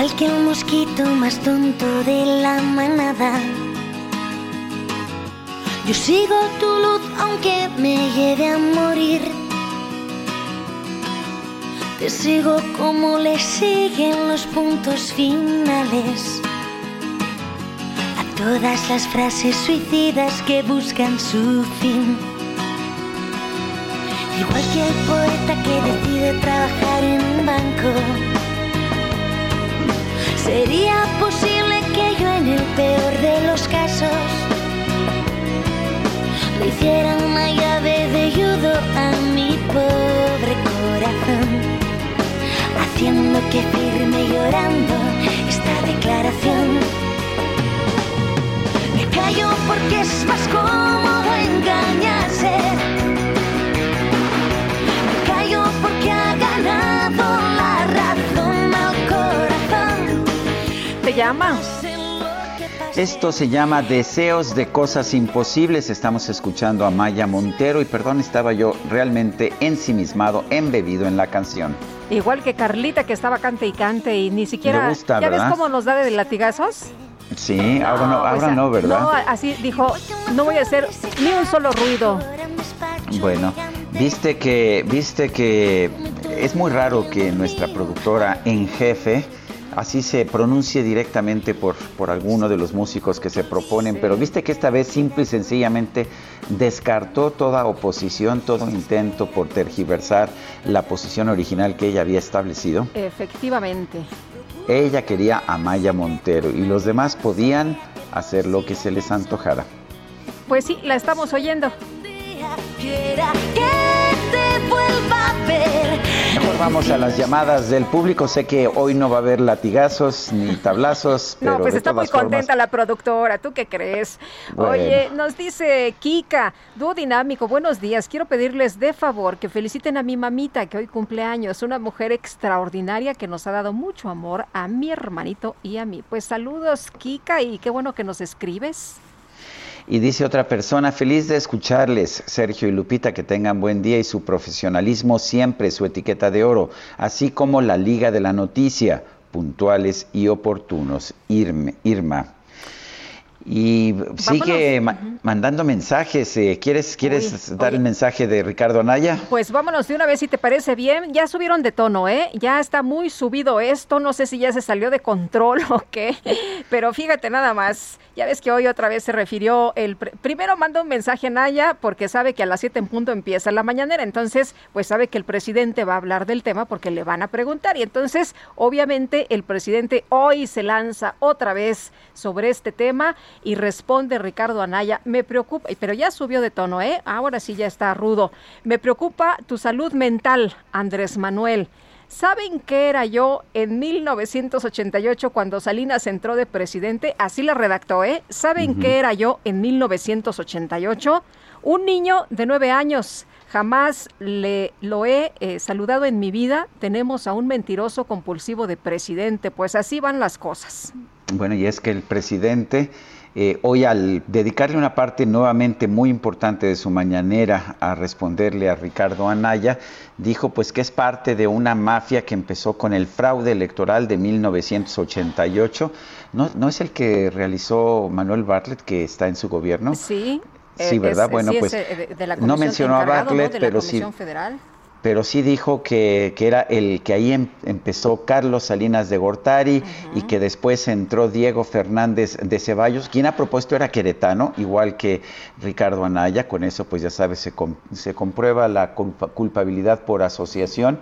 Igual que el mosquito más tonto de la manada. Yo sigo tu luz aunque me lleve a morir. Te sigo como le siguen los puntos finales. A todas las frases suicidas que buscan su fin. Igual que el poeta que decide trabajar en un banco ¿Sería posible que yo en el peor de los casos le hiciera una llave de judo a mi pobre corazón? Haciendo que firme llorando esta declaración. Me callo porque es más cómodo engañarse. Llama? Esto se llama Deseos de Cosas Imposibles. Estamos escuchando a Maya Montero y perdón, estaba yo realmente ensimismado, embebido en la canción. Igual que Carlita que estaba cante y cante y ni siquiera... Gusta, ¿Ya ¿verdad? ves cómo nos da de latigazos? Sí, ahora no, ahora o sea, no, ¿verdad? No, así dijo, no voy a hacer ni un solo ruido. Bueno, viste que, viste que es muy raro que nuestra productora en jefe así se pronuncie directamente por, por alguno de los músicos que se proponen, pero viste que esta vez simple y sencillamente descartó toda oposición, todo intento por tergiversar la posición original que ella había establecido. Efectivamente. Ella quería a Maya Montero y los demás podían hacer lo que se les antojara. Pues sí, la estamos oyendo. Vamos a las llamadas del público. Sé que hoy no va a haber latigazos ni tablazos. no, pues está muy contenta la productora. ¿Tú qué crees? Oye, nos dice Kika, dúo dinámico, buenos días. Quiero pedirles de favor que feliciten a mi mamita que hoy cumple años. Una mujer extraordinaria que nos ha dado mucho amor a mi hermanito y a mí. Pues saludos, Kika, y qué bueno que nos escribes. Y dice otra persona, feliz de escucharles, Sergio y Lupita, que tengan buen día y su profesionalismo siempre, su etiqueta de oro, así como la Liga de la Noticia, puntuales y oportunos. Irma. Y sigue mandando mensajes. Eh, ¿Quieres, quieres dar el mensaje de Ricardo Anaya? Pues vámonos de una vez si te parece bien. Ya subieron de tono, ¿eh? Ya está muy subido esto. No sé si ya se salió de control *laughs* o qué. Pero fíjate nada más. Ya ves que hoy otra vez se refirió el... Primero manda un mensaje a Naya porque sabe que a las 7 en punto empieza la mañanera. Entonces, pues sabe que el presidente va a hablar del tema porque le van a preguntar. Y entonces, obviamente, el presidente hoy se lanza otra vez sobre este tema y responde Ricardo Anaya, me preocupa, pero ya subió de tono, ¿eh? Ahora sí ya está rudo. Me preocupa tu salud mental, Andrés Manuel. ¿Saben qué era yo en 1988 cuando Salinas entró de presidente? Así la redactó, ¿eh? ¿Saben qué era yo en 1988? Un niño de nueve años. Jamás le lo he eh, saludado en mi vida. Tenemos a un mentiroso compulsivo de presidente. Pues así van las cosas. Bueno, y es que el presidente eh, hoy al dedicarle una parte nuevamente muy importante de su mañanera a responderle a Ricardo Anaya, dijo pues que es parte de una mafia que empezó con el fraude electoral de 1988. ¿No, no es el que realizó Manuel Bartlett que está en su gobierno? Sí. Sí, ¿verdad? bueno, pues no mencionó a Bartlett, pero sí. Federal pero sí dijo que, era el que ahí em, empezó Carlos Salinas de Gortari y que después entró Diego Fernández de Ceballos, quien a propósito era queretano, igual que Ricardo Anaya, con eso pues ya sabes, se, se comprueba la culpabilidad por asociación.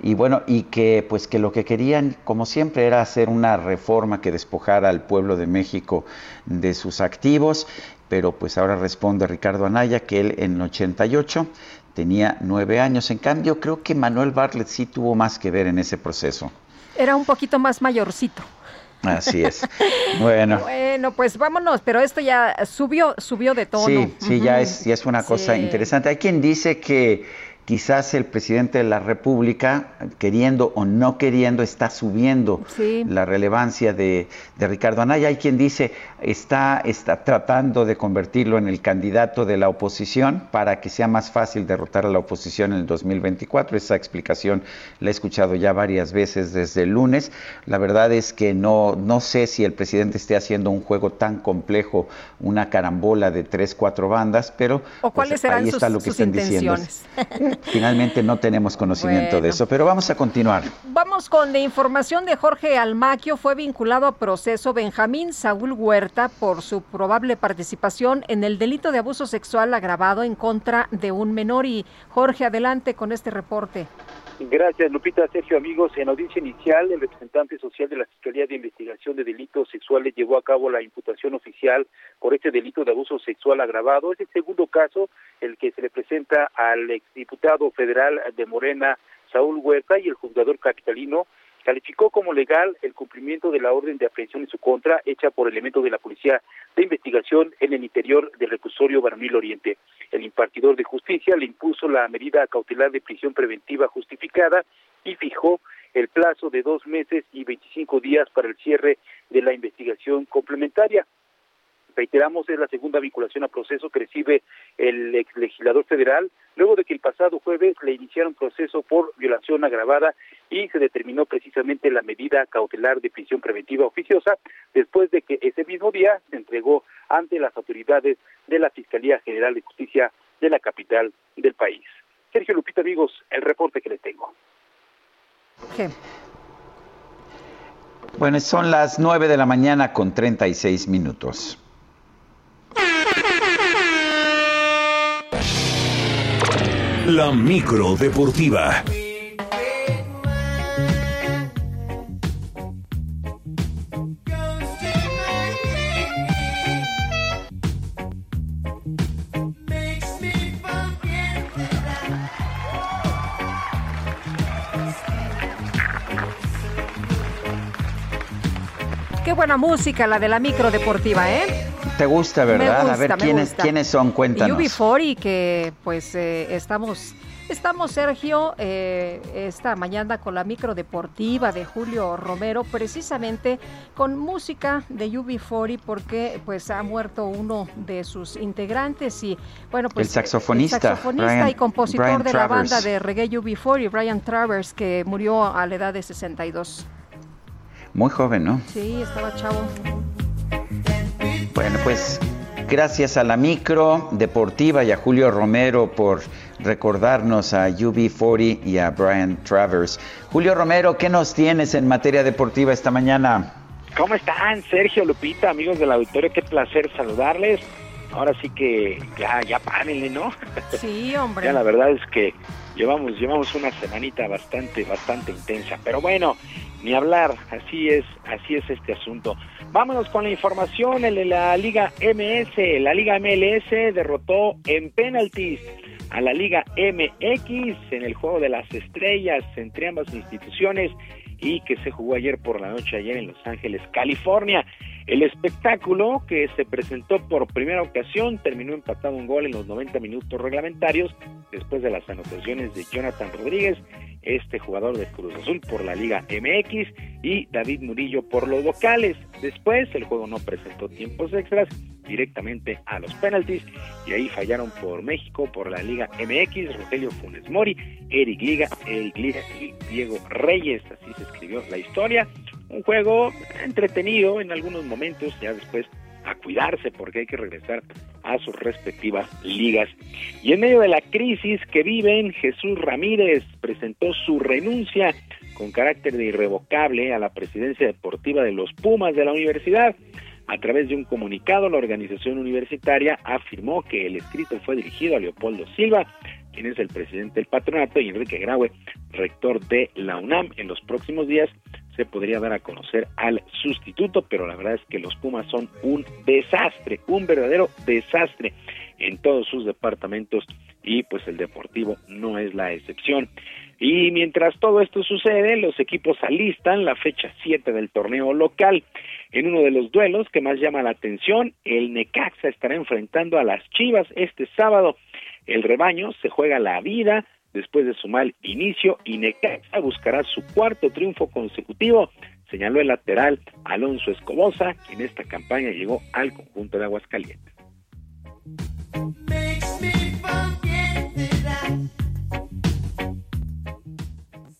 Y bueno, y que pues que lo que querían, como siempre, era hacer una reforma que despojara al pueblo de México de sus activos, pero pues ahora responde Ricardo Anaya que él en 88 tenía nueve años. En cambio, creo que Manuel Bartlett sí tuvo más que ver en ese proceso. Era un poquito más mayorcito. Así es. *laughs* Bueno. bueno, pues vámonos, pero esto ya subió, subió de tono. Sí, sí, ya es, ya es una cosa interesante. Hay quien dice que quizás el presidente de la República, queriendo o no queriendo, está subiendo la relevancia de, Ricardo Anaya. Hay quien dice está, está tratando de convertirlo en el candidato de la oposición para que sea más fácil derrotar a la oposición en el 2024. Esa explicación la he escuchado ya varias veces desde el lunes. La verdad es que no, no sé si el presidente esté haciendo un juego tan complejo, una carambola de tres, cuatro bandas, pero ¿O cuáles pues, ahí está lo que están diciendo. *laughs* Finalmente no tenemos conocimiento de eso, pero vamos a continuar. Vamos con la información de Jorge Almaquio. Fue vinculado a proceso Benjamín Saúl Huerta por su probable participación en el delito de abuso sexual agravado en contra de un menor. Y Jorge, adelante con este reporte. Gracias, Lupita. Sergio, amigos. En audiencia inicial, el representante social de la Fiscalía de Investigación de Delitos Sexuales llevó a cabo la imputación oficial por este delito de abuso sexual agravado. Es el segundo caso el que se le presenta al exdiputado federal de Morena, Saúl Huerta, y el juzgador capitalino calificó como legal el cumplimiento de la orden de aprehensión en su contra hecha por elementos de la Policía de Investigación en el interior del reclusorio Baronil Oriente. El impartidor de justicia le impuso la medida cautelar de prisión preventiva justificada y fijó el plazo de dos meses y 25 días para el cierre de la investigación complementaria reiteramos, es la segunda vinculación a proceso que recibe el ex legislador federal, luego de que el pasado jueves le iniciaron proceso por violación agravada y se determinó precisamente la medida cautelar de prisión preventiva oficiosa, después de que ese mismo día se entregó ante las autoridades de la Fiscalía General de Justicia de la capital del país. Sergio Lupita, amigos, el reporte que les tengo. Bueno, son las 9 de la mañana con 36 minutos. La micro deportiva. Qué buena música la de la micro deportiva, ¿eh? ¿Te gusta, verdad? a ver, ¿quiénes, ¿quiénes son? Cuéntanos. UB40, que pues eh, estamos, estamos, Sergio, eh, esta mañana con la micro deportiva de Julio Romero, precisamente con música de UB40, porque pues ha muerto uno de sus integrantes y, bueno, pues... El saxofonista. saxofonista y compositor de la banda de reggae UB40, Brian Travers, que murió a la edad de 62. Muy joven, ¿no? Sí, estaba chavo. Bueno, pues gracias a la micro deportiva y a Julio Romero por recordarnos a UB40 y a Brian Travers. Julio Romero, ¿qué nos tienes en materia deportiva esta mañana? ¿Cómo están, Sergio, Lupita, amigos del auditorio? Qué placer saludarles. Ahora sí que ya, ya párenle, ¿no? Sí, hombre. *laughs* ya la verdad es que llevamos, llevamos una semanita bastante, bastante intensa. Pero bueno, ni hablar, así es, así es este asunto. Vámonos con la información, el de la Liga MS, la Liga MLS derrotó en penaltis a la Liga MX en el juego de las estrellas entre ambas instituciones y que se jugó ayer por la noche ayer en Los Ángeles, California. El espectáculo que se presentó por primera ocasión terminó empatado un gol en los 90 minutos reglamentarios después de las anotaciones de Jonathan Rodríguez, este jugador de Cruz Azul por la Liga MX y David Murillo por los locales. Después el juego no presentó tiempos extras directamente a los penaltis y ahí fallaron por México, por la Liga MX, Rogelio Funes Mori, Eric Liga, Eric Liga y Diego Reyes, así se escribió la historia un juego entretenido en algunos momentos, ya después a cuidarse porque hay que regresar a sus respectivas ligas. Y en medio de la crisis que viven, Jesús Ramírez presentó su renuncia con carácter de irrevocable a la presidencia deportiva de los Pumas de la universidad. A través de un comunicado, la organización universitaria afirmó que el escrito fue dirigido a Leopoldo Silva, quien es el presidente del patronato, y Enrique Graue, rector de la UNAM. En los próximos días se podría dar a conocer al sustituto, pero la verdad es que los Pumas son un desastre, un verdadero desastre en todos sus departamentos y pues el deportivo no es la excepción. Y mientras todo esto sucede, los equipos alistan la fecha 7 del torneo local. En uno de los duelos que más llama la atención, el Necaxa estará enfrentando a las Chivas este sábado. El rebaño se juega la vida después de su mal inicio y Necaxa buscará su cuarto triunfo consecutivo, señaló el lateral Alonso Escobosa, quien en esta campaña llegó al conjunto de Aguascalientes.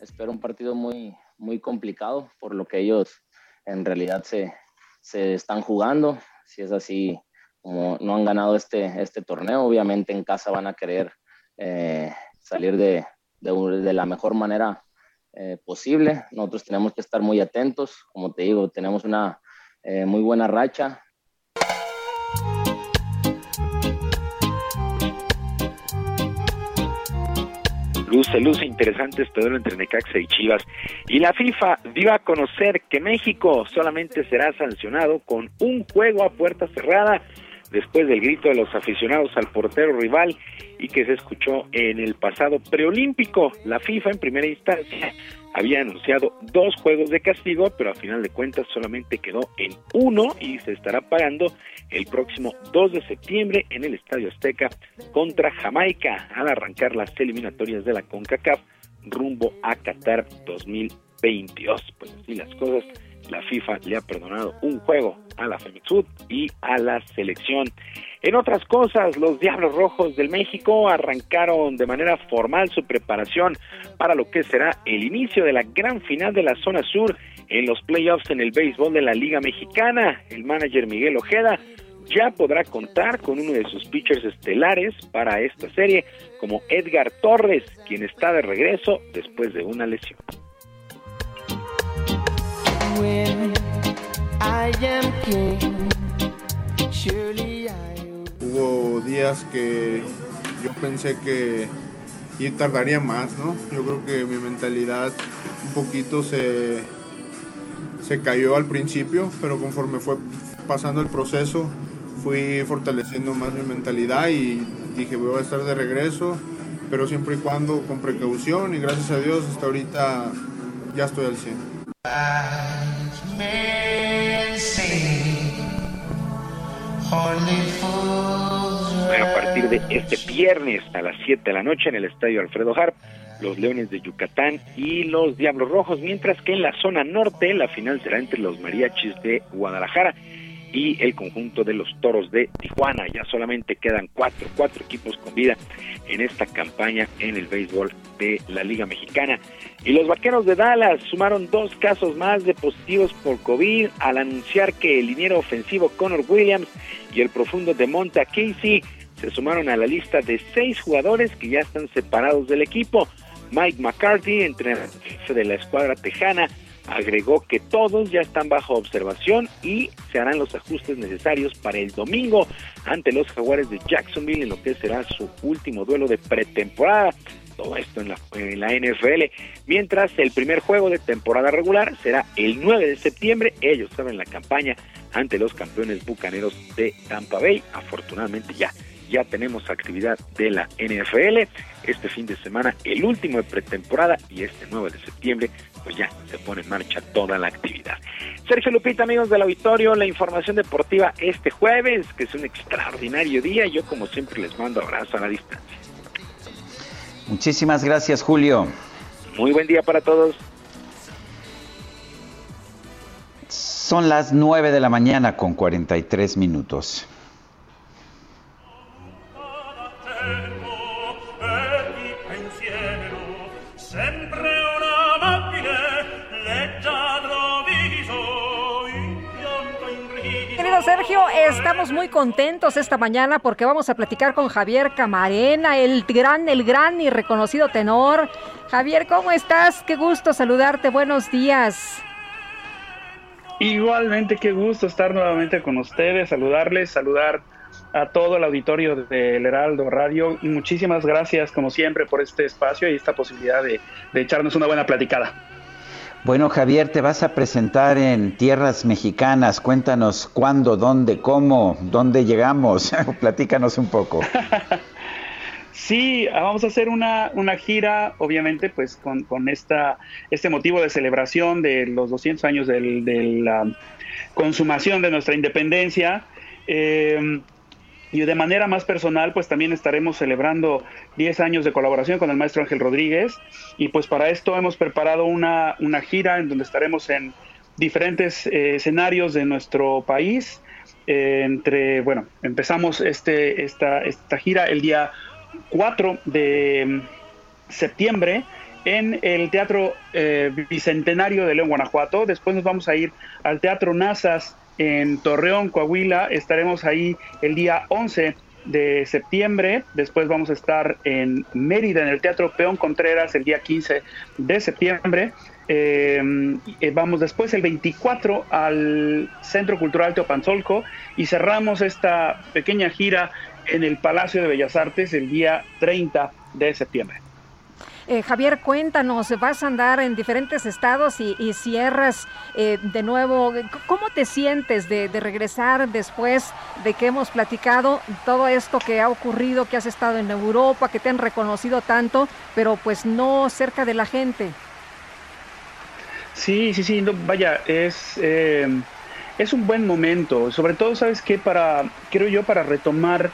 Espero un partido muy, muy complicado por lo que ellos en realidad se, se están jugando. Si es así, como no han ganado este, este torneo, obviamente en casa van a querer eh, salir de, de, la mejor manera eh, posible. Nosotros tenemos que estar muy atentos, como te digo, tenemos una eh, muy buena racha. Luce, luce interesante este duelo entre Necaxa y Chivas. Y la FIFA dio a conocer que México solamente será sancionado con un juego a puerta cerrada después del grito de los aficionados al portero rival y que se escuchó en el pasado preolímpico. La FIFA en primera instancia había anunciado dos juegos de castigo, pero a final de cuentas solamente quedó en uno y se estará pagando el próximo 2 de septiembre en el Estadio Azteca contra Jamaica al arrancar las eliminatorias de la CONCACAF rumbo a Qatar 2022. Pues así las cosas la FIFA le ha perdonado un juego a la Femixud y a la selección. En otras cosas, los Diablos Rojos del México arrancaron de manera formal su preparación para lo que será el inicio de la gran final de la zona sur en los playoffs en el béisbol de la Liga Mexicana. El manager Miguel Ojeda ya podrá contar con uno de sus pitchers estelares para esta serie, como Edgar Torres, quien está de regreso después de una lesión. Hubo días que yo pensé que y tardaría más, ¿no? Yo creo que mi mentalidad un poquito se, se cayó al principio, pero conforme fue pasando el proceso, fui fortaleciendo más mi mentalidad y dije voy a estar de regreso, pero siempre y cuando con precaución y gracias a Dios hasta ahorita ya estoy al 100. A partir de este viernes a las 7 de la noche en el Estadio Alfredo Harp, los Leones de Yucatán y los Diablos Rojos, mientras que en la zona norte la final será entre los Mariachis de Guadalajara y el conjunto de los Toros de Tijuana. Ya solamente quedan cuatro, cuatro equipos con vida en esta campaña en el béisbol de la Liga Mexicana. Y los Vaqueros de Dallas sumaron dos casos más de positivos por COVID al anunciar que el liniero ofensivo Connor Williams y el profundo de Monta Casey se sumaron a la lista de seis jugadores que ya están separados del equipo. Mike McCarthy, entrenador de la escuadra tejana, agregó que todos ya están bajo observación y se harán los ajustes necesarios para el domingo ante los jaguares de Jacksonville en lo que será su último duelo de pretemporada. Todo esto en la, en la NFL. Mientras el primer juego de temporada regular será el 9 de septiembre. Ellos saben la campaña ante los campeones bucaneros de Tampa Bay. Afortunadamente ya ya tenemos actividad de la NFL. Este fin de semana, el último de pretemporada y este 9 de septiembre, pues ya se pone en marcha toda la actividad. Sergio Lupita, amigos del auditorio, la información deportiva este jueves, que es un extraordinario día. Yo, como siempre, les mando abrazo a la distancia. Muchísimas gracias, Julio. Muy buen día para todos. Son las 9 de la mañana con 43 minutos. Sergio, estamos muy contentos esta mañana porque vamos a platicar con Javier Camarena, el gran, el gran y reconocido tenor. Javier, ¿cómo estás? Qué gusto saludarte. Buenos días. Igualmente, qué gusto estar nuevamente con ustedes, saludarles, saludar a todo el auditorio del Heraldo Radio muchísimas gracias como siempre por este espacio y esta posibilidad de, de echarnos una buena platicada. Bueno, Javier, te vas a presentar en tierras mexicanas. Cuéntanos cuándo, dónde, cómo, dónde llegamos. *laughs* Platícanos un poco. *laughs* Sí, vamos a hacer una, una gira, obviamente, pues con, con, esta, este motivo de celebración de los 200 años de la consumación de nuestra independencia. Eh, y de manera más personal, pues también estaremos celebrando 10 años de colaboración con el maestro Ángel Rodríguez. Y pues para esto hemos preparado una, una gira en donde estaremos en diferentes eh, escenarios de nuestro país. Eh, entre, bueno, empezamos este, esta, esta gira el día 4 de mm, septiembre en el Teatro eh, Bicentenario de León, Guanajuato. Después nos vamos a ir al Teatro Nazas en Torreón, Coahuila. Estaremos ahí el día 11 de septiembre. Después vamos a estar en Mérida, en el Teatro Peón Contreras, el día 15 de septiembre. Eh, eh, vamos después el 24 al Centro Cultural Teopanzolco y cerramos esta pequeña gira en el Palacio de Bellas Artes el día 30 de septiembre. Eh, Javier, cuéntanos, vas a andar en diferentes estados y, cierras eh, de nuevo. ¿Cómo te sientes de, regresar después de que hemos platicado todo esto que ha ocurrido, que has estado en Europa, que te han reconocido tanto, pero pues no cerca de la gente? Sí, sí, sí, vaya, es, eh, es un buen momento, sobre todo, ¿sabes qué? Para, creo yo, para retomar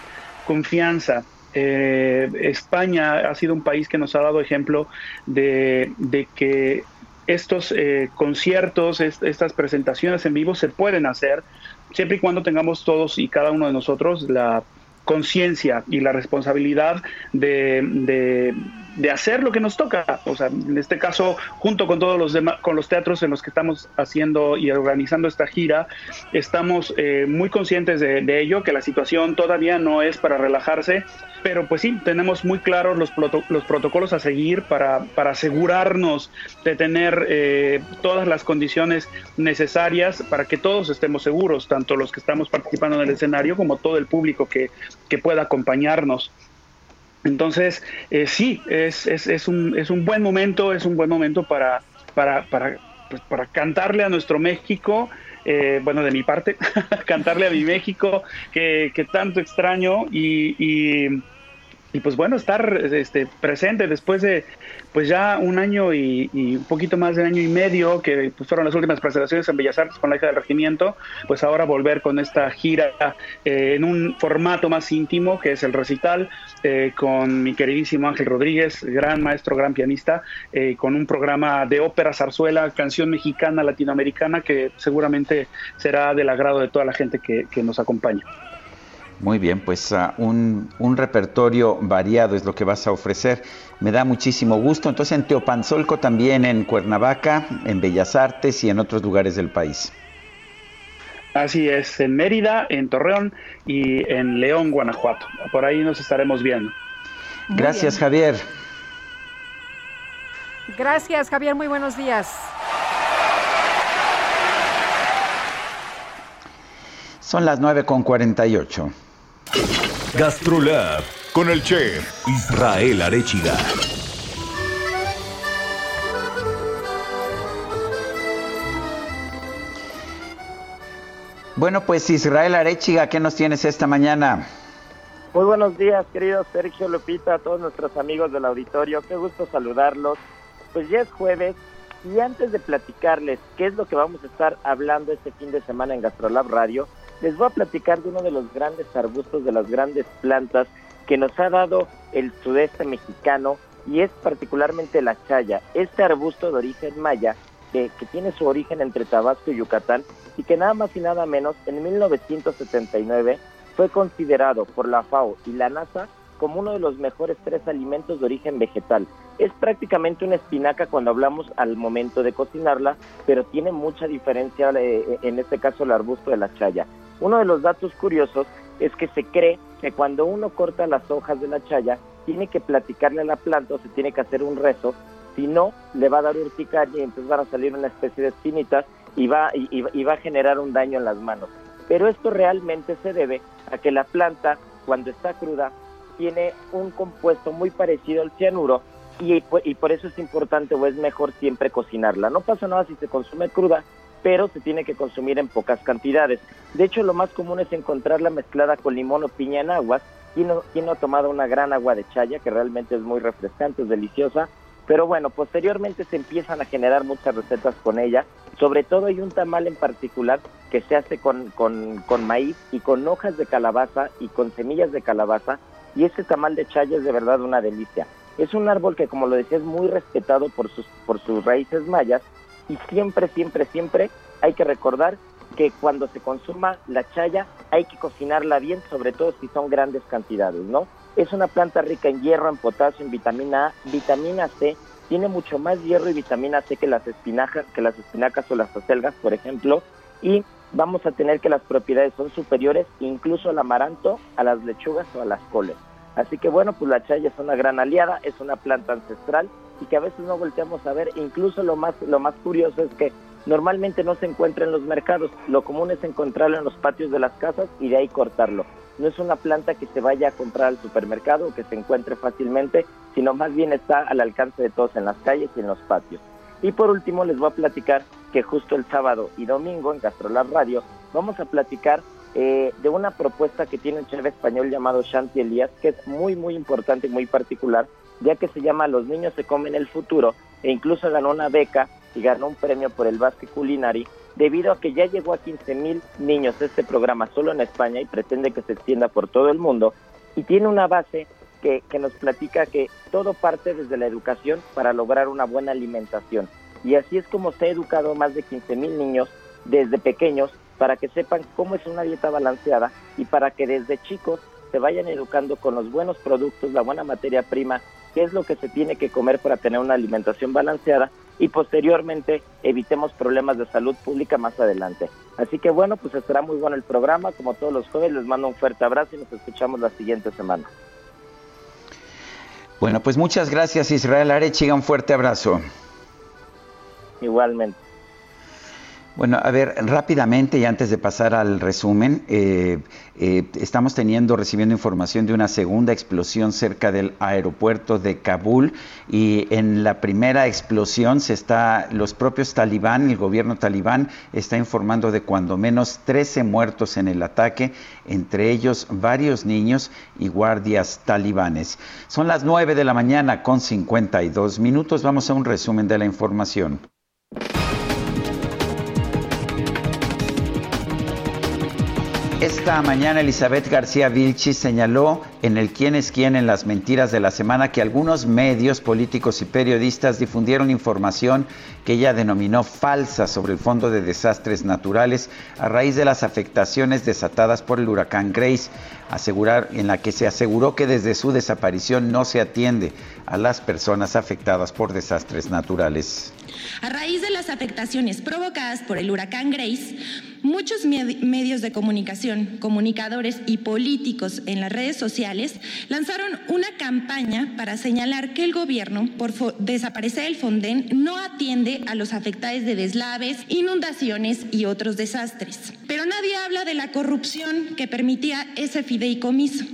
confianza. Eh, España ha sido un país que nos ha dado ejemplo de, que estos eh, conciertos, estas presentaciones en vivo se pueden hacer siempre y cuando tengamos todos y cada uno de nosotros la conciencia y la responsabilidad de, de hacer lo que nos toca. O sea, en este caso, junto con todos los demás, con los teatros en los que estamos haciendo y organizando esta gira, estamos eh, muy conscientes de, ello, que la situación todavía no es para relajarse, pero pues sí, tenemos muy claros los, los protocolos a seguir para, para asegurarnos de tener eh, todas las condiciones necesarias para que todos estemos seguros, tanto los que estamos participando en el escenario como todo el público que, que pueda acompañarnos. Entonces, eh, sí, es, es, es, un, es un buen momento, es un buen momento para, para, para, pues, para cantarle a nuestro México, eh, bueno, de mi parte, *laughs* cantarle a mi *laughs* México, que, que tanto extraño y, y, y, pues bueno, estar este, presente después de, pues ya un año y, un poquito más de año y medio, que pues, fueron las últimas presentaciones en Bellas Artes con la hija del regimiento, pues ahora volver con esta gira eh, en un formato más íntimo, que es el recital, eh, con mi queridísimo Ángel Rodríguez, gran maestro, gran pianista, eh, con un programa de ópera, zarzuela, canción mexicana, latinoamericana, que seguramente será del agrado de toda la gente que, que nos acompaña. Muy bien, pues uh, un, un, repertorio variado es lo que vas a ofrecer. Me da muchísimo gusto. Entonces en Teopanzolco también, en Cuernavaca, en Bellas Artes y en otros lugares del país. Así es, en Mérida, en Torreón y en León, Guanajuato. Por ahí nos estaremos viendo. Gracias, Javier. Gracias, Javier. Muy buenos días. Son las 9 con 48. Gastrolab con el chef Israel Arechiga. Bueno, pues Israel Arechiga, ¿qué nos tienes esta mañana? Muy buenos días, querido Sergio Lupita, a todos nuestros amigos del auditorio. Qué gusto saludarlos. Pues ya es jueves y antes de platicarles qué es lo que vamos a estar hablando este fin de semana en Gastrolab Radio, les voy a platicar de uno de los grandes arbustos, de las grandes plantas que nos ha dado el sudeste mexicano y es particularmente la chaya. Este arbusto de origen maya que, tiene su origen entre Tabasco y Yucatán y que nada más y nada menos en 1979 fue considerado por la FAO y la NASA como uno de los mejores tres alimentos de origen vegetal. Es prácticamente una espinaca cuando hablamos al momento de cocinarla, pero tiene mucha diferencia eh, en este caso el arbusto de la chaya. Uno de los datos curiosos es que se cree que cuando uno corta las hojas de la chaya, tiene que platicarle a la planta o se tiene que hacer un rezo, si no, le va a dar urticaria y entonces van a salir una especie de espinitas y va, y, va a generar un daño en las manos. Pero esto realmente se debe a que la planta, cuando está cruda, tiene un compuesto muy parecido al cianuro y, y por eso es importante o es mejor siempre cocinarla. No pasa nada si se consume cruda, pero se tiene que consumir en pocas cantidades. De hecho, lo más común es encontrarla mezclada con limón o piña en aguas. ¿Quién no, no ha tomado una gran agua de chaya, que realmente es muy refrescante, es deliciosa? Pero bueno, posteriormente se empiezan a generar muchas recetas con ella. Sobre todo hay un tamal en particular que se hace con, con, con maíz y con hojas de calabaza y con semillas de calabaza. Y ese tamal de chaya es de verdad una delicia. Es un árbol que, como lo decía, es muy respetado por sus, por sus raíces mayas y siempre, siempre, siempre hay que recordar que cuando se consuma la chaya hay que cocinarla bien, sobre todo si son grandes cantidades, ¿no? Es una planta rica en hierro, en potasio, en vitamina A, vitamina C, tiene mucho más hierro y vitamina C que las espinacas, que las espinacas o las acelgas, por ejemplo, y vamos a tener que las propiedades son superiores incluso al amaranto, a las lechugas o a las coles. Así que bueno, pues la chaya es una gran aliada, es una planta ancestral y que a veces no volteamos a ver. Incluso lo más, lo más curioso es que normalmente no se encuentra en los mercados. Lo común es encontrarlo en los patios de las casas y de ahí cortarlo. No es una planta que se vaya a comprar al supermercado o que se encuentre fácilmente, sino más bien está al alcance de todos en las calles y en los patios. Y por último les voy a platicar que justo el sábado y domingo en Gastrolab Radio vamos a platicar eh, de una propuesta que tiene un chef español llamado Shanti Elías, que es muy, muy importante y muy particular, ya que se llama Los niños se comen el futuro e incluso ganó una beca y ganó un premio por el Basque Culinary debido a que ya llegó a 15 mil niños este programa solo en España y pretende que se extienda por todo el mundo y tiene una base que, que nos platica que todo parte desde la educación para lograr una buena alimentación y así es como se ha educado más de 15 mil niños desde pequeños para que sepan cómo es una dieta balanceada y para que desde chicos se vayan educando con los buenos productos, la buena materia prima qué es lo que se tiene que comer para tener una alimentación balanceada y posteriormente evitemos problemas de salud pública más adelante. Así que bueno, pues estará muy bueno el programa, como todos los jueves les mando un fuerte abrazo y nos escuchamos la siguiente semana. Bueno, pues muchas gracias Israel Arechiga, un fuerte abrazo. Igualmente. Bueno, a ver, rápidamente y antes de pasar al resumen, eh, eh, estamos teniendo, recibiendo información de una segunda explosión cerca del aeropuerto de Kabul y en la primera explosión se está, los propios talibán, el gobierno talibán está informando de cuando menos 13 muertos en el ataque, entre ellos varios niños y guardias talibanes. Son las 9 de la mañana con 52 minutos, vamos a un resumen de la información. Esta mañana Elizabeth García Vilchis señaló en el quién es quién en las mentiras de la semana que algunos medios políticos y periodistas difundieron información que ella denominó falsa sobre el Fondo de Desastres Naturales a raíz de las afectaciones desatadas por el huracán Grace, asegurar, en la que se aseguró que desde su desaparición no se atiende a las personas afectadas por desastres naturales. A raíz de las afectaciones provocadas por el huracán Grace, muchos medios de comunicación, comunicadores y políticos en las redes sociales lanzaron una campaña para señalar que el gobierno, por desaparecer el Fonden, no atiende a los afectados de deslaves, inundaciones y otros desastres. Pero nadie habla de la corrupción que permitía ese fideicomiso.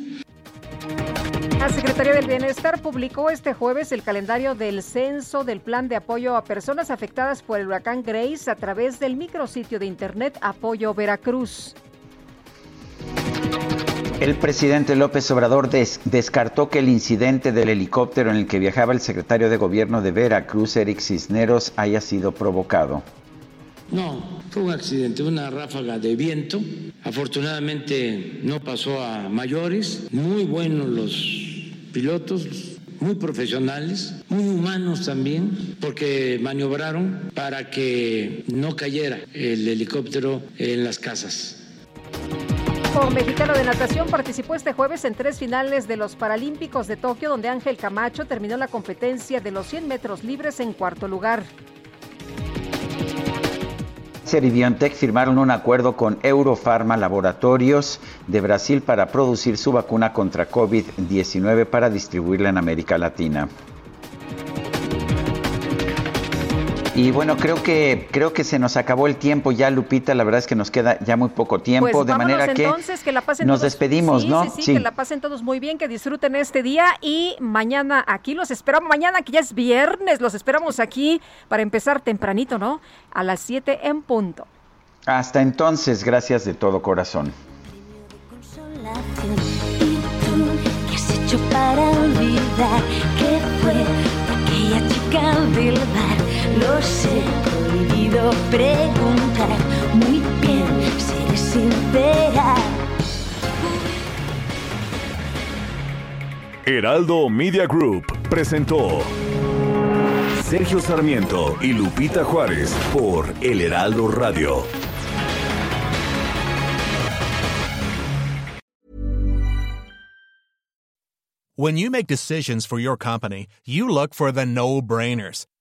La Secretaría del Bienestar publicó este jueves el calendario del censo del plan de apoyo a personas afectadas por el huracán Grace a través del micrositio de internet Apoyo Veracruz. El presidente López Obrador descartó que el incidente del helicóptero en el que viajaba el secretario de gobierno de Veracruz, Eric Cisneros, haya sido provocado. No, fue un accidente, una ráfaga de viento. Afortunadamente no pasó a mayores. Muy buenos los pilotos muy profesionales, muy humanos también, porque maniobraron para que no cayera el helicóptero en las casas. Un mexicano de natación participó este jueves en tres finales de los Paralímpicos de Tokio, donde Ángel Camacho terminó la competencia de los 100 metros libres en cuarto lugar. Y BioNTech firmaron un acuerdo con Eurofarma Laboratorios de Brasil para producir su vacuna contra COVID-19 para distribuirla en América Latina. Y bueno, creo que creo que se nos acabó el tiempo ya, Lupita. La verdad es que nos queda ya muy poco tiempo, pues de manera que, nos despedimos, ¿no? Sí, sí, que la pasen todos muy bien, que disfruten este día y mañana aquí los esperamos. Mañana que ya es viernes, los esperamos aquí para empezar tempranito, ¿no? A las 7 en punto. Hasta entonces, gracias de todo corazón. para olvidar fue aquella chica del lo sé, prohibido preguntar. Muy bien, seré sincera. Heraldo Media Group presentó Sergio Sarmiento y Lupita Juárez por El Heraldo Radio. When you make decisions for your company, you look for the no-brainers.